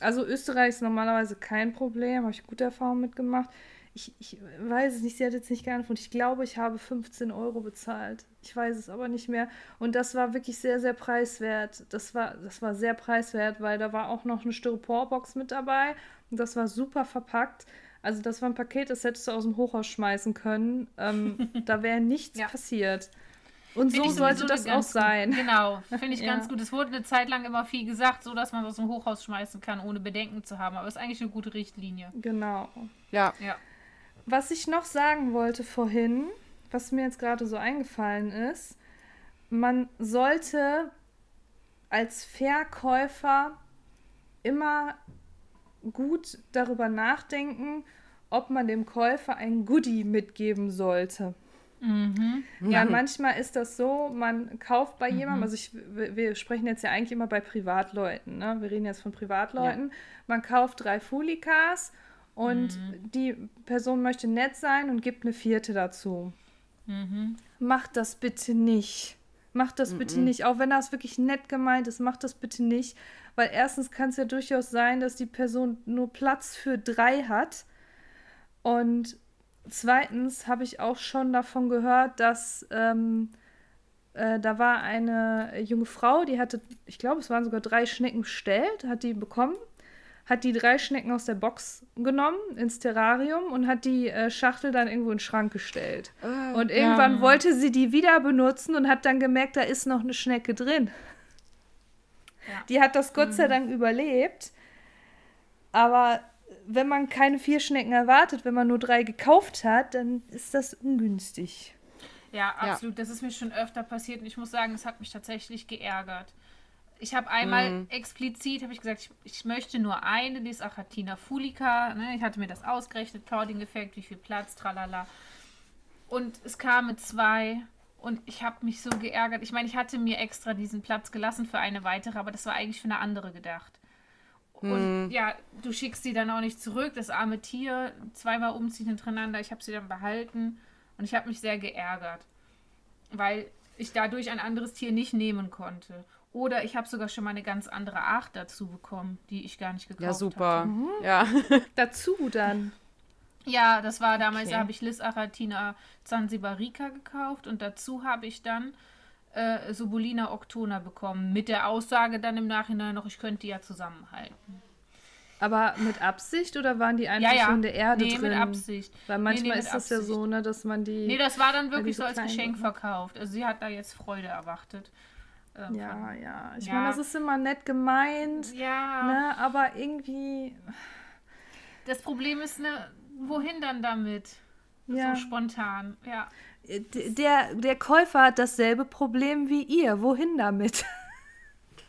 S1: Also Österreich ist normalerweise kein Problem, habe ich gute Erfahrungen mitgemacht. Ich, ich weiß es nicht, sie hat jetzt nicht geantwortet. Ich glaube, ich habe 15 Euro bezahlt. Ich weiß es aber nicht mehr. Und das war wirklich sehr, sehr preiswert. Das war, das war sehr preiswert, weil da war auch noch eine Styroporbox mit dabei. Und das war super verpackt. Also das war ein Paket, das hättest du aus dem Hochhaus schmeißen können. Ähm, (laughs) da wäre nichts
S3: Ja.
S1: passiert. Und
S3: Find
S1: so sollte das auch sein.
S3: Gut, genau, finde ich (laughs)
S1: Ja.
S3: ganz gut. Es wurde eine Zeit lang immer viel gesagt, so dass man es aus dem Hochhaus schmeißen kann, ohne Bedenken zu haben. Aber ist eigentlich eine gute Richtlinie.
S1: Genau.
S2: Ja.
S3: Ja.
S1: Was ich noch sagen wollte vorhin, was mir jetzt gerade so eingefallen ist, man sollte als Verkäufer immer gut darüber nachdenken, ob man dem Käufer ein Goodie mitgeben sollte.
S3: Mhm.
S1: Ja, manchmal ist das so, man kauft bei jemandem, also ich, wir sprechen jetzt ja eigentlich immer bei Privatleuten, ne? Wir reden jetzt von Privatleuten. Man kauft drei Fulikas und die Person möchte nett sein und gibt eine vierte dazu.
S3: Mhm.
S1: Macht das bitte nicht. Macht das bitte nicht. Auch wenn das wirklich nett gemeint ist, macht das bitte nicht. Weil erstens kann es ja durchaus sein, dass die Person nur Platz für drei hat. Und zweitens habe ich auch schon davon gehört, dass ähm, äh, da war eine junge Frau, die hatte, ich glaube, es waren sogar drei Schnecken bestellt, hat die bekommen, hat die drei Schnecken aus der Box genommen ins Terrarium und hat die äh, Schachtel dann irgendwo in den Schrank gestellt. Und irgendwann wollte sie die wieder benutzen und hat dann gemerkt, da ist noch eine Schnecke drin.
S3: Ja.
S1: Die hat das Gott sei Dank überlebt. Aber wenn man keine vier Schnecken erwartet, wenn man nur drei gekauft hat, dann ist das ungünstig.
S3: Ja, absolut. Das ist mir schon öfter passiert und ich muss sagen, das hat mich tatsächlich geärgert. Ich habe einmal explizit, habe ich gesagt, ich, ich möchte nur eine, die ist Achatina fulica. Ne? Ich hatte mir das ausgerechnet, Clouding-Effekt, wie viel Platz, tralala. Und es kamen zwei und ich habe mich so geärgert. Ich meine, ich hatte mir extra diesen Platz gelassen für eine weitere, aber das war eigentlich für eine andere gedacht. Und ja, du schickst sie dann auch nicht zurück, das arme Tier, zweimal umziehen hintereinander. Ich habe sie dann behalten und ich habe mich sehr geärgert, weil ich dadurch ein anderes Tier nicht nehmen konnte. Oder ich habe sogar schon mal eine ganz andere Art dazu bekommen, die ich gar nicht gekauft
S2: Ja, super.
S3: hatte.
S2: Ja. (laughs)
S1: Dazu dann.
S3: Ja, das war damals,
S1: Okay.
S3: da habe ich Lis Aratina Zanzibarica gekauft und dazu habe ich dann äh, Subulina octona bekommen. Mit der Aussage dann im Nachhinein noch, ich könnte die ja zusammenhalten.
S1: Aber mit Absicht oder waren die einfach
S3: Ja, ja.
S1: in der Erde
S3: nee,
S1: drin?
S3: mit Absicht.
S1: Weil
S3: Nee,
S1: manchmal
S3: nee, mit
S1: ist das ja
S3: Absicht.
S1: so, ne, dass man die.
S3: Nee, das war dann wirklich
S1: so
S3: so als Geschenk verkauft. Also sie hat da jetzt Freude erwartet. Ähm,
S1: ja, ja. Ich
S3: Ja.
S1: meine, das ist immer nett gemeint,
S3: Ja,
S1: ne? Aber irgendwie.
S3: das Problem ist, ne, wohin dann damit?
S1: Ja.
S3: So spontan, ja.
S1: Der, der Käufer hat dasselbe Problem wie ihr. Wohin damit? (laughs)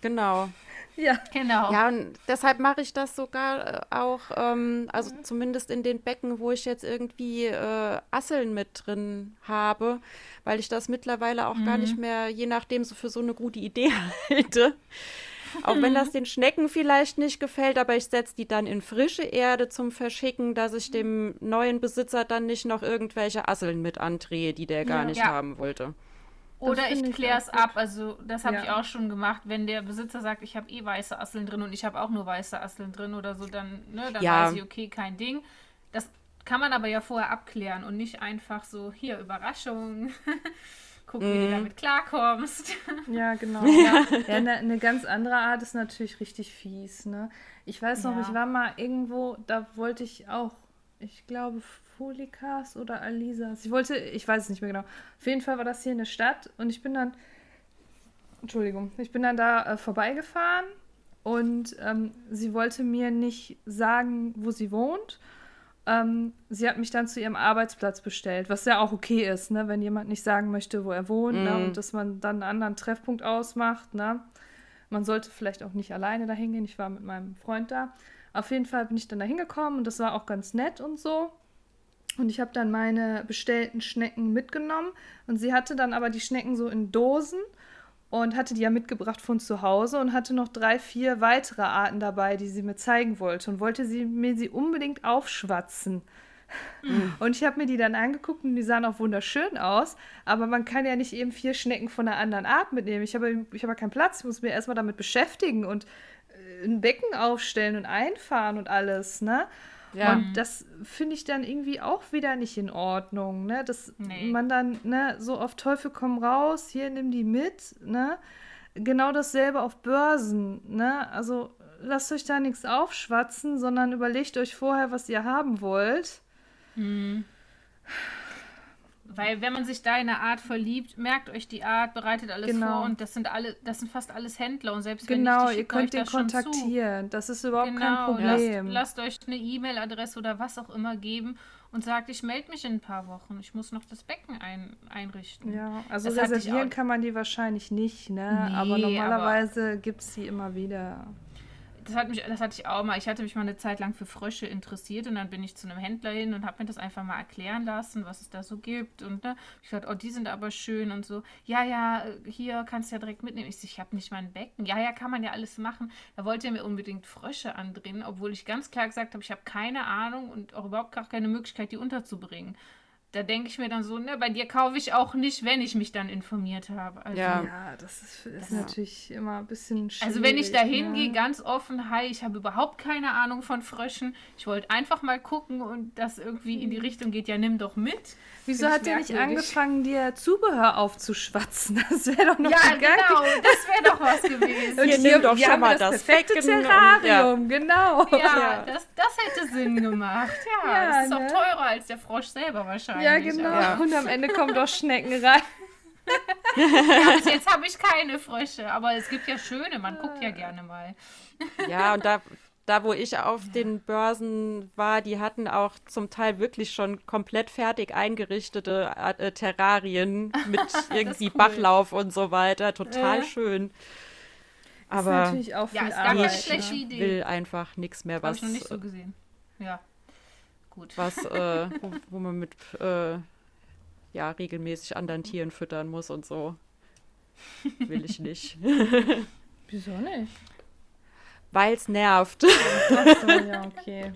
S2: Genau.
S1: ja.
S3: Genau.
S2: Ja, und deshalb mache ich das sogar äh, auch, ähm, also zumindest in den Becken, wo ich jetzt irgendwie äh, Asseln mit drin habe, weil ich das mittlerweile auch gar nicht mehr, je nachdem, so für so eine gute Idee (laughs) halte. Auch wenn das (laughs) den Schnecken vielleicht nicht gefällt, aber ich setze die dann in frische Erde zum Verschicken, dass ich dem neuen Besitzer dann nicht noch irgendwelche Asseln mit andrehe, die der gar
S1: Ja.
S2: nicht
S3: Ja.
S2: haben wollte.
S3: Oder
S1: finde
S3: ich kläre es ab. Also, das habe
S1: Ja.
S3: ich auch schon gemacht. Wenn der Besitzer sagt, ich habe eh weiße Asseln drin und ich habe auch nur weiße Asseln drin oder so, dann, ne, dann
S2: Ja.
S3: weiß ich, okay, kein Ding. Das kann man aber ja vorher abklären und nicht einfach so, hier, Überraschung. (laughs) gucken, wie du damit klarkommst. (laughs)
S1: Ja, genau. (laughs) Ja, ja eine, eine ganz andere Art ist natürlich richtig fies. Ne? Ich weiß noch,
S3: Ja.
S1: ich war mal irgendwo, da wollte ich auch, ich glaube, Folikas oder Alisas. Ich wollte, ich weiß es nicht mehr genau. Auf jeden Fall war das hier in der Stadt und ich bin dann, Entschuldigung, ich bin dann da äh, vorbeigefahren und ähm, sie wollte mir nicht sagen, wo sie wohnt. Ähm, sie hat mich dann zu ihrem Arbeitsplatz bestellt, was ja auch okay ist, ne, wenn jemand nicht sagen möchte, wo er wohnt, ne,
S2: Mhm.
S1: und dass man dann einen anderen Treffpunkt ausmacht. Ne. Man sollte vielleicht auch nicht alleine dahin gehen. Ich war mit meinem Freund da. Auf jeden Fall bin ich dann da hingekommen und das war auch ganz nett und so. Und ich habe dann meine bestellten Schnecken mitgenommen und sie hatte dann aber die Schnecken so in Dosen und hatte die ja mitgebracht von zu Hause und hatte noch drei, vier weitere Arten dabei, die sie mir zeigen wollte und wollte sie mir sie unbedingt aufschwatzen. Und ich habe mir die dann angeguckt und die sahen auch wunderschön aus, aber man kann ja nicht eben vier Schnecken von einer anderen Art mitnehmen. Ich habe ich habe ja keinen Platz, ich muss mir erstmal damit beschäftigen und äh, ein Becken aufstellen und einfahren und alles, ne?
S2: Ja.
S1: Und das finde ich dann irgendwie auch wieder nicht in Ordnung, ne? Dass
S3: Nee.
S1: man dann, ne, so auf Teufel komm raus, hier nimm die mit, ne? Genau dasselbe auf Börsen, ne? Also lasst euch da nichts aufschwatzen, sondern überlegt euch vorher, was ihr haben wollt.
S3: Weil wenn man sich da in eine Art verliebt, merkt euch die Art, bereitet alles
S1: Genau.
S3: vor und das sind alle, das sind fast alles Händler und selbst wenn
S1: Genau,
S3: nicht,
S1: ihr könnt den kontaktieren. Das ist überhaupt kein
S3: Genau,
S1: Problem.
S3: lasst, lasst euch eine E-Mail-Adresse oder was auch immer geben und sagt, ich melde mich in ein paar Wochen. Ich muss noch das Becken ein, einrichten.
S1: ja, also
S3: Das
S1: reservieren kann man die wahrscheinlich nicht, ne?
S3: Nee,
S1: aber normalerweise gibt es die immer wieder.
S3: Das, hat mich, das hatte ich auch mal. Ich hatte mich mal eine Zeit lang für Frösche interessiert und dann bin ich zu einem Händler hin und habe mir das einfach mal erklären lassen, was es da so gibt. Und ne, ich dachte, oh, die sind aber schön und so. Ja, ja, hier kannst du ja direkt mitnehmen. Ich, ich habe nicht mal ein Becken. Ja, ja, kann man ja alles machen. Da wollte er mir unbedingt Frösche andrehen, obwohl ich ganz klar gesagt habe, ich habe keine Ahnung und auch überhaupt gar keine Möglichkeit, die unterzubringen. Da denke ich mir dann so, ne, bei dir kaufe ich auch nicht, wenn ich mich dann informiert habe. Also,
S2: Ja.
S1: Ja, das ist, ist
S3: Das-
S1: natürlich immer ein bisschen schwierig.
S3: also wenn ich da hingehe,
S1: ne?
S3: ganz offen, hi, ich habe überhaupt keine Ahnung von Fröschen. Ich wollte einfach mal gucken und das irgendwie in die Richtung geht, ja, nimm doch mit.
S1: Wieso hat der nicht angefangen, dir Zubehör aufzuschwatzen? (laughs) Das wäre doch noch
S3: Ja,
S1: geil.
S3: genau, das wäre doch was gewesen. (laughs)
S1: Und
S2: Hier, nimm doch
S1: wir
S2: schon
S1: haben
S2: mal
S1: das
S2: das
S1: perfekte Terrarium, genau.
S3: Ja,
S2: Ja.
S3: Das, das hätte Sinn gemacht. Ja,
S1: Ja,
S3: das ist
S1: ne?
S3: auch teurer als der Frosch selber wahrscheinlich.
S1: Ja, genau.
S2: Ja.
S1: Und am Ende kommen doch Schnecken rein.
S3: bis jetzt habe ich keine Frösche, aber es gibt ja schöne, man guckt ja gerne mal.
S2: Ja, und da, da, wo ich auf den Börsen war, die hatten auch zum Teil wirklich schon komplett fertig eingerichtete äh, Terrarien mit (laughs) irgendwie
S3: cool.
S2: Bachlauf und so weiter. Total
S1: Äh.
S2: schön.
S1: ist
S2: Aber
S1: natürlich auch
S3: Ja,
S1: viel
S3: ist gar keine
S1: Arbeit.
S3: schlechte
S1: ne?
S3: Idee.
S2: will einfach nichts mehr,
S3: Habe
S2: was,
S3: ich noch nicht so gesehen. Ja, gut.
S2: was äh, (laughs) wo, wo man mit äh, ja, regelmäßig anderen Tieren füttern muss und so. Will ich nicht. (laughs)
S1: Wieso nicht?
S2: Weil es nervt.
S1: So, ja, okay.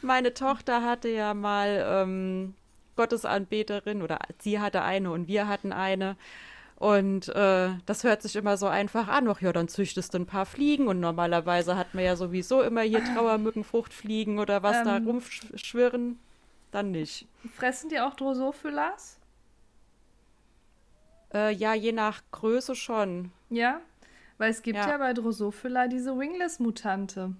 S2: Meine Tochter hatte ja mal ähm, Gottesanbeterin oder sie hatte eine und wir hatten eine. Und äh, das hört sich immer so einfach an. Ach ja, dann züchtest du ein paar Fliegen und normalerweise hat man ja sowieso immer hier (laughs) Trauermücken, Fruchtfliegen oder was da
S1: Ähm.
S2: rumschwirren. Dann nicht.
S1: Fressen die auch Drosophilas?
S2: Äh, ja, je nach Größe schon.
S1: Ja? Weil es gibt ja,
S2: Ja.
S1: bei Drosophila diese Wingless-Mutante.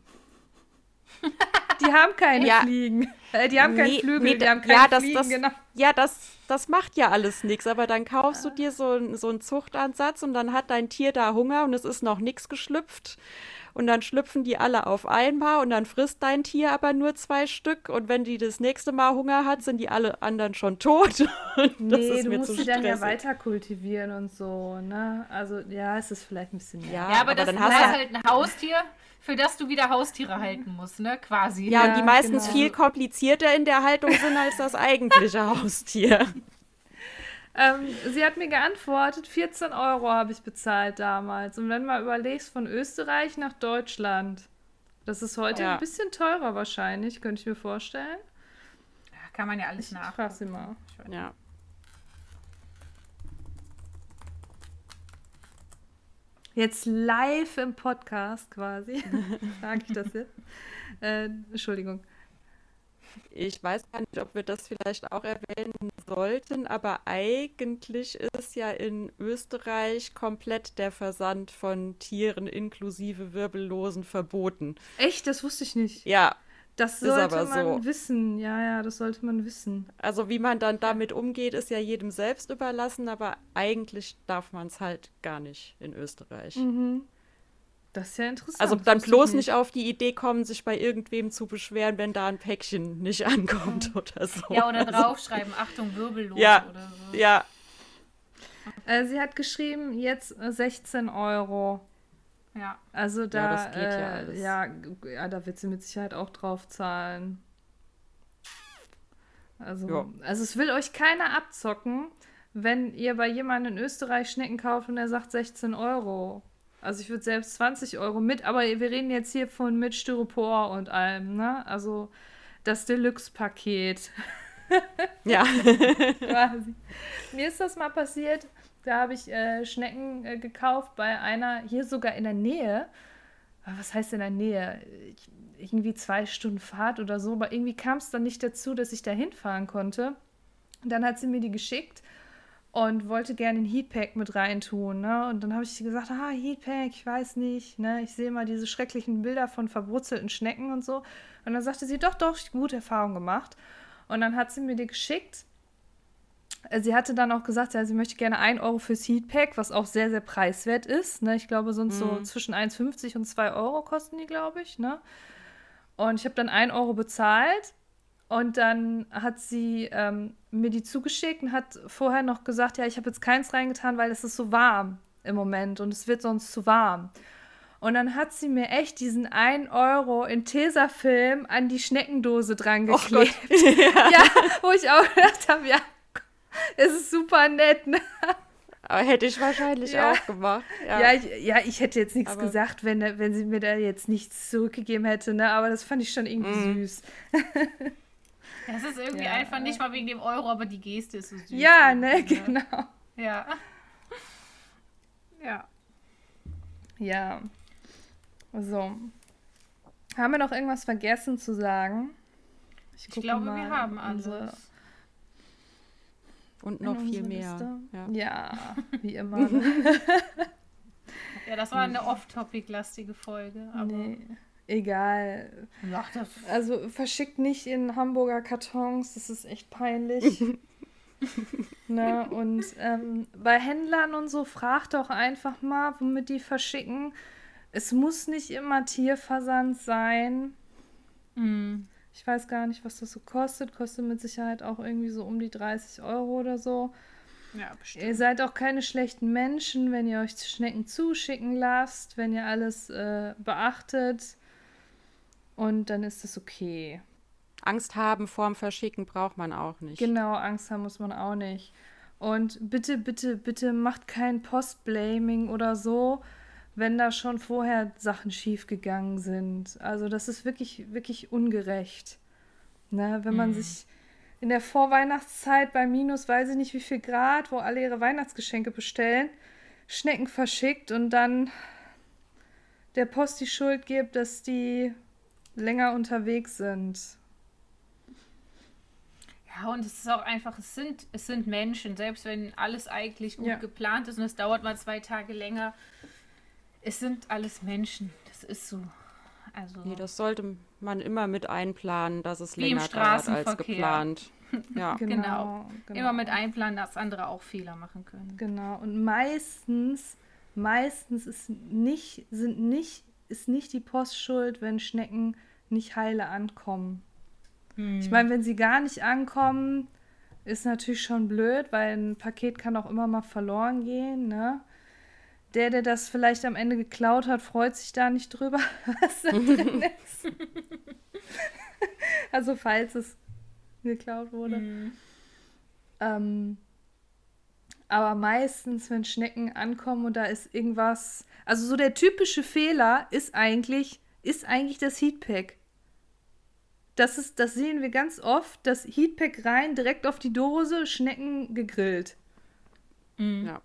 S1: (laughs) Die haben keine
S2: Ja.
S1: Fliegen. Äh, die haben keine
S2: Nee,
S1: Flügel,
S2: nee,
S1: die haben keine
S2: ja, das,
S1: Fliegen,
S2: das,
S1: genau.
S2: ja das, das macht ja alles nichts. Aber dann kaufst du dir so, so einen Zuchtansatz und dann hat dein Tier da Hunger und es ist noch nichts geschlüpft. Und dann schlüpfen die alle auf einmal und dann frisst dein Tier aber nur zwei Stück. Und wenn die das nächste Mal Hunger hat, sind die alle anderen schon tot. Und (laughs) das
S1: Nee,
S2: ist
S1: du
S2: mir
S1: musst sie dann ja weiter kultivieren und so, ne? Also, ja, es ist vielleicht ein bisschen.
S2: Ja,
S3: Ja, aber, das
S2: dann
S3: ist
S2: hast du
S3: halt ein Haustier, für das du wieder Haustiere halten musst, ne? Quasi.
S2: Ja, und
S1: Ja,
S2: die meistens
S1: genau.
S2: viel komplizierter in der Haltung sind als das eigentliche Haustier. (laughs)
S1: Ähm, sie hat mir geantwortet, 14 Euro habe ich bezahlt damals. Und wenn du mal überlegst, von Österreich nach Deutschland, das ist heute
S2: Ja.
S1: ein bisschen teurer wahrscheinlich, könnte ich mir vorstellen.
S3: Kann man ja alles
S1: Ich
S3: nach.
S1: frage sie mal.
S2: Ja.
S1: Jetzt live im Podcast quasi, (laughs) sage ich das jetzt. Äh, Entschuldigung.
S2: Ich weiß gar nicht, ob wir das vielleicht auch erwähnen sollten, aber eigentlich ist ja in Österreich komplett der Versand von Tieren inklusive Wirbellosen verboten.
S1: Echt? Das wusste ich nicht.
S2: Ja.
S1: Das sollte man so. wissen. Ja, ja, das sollte man wissen.
S2: Also wie man dann damit umgeht, ist ja jedem selbst überlassen, aber eigentlich darf man es halt gar nicht in Österreich.
S1: Mhm. Das ist ja interessant.
S2: Also dann bloß nicht. auf die Idee kommen, sich bei irgendwem zu beschweren, wenn da ein Päckchen nicht ankommt ja. (laughs) oder so.
S3: Ja, oder also draufschreiben, Achtung, wirbellos
S2: ja.
S3: oder
S2: so. Ja.
S1: Äh, sie hat geschrieben, jetzt 16 Euro.
S3: Ja.
S1: Also da, ja, das geht ja, äh, alles. ja, ja, da wird sie mit Sicherheit auch drauf zahlen. Also, ja. also es will euch keiner abzocken, wenn ihr bei jemandem in Österreich Schnecken kauft und er sagt 16 Euro. Also ich würde selbst 20 Euro mit, aber wir reden jetzt hier von mit Styropor und allem, ne? Also das Deluxe-Paket. (laughs)
S2: ja. (laughs)
S1: Quasi. Mir ist das mal passiert, da habe ich äh, Schnecken äh, gekauft bei einer, hier sogar in der Nähe. Was heißt in der Nähe? Ich, irgendwie zwei Stunden Fahrt oder so, aber irgendwie kam es dann nicht dazu, dass ich da hinfahren konnte. Und dann hat sie mir die geschickt und wollte gerne ein Heatpack mit reintun. Ne? Und dann habe ich gesagt, ah, Heatpack, ich weiß nicht. Ne? Ich sehe mal diese schrecklichen Bilder von verwurzelten Schnecken und so. Und dann sagte sie, doch, doch, ich gute Erfahrung gemacht. Und dann hat sie mir die geschickt. Sie hatte dann auch gesagt, ja, sie möchte gerne 1 Euro fürs Heatpack, was auch sehr, sehr preiswert ist. Ne? Ich glaube, sonst mhm. so zwischen 1,50 und 2 Euro kosten die, glaube ich. Ne? Und ich habe dann 1 Euro bezahlt und dann hat sie ähm, mir die zugeschickt und hat vorher noch gesagt, ja, ich habe jetzt keins reingetan, weil es ist so warm im Moment und es wird sonst zu warm. Und dann hat sie mir echt diesen 1 Euro in Tesafilm an die Schneckendose dran geklebt. Oh (laughs) ja. ja. wo ich auch gedacht habe, ja, es ist super nett. Ne?
S2: Aber hätte ich wahrscheinlich ja. auch gemacht.
S1: Ja, ja ich, ja, ich hätte jetzt nichts Aber gesagt, wenn, wenn sie mir da jetzt nichts zurückgegeben hätte, ne? Aber das fand ich schon irgendwie mm. süß. (laughs)
S3: Das ist irgendwie ja. einfach nicht mal wegen dem Euro, aber die Geste ist so süß.
S1: Ja, ne, genau.
S3: Ja. Ja.
S1: Ja. So. Haben wir noch irgendwas vergessen zu sagen?
S3: Ich, ich glaube, wir haben alles.
S2: Und noch viel mehr.
S1: Ja. ja, wie (laughs) immer.
S3: ja, das war eine off-topic-lastige Folge. Aber nee
S1: egal. Also verschickt nicht in Hamburger Kartons, das ist echt peinlich. (laughs) ne? Und ähm, bei Händlern und so, fragt doch einfach mal, womit die verschicken. Es muss nicht immer Tierversand sein.
S3: Mm.
S1: Ich weiß gar nicht, was das so kostet. Kostet mit Sicherheit auch irgendwie so um die 30 Euro oder so.
S3: Ja, bestimmt.
S1: Ihr seid auch keine schlechten Menschen, wenn ihr euch Schnecken zuschicken lasst, wenn ihr alles äh, beachtet. Und dann ist das okay.
S2: Angst haben vorm Verschicken braucht man auch nicht.
S1: Genau, Angst haben muss man auch nicht. Und bitte, bitte, bitte macht kein Postblaming oder so, wenn da schon vorher Sachen schiefgegangen sind. Also das ist wirklich, wirklich ungerecht. Ne? Wenn man mhm. sich in der Vorweihnachtszeit bei minus weiß ich nicht wie viel Grad, wo alle ihre Weihnachtsgeschenke bestellen, Schnecken verschickt und dann der Post die Schuld gibt, dass die länger unterwegs sind.
S3: Ja, und es ist auch einfach, es sind, es sind Menschen, selbst wenn alles eigentlich gut ja. geplant ist und es dauert mal zwei Tage länger. Es sind alles Menschen. Das ist so. Also
S2: nee, das sollte man immer mit einplanen, dass es länger dauert als geplant. (laughs)
S3: Ja. Genau, genau, genau. Immer mit einplanen, dass andere auch Fehler machen können.
S1: Genau. Und meistens, meistens ist nicht, sind nicht ist nicht die Post schuld, wenn Schnecken nicht heile ankommen. Hm. Ich meine, wenn sie gar nicht ankommen, ist natürlich schon blöd, weil ein Paket kann auch immer mal verloren gehen, ne? Der, der das vielleicht am Ende geklaut hat, freut sich da nicht drüber, (laughs) was da drin ist. also falls es geklaut wurde. Mhm. Ähm, aber meistens, wenn Schnecken ankommen und da ist irgendwas, also so der typische Fehler ist eigentlich, ist eigentlich das Heatpack. Das, ist, das sehen wir ganz oft, das Heatpack rein, direkt auf die Dose, Schnecken gegrillt.
S2: Mhm. Ja.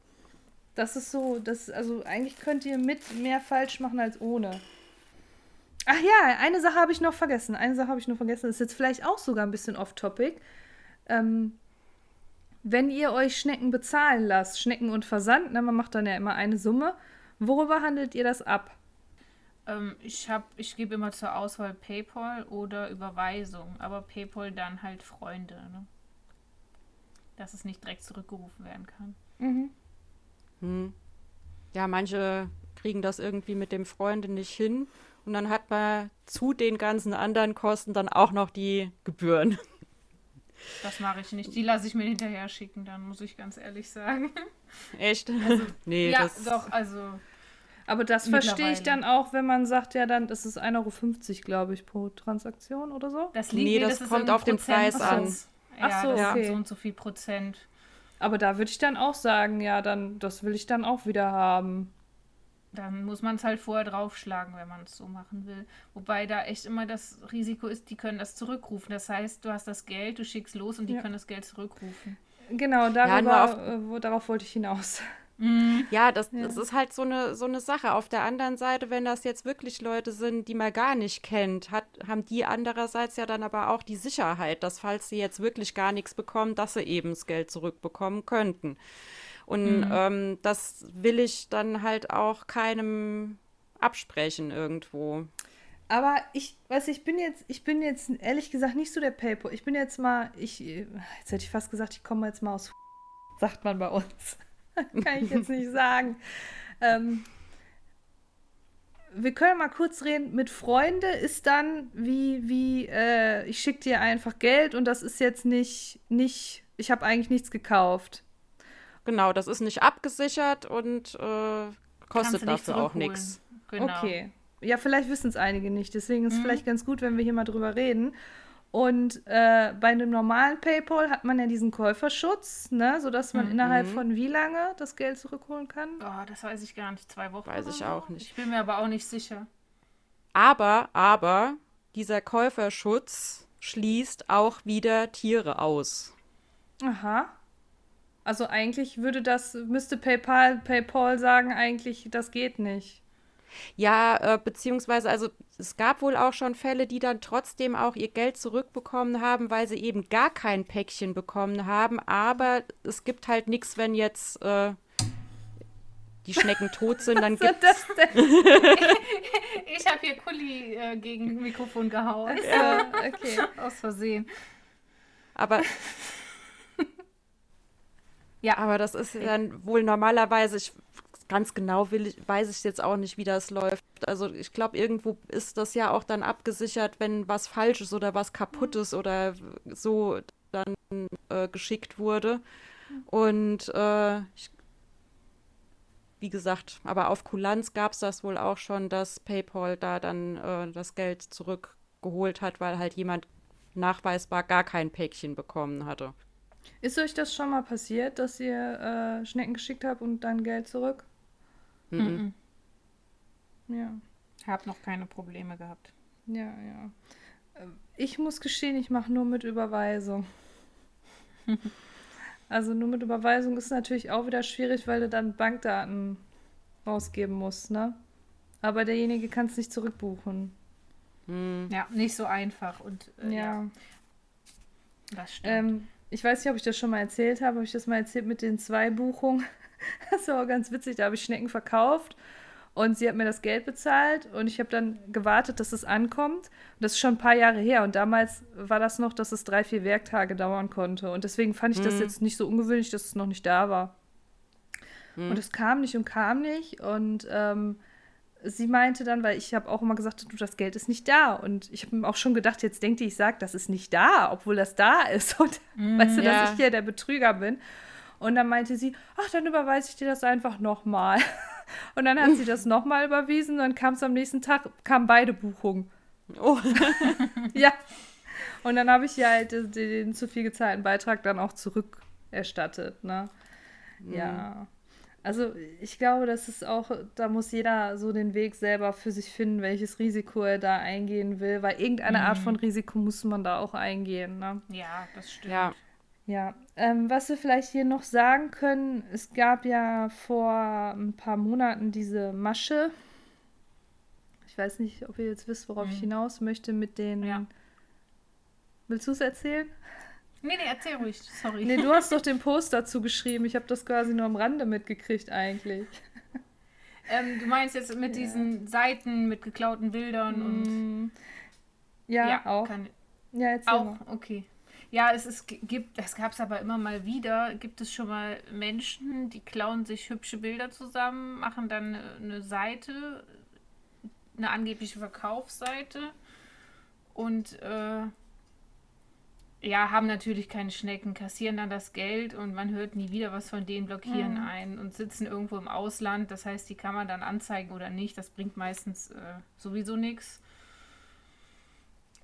S1: Das ist so, das, also eigentlich könnt ihr mit mehr falsch machen als ohne. Ach ja, eine Sache habe ich noch vergessen. Eine Sache habe ich noch vergessen. Ist jetzt vielleicht auch sogar ein bisschen off-topic. Ähm, wenn ihr euch Schnecken bezahlen lasst, Schnecken und Versand, ne, man macht dann ja immer eine Summe, worüber handelt ihr das ab?
S3: Ähm, ich habe, ich gebe immer zur Auswahl PayPal oder Überweisung, aber PayPal dann halt Freunde, ne? dass es nicht direkt zurückgerufen werden kann.
S1: Mhm.
S2: Hm. Ja, manche kriegen das irgendwie mit dem Freunde nicht hin und dann hat man zu den ganzen anderen Kosten dann auch noch die Gebühren.
S3: Das mache ich nicht. Die lasse ich mir hinterher schicken, dann muss ich ganz ehrlich sagen.
S2: Echt? Also, (laughs) nee,
S3: ja,
S2: das
S3: doch, also.
S1: Aber das verstehe ich dann auch, wenn man sagt, ja, dann das ist 1,50 Euro, glaube ich, pro Transaktion oder so.
S3: Das
S2: Nee,
S3: liegt
S2: das
S3: ist
S2: kommt auf den Preis.
S1: Ach
S3: Ja,
S1: so,
S3: das
S1: okay.
S3: sind so und so viel Prozent.
S1: Aber da würde ich dann auch sagen, ja, dann das will ich dann auch wieder haben.
S3: Dann muss man es halt vorher draufschlagen, wenn man es so machen will. Wobei da echt immer das Risiko ist, die können das zurückrufen. Das heißt, du hast das Geld, du schickst los und die
S1: Ja.
S3: können das Geld zurückrufen.
S1: Genau, darüber,
S2: auf-
S1: äh, wo, darauf wollte ich hinaus.
S2: Ja, das,
S1: Ja.
S2: das ist halt so eine, so eine Sache. Auf der anderen Seite, wenn das jetzt wirklich Leute sind, die man gar nicht kennt, hat, haben die andererseits ja dann aber auch die Sicherheit, dass falls sie jetzt wirklich gar nichts bekommen, dass sie eben das Geld zurückbekommen könnten. Und ähm, das will ich dann halt auch keinem absprechen irgendwo.
S1: Aber ich, weiß ich bin jetzt, ich bin jetzt ehrlich gesagt nicht so der PayPal. Ich bin jetzt mal, ich, jetzt hätte ich fast gesagt, ich komme jetzt mal aus, (laughs) sagt man bei uns. (laughs) Kann ich jetzt nicht sagen. Ähm, wir können mal kurz reden. Mit Freunde ist dann wie, wie, äh, ich schicke dir einfach Geld und das ist jetzt nicht, nicht, ich habe eigentlich nichts gekauft.
S2: Genau, das ist nicht abgesichert und äh, kostet dafür auch nichts.
S3: Genau.
S1: Okay. Ja, vielleicht wissen es einige nicht. Deswegen ist es
S3: Mhm.
S1: vielleicht ganz gut, wenn wir hier mal drüber reden. Und äh, bei einem normalen PayPal hat man ja diesen Käuferschutz, ne, sodass man
S3: Mhm.
S1: innerhalb von wie lange das Geld zurückholen kann.
S3: Oh, das weiß ich gar nicht. Zwei Wochen.
S2: Weiß
S3: oder
S2: ich
S3: so?
S2: auch nicht.
S3: Ich bin mir aber auch nicht sicher.
S2: Aber, aber, dieser Käuferschutz schließt auch wieder Tiere aus.
S1: Aha. Also eigentlich würde das, müsste PayPal, PayPal sagen, eigentlich, das geht nicht.
S2: Ja, äh, beziehungsweise, also es gab wohl auch schon Fälle, die dann trotzdem auch ihr Geld zurückbekommen haben, weil sie eben gar kein Päckchen bekommen haben. Aber es gibt halt nichts, wenn jetzt äh, die Schnecken tot sind, dann (laughs) gibt
S1: denn? (laughs)
S3: Ich habe hier Kuli äh, gegen Mikrofon gehauen.
S1: äh, okay.
S3: Aus Versehen.
S2: aber
S3: Ja.
S2: aber das ist dann wohl normalerweise, ich ganz genau will ich, weiß ich jetzt auch nicht, wie das läuft. Also ich glaube, irgendwo ist das ja auch dann abgesichert, wenn was Falsches oder was Kaputtes oder so dann äh, geschickt wurde. Und äh, ich, wie gesagt, aber auf Kulanz gab es das wohl auch schon, dass PayPal da dann äh, das Geld zurückgeholt hat, weil halt jemand nachweisbar gar kein Päckchen bekommen hatte.
S1: Ist euch das schon mal passiert, dass ihr äh, Schnecken geschickt habt und dann Geld zurück?
S2: Mhm.
S1: Ja.
S3: Hab noch keine Probleme gehabt.
S1: Ja, ja. Ähm, Ich muss gestehen, ich mache nur mit Überweisung. (laughs) also nur mit Überweisung ist natürlich auch wieder schwierig, weil du dann Bankdaten rausgeben musst, ne? Aber derjenige kann es nicht zurückbuchen.
S2: Hm.
S3: Ja, nicht so einfach. Und äh, ja.
S1: ja.
S3: das stimmt.
S1: Ähm, ich weiß nicht, ob ich das schon mal erzählt habe. Habe ich das mal erzählt mit den zwei Buchungen? (laughs) Das war auch ganz witzig. Da habe ich Schnecken verkauft und sie hat mir das Geld bezahlt und ich habe dann gewartet, dass es ankommt. Und das ist schon ein paar Jahre her und damals war das noch, dass es drei, vier Werktage dauern konnte. Und deswegen fand ich das
S2: Mhm.
S1: jetzt nicht so ungewöhnlich, dass es noch nicht da war.
S2: Mhm.
S1: Und es kam nicht und kam nicht und ähm, sie meinte dann, weil ich habe auch immer gesagt, du, das Geld ist nicht da. Und ich habe mir auch schon gedacht, jetzt denkt die, ich sage, das ist nicht da, obwohl das da ist. (laughs) Und weißt du,
S2: Ja.
S1: dass ich hier der Betrüger bin. Und dann meinte sie, ach, dann überweise ich dir das einfach nochmal. (laughs) Und dann hat sie das (laughs) nochmal überwiesen. Dann kam es am nächsten Tag, kamen beide Buchungen.
S2: Oh.
S1: Ja. Und dann habe ich ihr halt den, den zu viel gezahlten Beitrag dann auch zurückerstattet. Ne? Ja. Also ich glaube, das ist auch, da muss jeder so den Weg selber für sich finden, welches Risiko er da eingehen will, weil irgendeine Art von Risiko muss man da auch eingehen. Ne?
S3: ja, das stimmt.
S2: Ja.
S1: Ja, ähm, was wir vielleicht hier noch sagen können, es gab ja vor ein paar Monaten diese Masche. Ich Ich weiß nicht, ob ihr jetzt wisst, worauf
S3: Mhm.
S1: ich hinaus möchte mit den.
S3: Ja.
S1: Willst du es erzählen?
S3: Nee, nee, erzähl ruhig. Sorry.
S1: Nee, du hast doch den Post dazu geschrieben. Ich habe das quasi nur am Rande mitgekriegt eigentlich. (laughs)
S3: Ähm, du meinst jetzt mit
S1: Ja.
S3: diesen Seiten mit geklauten Bildern und.
S1: Mm, Ja, auch.
S3: Kann,
S1: Ja, erzähl
S3: auch,
S1: mal.
S3: okay. Ja, es ist, gibt, das gab es aber immer mal wieder. Gibt es schon mal Menschen, die klauen sich hübsche Bilder zusammen, machen dann eine, eine Seite, eine angebliche Verkaufsseite und äh, ja, haben natürlich keine Schnecken, kassieren dann das Geld und man hört nie wieder was von denen, blockieren
S1: Mhm.
S3: ein und sitzen irgendwo im Ausland. Das heißt, die kann man dann anzeigen oder nicht. Das bringt meistens äh, sowieso nichts.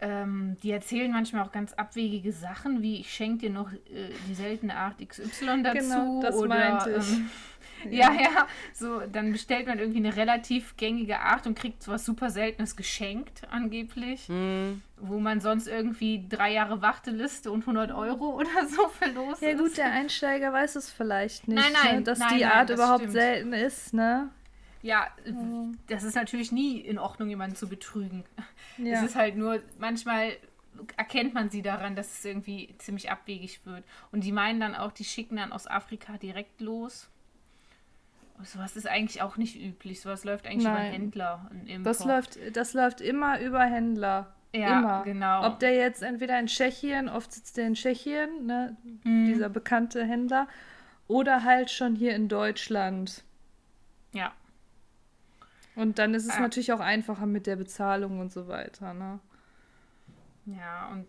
S3: Ähm, die erzählen manchmal auch ganz abwegige Sachen, wie ich schenke dir noch äh, die seltene Art XY dazu.
S1: Genau, das
S3: oder,
S1: meinte ich. (laughs)
S3: Ähm, ja, ja, so, dann bestellt man irgendwie eine relativ gängige Art und kriegt sowas super Seltenes geschenkt, angeblich,
S2: Hm.
S3: Wo man sonst irgendwie drei Jahre Warteliste und 100 Euro (laughs) oder so für los
S1: Ja gut, der Einsteiger weiß es vielleicht nicht,
S3: Nein, nein,
S1: ne? dass
S3: nein,
S1: die Art
S3: das
S1: überhaupt
S3: stimmt.
S1: selten ist, ne?
S3: Ja, das ist natürlich nie in Ordnung, jemanden zu betrügen.
S1: Ja.
S3: Es ist halt nur, manchmal erkennt man sie daran, dass es irgendwie ziemlich abwegig wird. Und die meinen dann auch, die schicken dann aus Afrika direkt los. Und sowas ist eigentlich auch nicht üblich. Sowas läuft eigentlich über
S1: Nein.
S3: Händler. und Import.
S1: Das läuft, das läuft immer über Händler.
S3: Ja,
S1: immer.
S3: genau.
S1: Ob der jetzt entweder in Tschechien, oft sitzt der in Tschechien, ne,
S3: Mhm.
S1: dieser bekannte Händler, oder halt schon hier in Deutschland.
S3: Ja.
S1: Und dann ist es
S3: Ja.
S1: natürlich auch einfacher mit der Bezahlung und so weiter, ne?
S3: Ja, und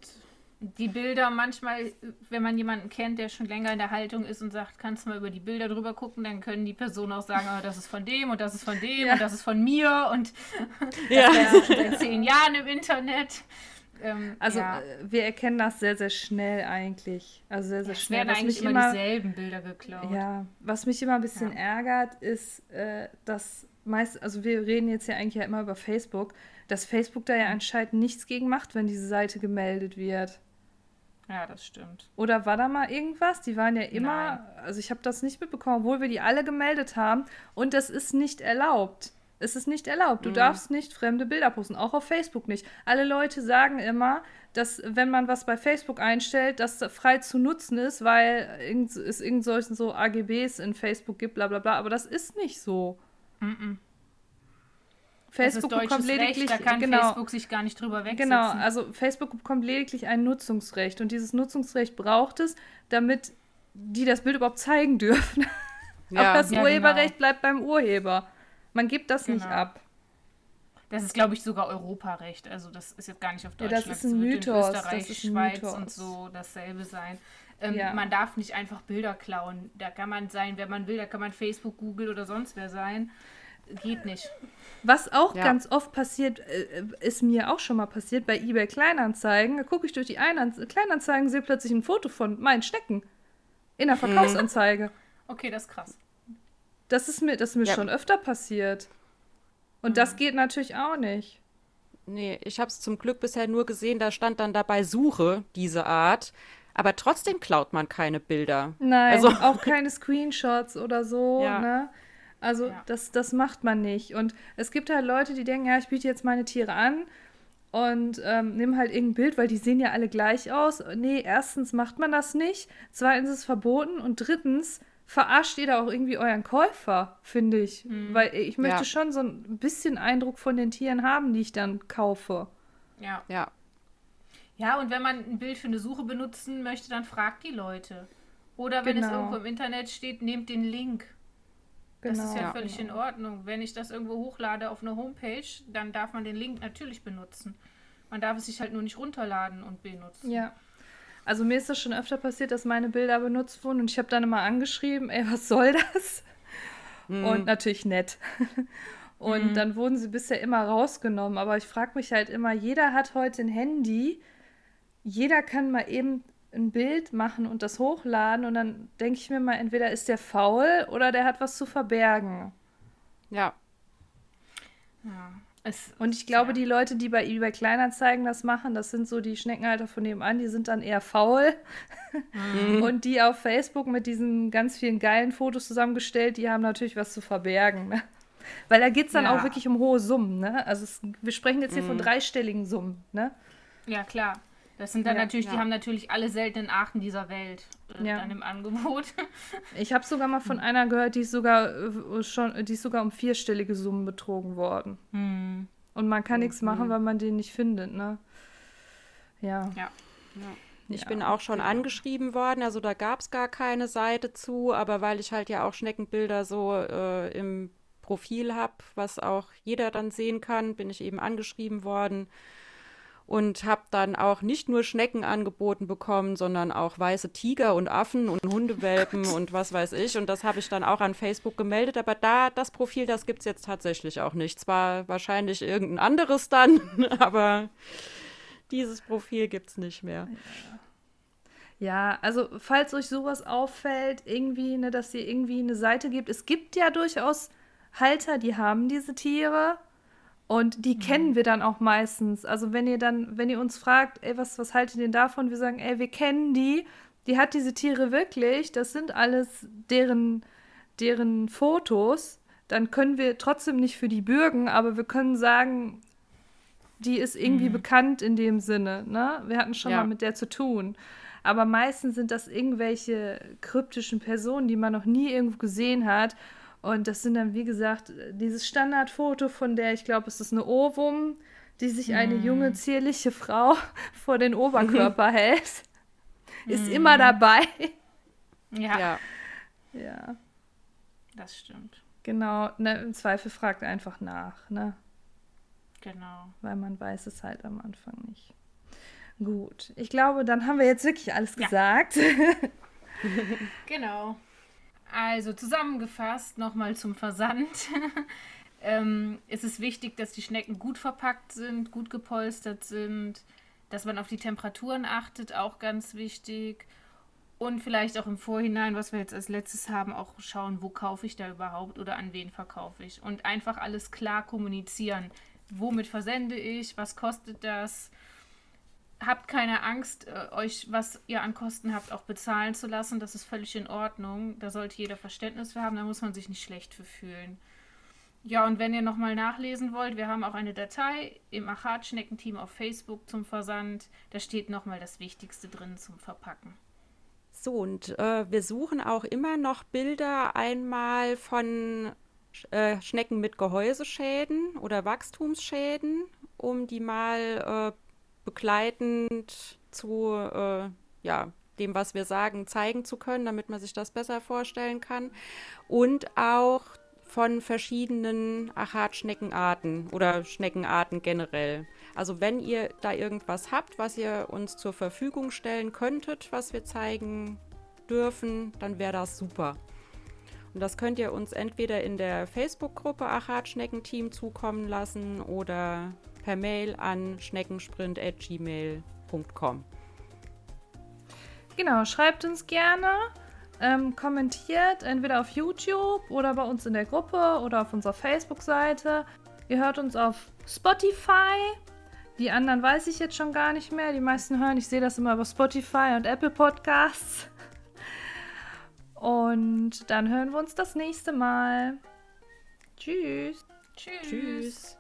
S3: die Bilder manchmal, wenn man jemanden kennt, der schon länger in der Haltung ist und sagt, kannst du mal über die Bilder drüber gucken, dann können die Personen auch sagen, oh, das ist von dem und das ist von dem
S1: Ja.
S3: und das ist von mir und (laughs)
S2: Ja.
S3: das schon seit zehn Jahren im Internet. Ähm,
S1: Also
S3: ja.
S1: äh, wir erkennen das sehr, sehr schnell eigentlich. Also sehr, sehr
S3: es
S1: schnell.
S3: werden
S1: Was
S3: eigentlich immer,
S1: immer,
S3: dieselben Bilder geklaut.
S1: ja, was mich immer ein bisschen
S3: Ja.
S1: ärgert, ist, äh, dass meist, also wir reden jetzt ja eigentlich ja immer über Facebook, dass Facebook da ja anscheinend nichts gegen macht, wenn diese Seite gemeldet wird.
S3: Ja, das stimmt.
S1: Oder war da mal irgendwas? Die waren ja immer, also ich habe das nicht mitbekommen, obwohl wir die alle gemeldet haben. Und das ist nicht erlaubt. Es ist nicht erlaubt. Du
S2: Mhm.
S1: darfst nicht fremde Bilder posten, auch auf Facebook nicht. Alle Leute sagen immer, dass wenn man was bei Facebook einstellt, das frei zu nutzen ist, weil es irgend solchen so AGBs in Facebook gibt, bla bla bla. Aber das ist nicht so.
S3: Mhm.
S1: Facebook
S3: das ist
S1: bekommt lediglich,
S3: Recht, da kann
S1: genau,
S3: Facebook sich gar nicht drüber wegsetzen.
S1: Genau, also Facebook bekommt lediglich ein Nutzungsrecht und dieses Nutzungsrecht braucht es, damit die das Bild überhaupt zeigen dürfen. (laughs)
S2: Ja.
S1: Aber das
S3: Ja,
S1: Urheberrecht bleibt beim Urheber. Man gibt das nicht
S3: Genau.
S1: ab.
S3: Das ist, glaube ich, sogar Europarecht. Also das ist jetzt gar nicht auf
S1: Ja,
S3: Deutschland.
S1: das ist ein
S3: wird in
S1: Mythos,
S3: Österreich,
S1: das ist ein
S3: Schweiz
S1: Mythos.
S3: und so dasselbe sein. Ähm,
S1: Ja.
S3: Man darf nicht einfach Bilder klauen. Da kann man sein, wer man will. Da kann man Facebook, Google oder sonst wer sein. Geht nicht.
S1: Was auch
S2: Ja.
S1: ganz oft passiert, äh, ist mir auch schon mal passiert bei eBay Kleinanzeigen. Da gucke ich durch die Einan- Kleinanzeigen, sehe plötzlich ein Foto von meinen Schnecken in der Verkaufsanzeige.
S3: Okay, das ist krass.
S1: Das ist mir, das ist mir
S2: Ja.
S1: schon öfter passiert. Und das geht natürlich auch nicht.
S2: Nee, ich habe es zum Glück bisher nur gesehen, da stand dann dabei Suche, diese Art. Aber trotzdem klaut man keine Bilder.
S1: Nein,
S2: Also-
S1: auch keine Screenshots oder so,
S2: Ja.
S1: ne? Also
S3: Ja.
S1: das, das macht man nicht. Und es gibt halt Leute, die denken, ja, ich biete jetzt meine Tiere an und ähm, nimm halt irgendein Bild, weil die sehen ja alle gleich aus. Nee, erstens macht man das nicht, zweitens ist es verboten und drittens verarscht ihr da auch irgendwie euren Käufer, finde ich. Weil ich möchte
S2: Ja.
S1: schon so ein bisschen Eindruck von den Tieren haben, die ich dann kaufe.
S3: Ja.
S2: Ja.
S3: Ja, und wenn man ein Bild für eine Suche benutzen möchte, dann fragt die Leute. Oder wenn es
S1: Genau.
S3: irgendwo im Internet steht, nehmt den Link. Das ist ja
S2: Ja.
S3: völlig in Ordnung. Wenn ich das irgendwo hochlade auf eine Homepage, dann darf man den Link natürlich benutzen. Man darf es sich halt nur nicht runterladen und benutzen.
S1: Ja. Also mir ist das schon öfter passiert, dass meine Bilder benutzt wurden und ich habe dann immer angeschrieben, ey, was soll das? Und natürlich nett. (laughs) Und dann wurden sie bisher immer rausgenommen. Aber ich frage mich halt immer, jeder hat heute ein Handy. Jeder kann mal eben ein Bild machen und das hochladen. Und dann denke ich mir mal, entweder ist der faul oder der hat was zu verbergen.
S2: Ja.
S3: Ja. Es,
S1: Und ich glaube,
S3: Ja.
S1: die Leute, die bei eBay Kleinanzeigen das machen, das sind so die Schneckenhalter von nebenan, die sind dann eher faul. Und die auf Facebook mit diesen ganz vielen geilen Fotos zusammengestellt, die haben natürlich was zu verbergen. Ne? Weil da geht es dann
S3: Ja.
S1: auch wirklich um hohe Summen, ne? Also es, wir sprechen jetzt hier
S2: Mhm.
S1: von dreistelligen Summen, ne?
S3: Ja, klar. Das sind dann
S1: Ja,
S3: natürlich, die
S2: ja.
S3: haben natürlich alle seltenen Arten dieser Welt äh,
S1: Ja.
S3: dann im Angebot. (laughs)
S1: Ich habe sogar mal von einer gehört, die ist sogar äh, schon, die ist sogar um vierstellige Summen betrogen worden.
S3: Hm.
S1: Und man kann nichts
S2: Mhm.
S1: machen, weil man den nicht findet, ne? Ja.
S3: Ja.
S2: Ich
S1: Ja,
S2: bin auch schon
S1: genau.
S2: angeschrieben worden, also da gab es gar keine Seite zu, aber weil ich halt ja auch Schneckenbilder so äh, im Profil habe, was auch jeder dann sehen kann, bin ich eben angeschrieben worden und habe dann auch nicht nur Schnecken angeboten bekommen, sondern auch weiße Tiger und Affen und Hundewelpen und was weiß ich. Und das habe ich dann auch an Facebook gemeldet, aber da, das Profil, das gibt es jetzt tatsächlich auch nicht. Zwar wahrscheinlich irgendein anderes dann, (laughs) aber dieses Profil gibt es nicht mehr.
S1: Ja, also falls euch sowas auffällt, irgendwie, ne, dass ihr irgendwie eine Seite gibt. Es gibt ja durchaus Halter, die haben diese Tiere und die kennen wir dann auch meistens. Also wenn ihr dann, wenn ihr uns fragt, ey, was, was haltet ihr denn davon? Wir sagen, ey, wir kennen die, die hat diese Tiere wirklich, das sind alles deren, deren Fotos. Dann können wir trotzdem nicht für die bürgen, aber wir können sagen, die ist irgendwie bekannt in dem Sinne. Ne? Wir hatten schon
S2: Ja.
S1: mal mit der zu tun. Aber meistens sind das irgendwelche kryptischen Personen, die man noch nie irgendwo gesehen hat. Und das sind dann, wie gesagt, dieses Standardfoto von der, ich glaube, es ist eine Ovum, die sich eine junge, zierliche Frau (laughs) vor den Oberkörper (laughs) hält. Ist immer dabei.
S3: Ja,
S2: Ja.
S1: Ja,
S3: das stimmt.
S1: genau. Ne, Im Zweifel fragt einfach nach, ne?
S3: Genau.
S1: Weil man weiß es halt am Anfang nicht. Gut, ich glaube, dann haben wir jetzt wirklich alles
S3: Ja.
S1: gesagt. (laughs)
S3: Genau. Also zusammengefasst nochmal zum Versand. (laughs) ähm, es ist wichtig, dass die Schnecken gut verpackt sind, gut gepolstert sind, dass man auf die Temperaturen achtet, auch ganz wichtig. Und vielleicht auch im Vorhinein, was wir jetzt als letztes haben, auch schauen, wo kaufe ich da überhaupt oder an wen verkaufe ich. Und einfach alles klar kommunizieren. Womit versende ich? Was kostet das? Habt keine Angst, äh, euch, was ihr an Kosten habt, auch bezahlen zu lassen. Das ist völlig in Ordnung. Da sollte jeder Verständnis für haben. Da muss man sich nicht schlecht für fühlen. Ja, und wenn ihr nochmal nachlesen wollt, wir haben auch eine Datei im Achat-Schneckenteam auf Facebook zum Versand. Da steht nochmal das Wichtigste drin zum Verpacken.
S2: So, und äh, wir suchen auch immer noch Bilder einmal von äh, Schnecken mit Gehäuseschäden oder Wachstumsschäden, um die mal äh, begleitend zu äh, ja, dem, was wir sagen, zeigen zu können, damit man sich das besser vorstellen kann. Und auch von verschiedenen Achatschneckenarten oder Schneckenarten generell. Also wenn ihr da irgendwas habt, was ihr uns zur Verfügung stellen könntet, was wir zeigen dürfen, dann wäre das super. Und das könnt ihr uns entweder in der Facebook-Gruppe Achat-Schneckenteam zukommen lassen oder per Mail an schneckensprint.gmail.com.
S1: Genau, schreibt uns gerne, ähm, kommentiert entweder auf YouTube oder bei uns in der Gruppe oder auf unserer Facebook-Seite. Ihr hört uns auf Spotify. Die anderen weiß ich jetzt schon gar nicht mehr. Die meisten hören, ich sehe das immer über Spotify und Apple Podcasts. Und dann hören wir uns das nächste Mal. Tschüss.
S3: Tschüss.
S2: Tschüss.